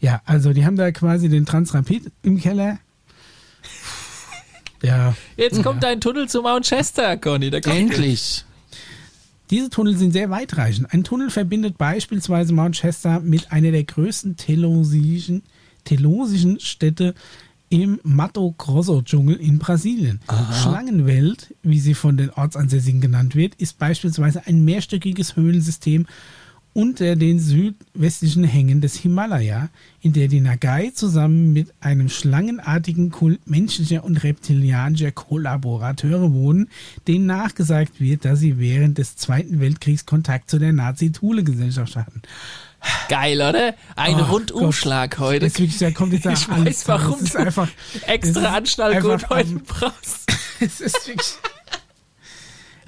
Ja, also die haben da quasi den Transrapid im Keller. Ja, Jetzt kommt dein Tunnel zu Mount Chester, Conny. Endlich. Diese Tunnel sind sehr weitreichend. Ein Tunnel verbindet beispielsweise Mount Chester mit einer der größten telosischen, telosischen Städte im Mato Grosso-Dschungel in Brasilien. Schlangenwelt, wie sie von den Ortsansässigen genannt wird, ist beispielsweise ein mehrstöckiges Höhlensystem unter den südwestlichen Hängen des Himalaya, in der die Nagai zusammen mit einem schlangenartigen Kult menschlicher und reptilianischer Kollaborateure wohnen, denen nachgesagt wird, dass sie während des Zweiten Weltkriegs Kontakt zu der Nazi-Thule-Gesellschaft hatten. Geil, oder? Ein Oh Rundumschlag Gott. heute. Das ist wirklich, da kommt jetzt Ich weiß, warum Das ist einfach, extra Anschnallgurt einfach heute brauchst. es ist wirklich.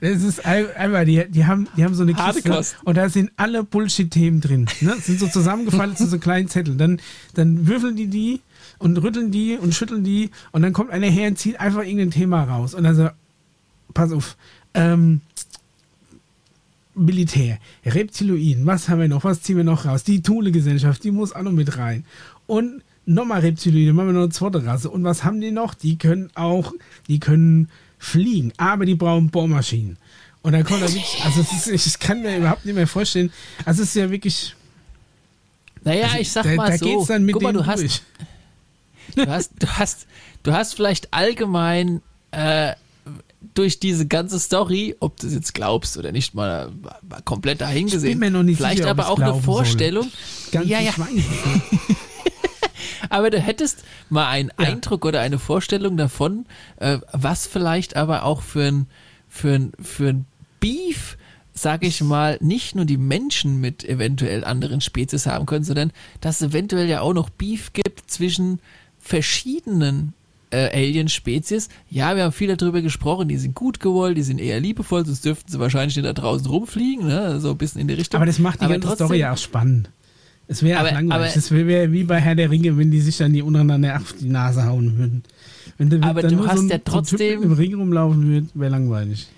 Das ist ein- einmal, die, die, haben, die haben so eine Harte Kiste Kost. und da sind alle Bullshit-Themen drin. Ne? Sind so zusammengefallen zu so kleinen Zetteln. Dann, dann würfeln die die und rütteln die und schütteln die und dann kommt einer her und zieht einfach irgendein Thema raus. Und dann so, pass auf, ähm, Militär, Reptiloiden, was haben wir noch, was ziehen wir noch raus? Die Thule-Gesellschaft, die muss auch noch mit rein. Und nochmal Reptiloide, machen wir noch eine zweite Rasse. Und was haben die noch? Die können auch, die können fliegen, aber die brauchen Bohrmaschinen. Und dann kommt da wirklich, also ist, ich kann mir überhaupt nicht mehr vorstellen, also es ist ja wirklich, Naja, ich sag da, mal da so. geht's dann mit Guck mal, du hast, durch. du hast, du hast, du hast vielleicht allgemein äh, durch diese ganze Story, ob du es jetzt glaubst oder nicht, mal, mal komplett dahingesehen. Ich bin mir noch nicht vielleicht sicher, aber auch eine glauben soll. Vorstellung. Ganz ja, ja, ich weiß es nicht. Aber du hättest mal einen Eindruck oder eine Vorstellung davon, äh, was vielleicht aber auch für ein, für ein, für ein Beef, sage ich mal, nicht nur die Menschen mit eventuell anderen Spezies haben können, sondern dass es eventuell ja auch noch Beef gibt zwischen verschiedenen äh, Alien-Spezies. Ja, wir haben viel darüber gesprochen, die sind gut gewollt, die sind eher liebevoll, sonst dürften sie wahrscheinlich nicht da draußen rumfliegen, ne? so ein bisschen in die Richtung. Aber das macht die Aber ganze trotzdem- Story ja auch spannend. Es wäre langweilig. Das wäre wie bei Herr der Ringe, wenn die sich dann die untereinander auf die Nase hauen würden. Wenn da Aber du hast so ein, ja so trotzdem- im Ring rumlaufen würde, wäre langweilig.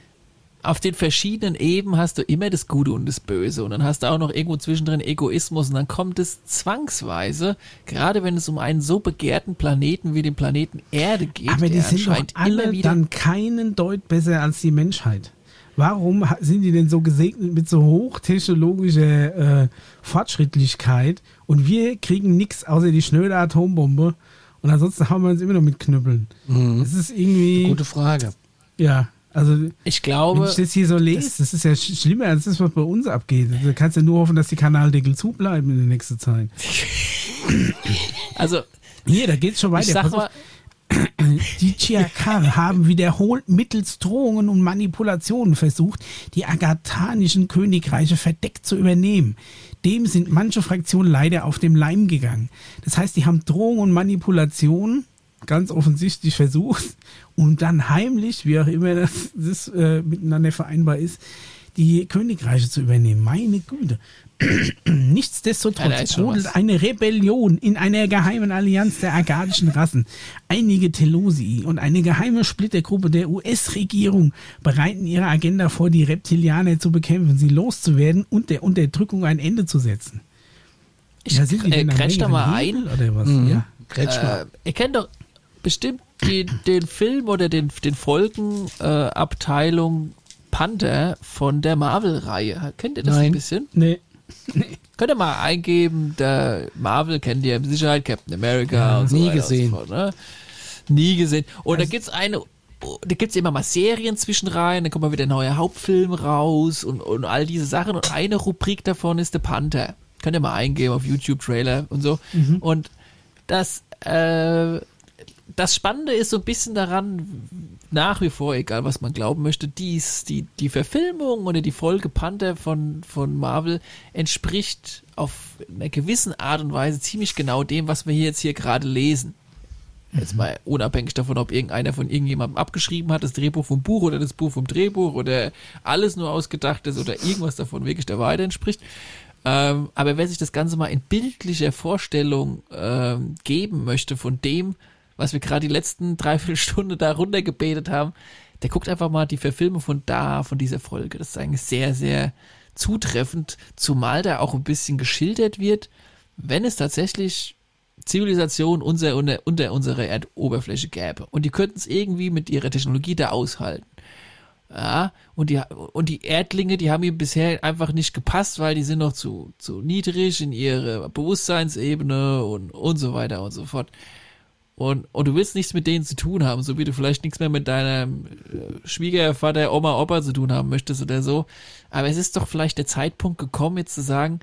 auf den verschiedenen Ebenen hast du immer das Gute und das Böse und dann hast du auch noch irgendwo zwischendrin Egoismus und dann kommt es zwangsweise, gerade wenn es um einen so begehrten Planeten wie den Planeten Erde geht, Aber die sind doch alle wieder dann keinen Deut besser als die Menschheit. Warum sind die denn so gesegnet mit so hochtechnologischer äh, Fortschrittlichkeit und wir kriegen nichts außer die schnöde Atombombe und ansonsten haben wir uns immer noch mit Knüppeln. Das ist irgendwie, Gute Frage. ja, also Ich wenn glaube, ich das hier so lese, das ist ja sch- schlimmer als das, was bei uns abgeht. Du kannst ja nur hoffen, dass die Kanaldeckel zubleiben in der nächsten Zeit. also Hier, da geht's schon weiter. ich sag mal, Die Chiakar haben wiederholt mittels Drohungen und Manipulationen versucht, die agathanischen Königreiche verdeckt zu übernehmen. Dem sind manche Fraktionen leider auf dem Leim gegangen. Das heißt, die haben Drohungen und Manipulationen ganz offensichtlich versucht und dann heimlich, wie auch immer das, das äh, miteinander vereinbar ist, die Königreiche zu übernehmen. Meine Güte. Nichtsdestotrotz brodelt eine Rebellion in einer geheimen Allianz der agadischen Rassen. Einige Telosii und eine geheime Splittergruppe der US-Regierung bereiten ihre Agenda vor, die Reptilianer zu bekämpfen, sie loszuwerden und der Unterdrückung ein Ende zu setzen. ich Ja, sind die äh, grätsch da mal ein. Oder was? Mhm. Ja. Grätsch mal. Äh, ihr kennt doch bestimmt die, den Film oder den, den Folgenabteilung äh, Panther von der Marvel-Reihe. Kennt ihr das Nein. ein bisschen? Nee. Könnt ihr mal eingeben, der Marvel kennt ihr mit Sicherheit, Captain America und so nie gesehen. So fort, ne? Nie gesehen. Und da gibt's eine, da gibt's immer mal Serien zwischenrein, dann kommt mal wieder ein neuer Hauptfilm raus und, und all diese Sachen. Und eine Rubrik davon ist der Panther. Könnt ihr mal eingeben auf YouTube Trailer und so. Und das, äh, das Spannende ist so ein bisschen daran, nach wie vor, egal was man glauben möchte, dies, die, die Verfilmung oder die Folge Panther von, von Marvel entspricht auf einer gewissen Art und Weise ziemlich genau dem, was wir hier jetzt hier gerade lesen. Jetzt mal unabhängig davon, ob irgendeiner von irgendjemandem abgeschrieben hat, das Drehbuch vom Buch oder das Buch vom Drehbuch oder alles nur ausgedacht ist oder irgendwas davon wirklich der Wahrheit entspricht. Ähm, aber wer sich das Ganze mal in bildlicher Vorstellung ähm, geben möchte von dem, was wir gerade die letzten dreiviertel Stunde da runtergebetet haben, der guckt einfach mal die Verfilmung von da, von dieser Folge. Das ist eigentlich sehr, sehr zutreffend, zumal da auch ein bisschen geschildert wird, wenn es tatsächlich Zivilisation unter, unter, unter unserer Erdoberfläche gäbe. Und die könnten es irgendwie mit ihrer Technologie da aushalten. Ja, und die, und die Erdlinge, die haben ihm bisher einfach nicht gepasst, weil die sind noch zu, zu niedrig in ihrer Bewusstseinsebene und, und so weiter und so fort. Und, und du willst nichts mit denen zu tun haben, so wie du vielleicht nichts mehr mit deinem äh, Schwiegervater, Oma, Opa zu tun haben möchtest oder so. Aber es ist doch vielleicht der Zeitpunkt gekommen, jetzt zu sagen,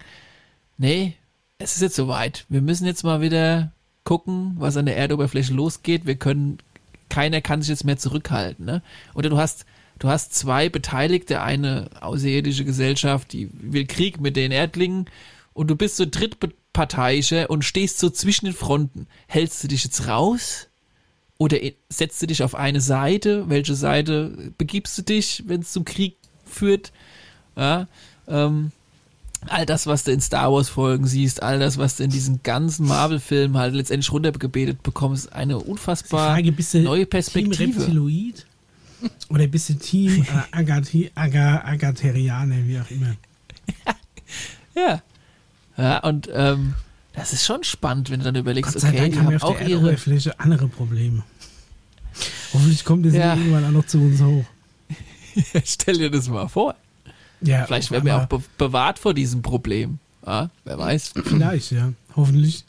nee, es ist jetzt soweit. Wir müssen jetzt mal wieder gucken, was an der Erdoberfläche losgeht. Wir können, keiner kann sich jetzt mehr zurückhalten. Ne? Oder du hast, du hast zwei Beteiligte, eine außerirdische Gesellschaft, die will Krieg mit den Erdlingen und du bist so drittparteiischer und stehst so zwischen den Fronten. Hältst du dich jetzt raus? Oder setzt du dich auf eine Seite? Welche Seite begibst du dich, wenn es zum Krieg führt? Ja, ähm, all das, was du in Star Wars Folgen siehst, all das, was du in diesen ganzen Marvel-Filmen halt letztendlich runtergebetet bekommst, eine unfassbar Frage, neue Team Perspektive. Reptiloid? Oder bist du Team äh, Agatherianer, wie auch immer? Ja. Ja, und ähm, das ist schon spannend, wenn du dann überlegst, Gott sei okay, Dank haben wir auf auch der ihre. Erdoberfläche andere Probleme. Hoffentlich kommt es Ja. irgendwann auch noch zu uns hoch. Stell dir das mal vor. Ja, Vielleicht werden wir auch be bewahrt vor diesem Problem. Ja, wer weiß. Vielleicht, ja. Hoffentlich.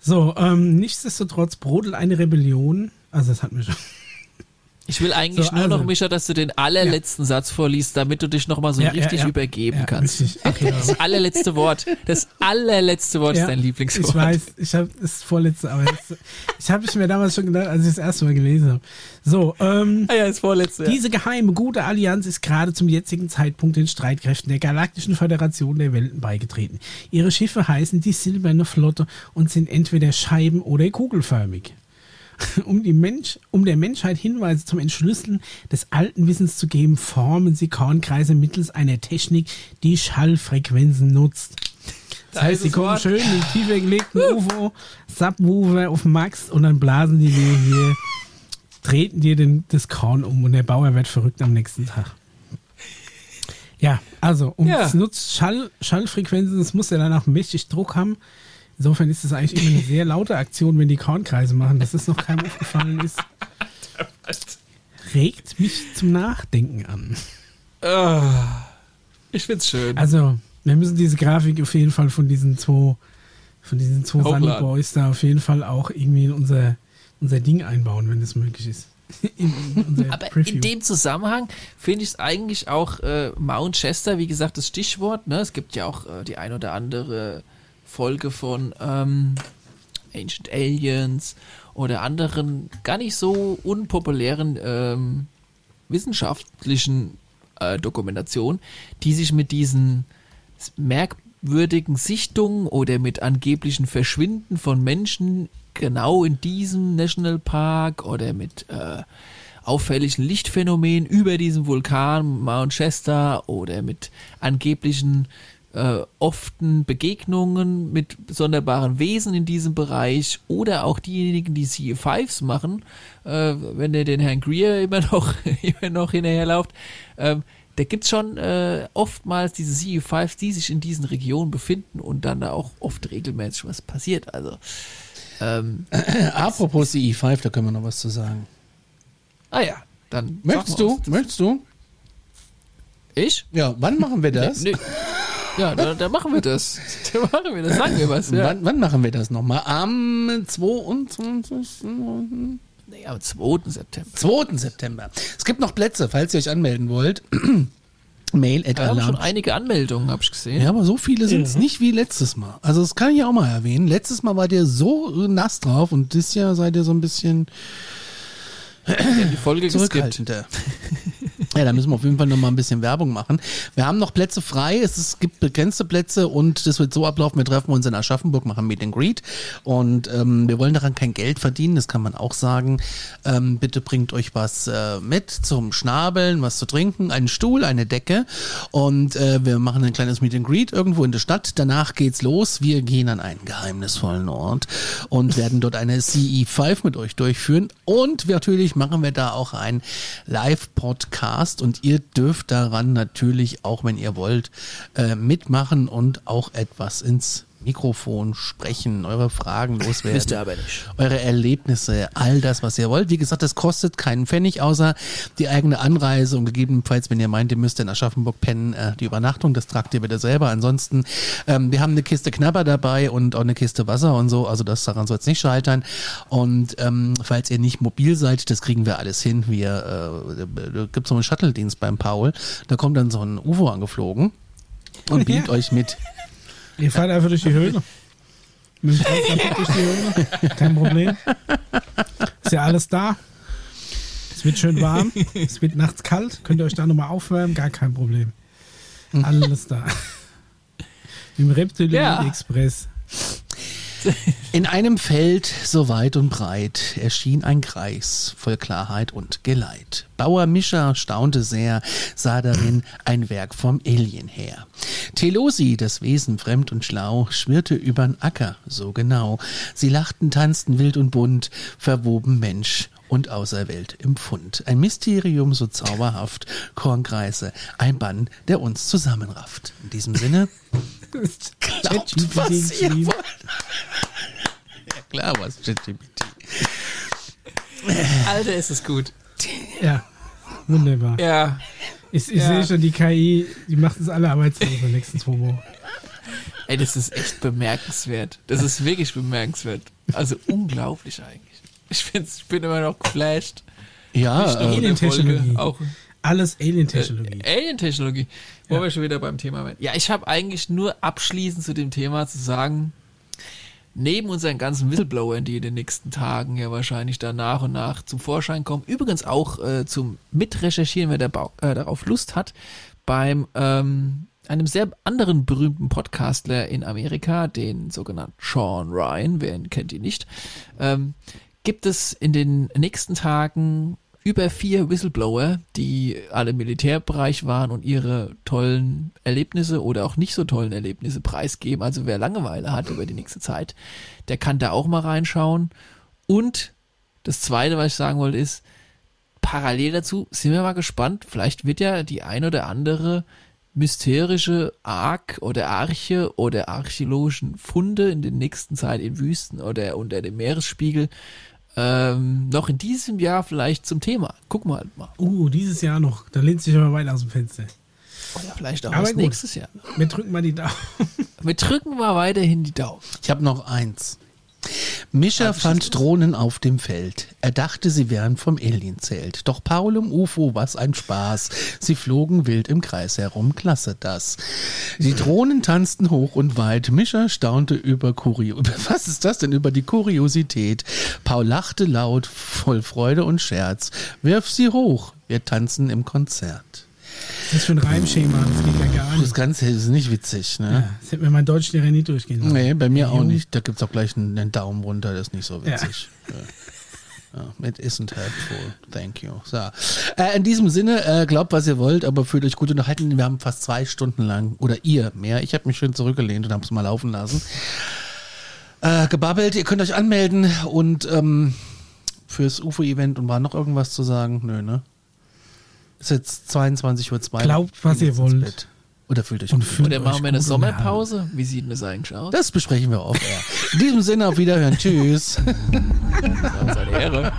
So, ähm, nichtsdestotrotz brodelt eine Rebellion. Also, das hatten wir schon. Ich will eigentlich So, nur also. noch, Micha, dass du den allerletzten Satz vorliest, damit du dich nochmal so Ja, ja, richtig ja. übergeben Ja, kannst. richtig. Okay, Das allerletzte Wort. Das allerletzte Wort Ja, ist dein Lieblingswort. Ich weiß, ich habe das vorletzte, aber das, ich habe mir damals schon gedacht, als ich das erste Mal gelesen habe. So, ähm, Ah ja, das vorletzte. Ja. Diese geheime gute Allianz ist gerade zum jetzigen Zeitpunkt den Streitkräften der Galaktischen Föderation der Welten beigetreten. Ihre Schiffe heißen die Silberne Flotte und sind entweder scheiben- oder kugelförmig. Um, die Mensch, um der Menschheit Hinweise zum Entschlüsseln des alten Wissens zu geben, formen sie Kornkreise mittels einer Technik, die Schallfrequenzen nutzt. Das Da heißt, sie kommen Wort. schön in die tiefer gelegten UFO, Subwoofer auf Max und dann blasen die dir hier treten dir den, das Korn um und der Bauer wird verrückt am nächsten Tag. Ja, also, um Ja. es nutzt Schall, Schallfrequenzen, es muss ja dann auch mächtig Druck haben. Insofern ist es eigentlich immer eine sehr laute Aktion, wenn die Kornkreise machen, dass es noch keinem aufgefallen ist. Regt mich zum Nachdenken an. Ah, ich find's schön. Also, wir müssen diese Grafik auf jeden Fall von diesen zwei, von diesen zwei. Sunny Boys da auf jeden Fall auch irgendwie in unser, unser Ding einbauen, wenn das möglich ist. In, Aber Preview. in dem Zusammenhang finde ich es eigentlich auch äh, Mount Chester, wie gesagt, das Stichwort. Ne? Es gibt ja auch äh, die ein oder andere Folge von ähm, Ancient Aliens oder anderen gar nicht so unpopulären ähm, wissenschaftlichen äh, Dokumentationen, die sich mit diesen merkwürdigen Sichtungen oder mit angeblichen Verschwinden von Menschen genau in diesem Nationalpark oder mit äh, auffälligen Lichtphänomenen über diesem Vulkan Mount Shasta oder mit angeblichen äh, often Begegnungen mit sonderbaren Wesen in diesem Bereich oder auch diejenigen, die CE5s machen, äh, wenn ihr den Herrn Greer immer noch, immer noch hinterherlauft, ähm, da gibt's schon äh, oftmals diese CE5s, die sich in diesen Regionen befinden und dann da auch oft regelmäßig was passiert. Also, ähm, Apropos CE5, da können wir noch was zu sagen. ah ja, dann. Möchtest du? Möchtest du? Ich? Ja, wann machen wir das? Nee. Ja, da, da machen wir das. Da machen wir das. Sagen wir was. Ja. Wann, wann machen wir das nochmal? Am 22. Nee, am 2. September. 2. September. Es gibt noch Plätze, falls ihr euch anmelden wollt. Mail at Wir haben schon einige Anmeldungen, habe ich gesehen. Ja, aber so viele sind es nicht wie letztes Mal. Also das kann ich auch mal erwähnen. Letztes Mal wart ihr so nass drauf und dieses Jahr seid ihr so ein bisschen die Folge geskippt. zurückhaltender. Ja, da müssen wir auf jeden Fall noch mal ein bisschen Werbung machen. Wir haben noch Plätze frei. Es, ist, gibt begrenzte Plätze und das wird so ablaufen. Wir treffen uns in Aschaffenburg, machen Meet and Greet und ähm, wir wollen daran kein Geld verdienen. Das kann man auch sagen. Ähm, bitte bringt euch was äh, mit zum Schnabeln, was zu trinken, einen Stuhl, eine Decke und äh, wir machen ein kleines Meet and Greet irgendwo in der Stadt. Danach geht's los. Wir gehen an einen geheimnisvollen Ort und werden dort eine CE5 mit euch durchführen und natürlich machen wir da auch ein Live-Podcast und ihr dürft daran natürlich auch, wenn ihr wollt, äh, mitmachen und auch etwas ins Mikrofon sprechen, eure Fragen loswerden. Wisst ihr aber nicht. Eure Erlebnisse, all das, was ihr wollt. Wie gesagt, das kostet keinen Pfennig, außer die eigene Anreise und gegebenenfalls, wenn ihr meint, ihr müsst in Aschaffenburg pennen, äh, die Übernachtung, das tragt ihr bitte selber. Ansonsten, ähm, wir haben eine Kiste Knabber dabei und auch eine Kiste Wasser und so, also das daran soll es nicht scheitern. Und ähm, falls ihr nicht mobil seid, das kriegen wir alles hin. Wir, äh, da gibt's so einen Shuttle-Dienst beim Paul, da kommt dann so ein UFO angeflogen und beamt euch mit. Ihr fahrt einfach durch die Höhle. Mit dem Transport durch die Höhle. Kein Problem. Ist ja alles da. Es wird schön warm. Es wird nachts kalt. Könnt ihr euch da nochmal aufwärmen? Gar kein Problem. Alles da. Im Reptiloid Ja. Express. In einem Feld so weit und breit erschien ein Kreis voll Klarheit und Geleit. Bauer Mischer staunte sehr, sah darin ein Werk vom Alien her. Telosi, das Wesen fremd und schlau, schwirrte übern Acker so genau. Sie lachten, tanzten wild und bunt, verwoben Mensch und Außerwelt im Pfund. Ein Mysterium so zauberhaft, Kornkreise, ein Bann, der uns zusammenrafft. In diesem Sinne, glaubt, was ihr wollt. Ja klar, was ChatGPT. Alter, ist es gut. Ja. Wunderbar. Ja. Ich, ich Ja. sehe schon, die KI, die macht uns alle arbeitslos in den nächsten zwei Wochen. Ey, das ist echt bemerkenswert. Das ist wirklich bemerkenswert. Also unglaublich eigentlich. Ich, find's, ich bin immer noch geflasht. Ja, äh, in der Folge, auch Alles Alien-Technologie. Äh, Alien-Technologie. Wo Ja. wir schon wieder beim Thema werden. Ja, ich habe eigentlich nur abschließend zu dem Thema zu sagen, neben unseren ganzen Whistleblowern, die in den nächsten Tagen ja wahrscheinlich dann nach und nach zum Vorschein kommen, übrigens auch äh, zum Mitrecherchieren, wer da, äh, darauf Lust hat, beim ähm, einem sehr anderen berühmten Podcastler in Amerika, den sogenannten Sean Ryan, wer ihn kennt ihn nicht, ähm, gibt es in den nächsten Tagen über vier Whistleblower, die alle im Militärbereich waren und ihre tollen Erlebnisse oder auch nicht so tollen Erlebnisse preisgeben. Also wer Langeweile hat über die nächste Zeit, der kann da auch mal reinschauen. Und das Zweite, was ich sagen wollte, ist, parallel dazu sind wir mal gespannt, vielleicht wird ja die ein oder andere mysterische Ark oder Arche oder archäologischen Funde in der nächsten Zeit in Wüsten oder unter dem Meeresspiegel ähm, noch in diesem Jahr vielleicht zum Thema. Gucken wir halt mal. Uh, dieses Jahr noch. Da lehnt sich aber weit aus dem Fenster. Oder vielleicht auch Aber nächstes Jahr. Wir drücken mal die Daumen. Wir drücken mal weiterhin die Daumen. Ich habe noch eins. Mischa fand Drohnen auf dem Feld. Er dachte, sie wären vom Alienzelt. Doch Paul im UFO, was ein Spaß. Sie flogen wild im Kreis herum. Klasse das. Die Drohnen tanzten hoch und weit. Mischa staunte über Kurio. Was ist das denn? Über die Kuriosität. Paul lachte laut, voll Freude und Scherz. Wirf sie hoch. Wir tanzen im Konzert. Das ist für ein Reimschema. Das geht ja gar Das nicht. Ganze ist nicht witzig, ne? Ja, das hätte mir mein Deutschlehrer nie durchgehen lassen. Nee, bei mir auch nicht. Da gibt's auch gleich einen, einen Daumen runter, das ist nicht so witzig. Ja. Ja, it isn't helpful. Thank you. So. Äh, in diesem Sinne, äh, glaubt, was ihr wollt, aber fühlt euch gut unterhalten. Wir haben fast zwei Stunden lang, oder ihr mehr, ich habe mich schön zurückgelehnt und habe es mal laufen lassen. Äh, gebabbelt, ihr könnt euch anmelden und ähm, fürs UFO-Event und war noch irgendwas zu sagen? Nö, ne? Ist jetzt 22.02 Uhr. Glaubt, was ihr wollt. Bett. Oder fühlt euch und fühlt Oder machen wir eine Sommerpause? Wie sieht denn das eigentlich aus? Das besprechen wir oft. In diesem Sinne auf Wiederhören. Tschüss. Das ist eine Ehre.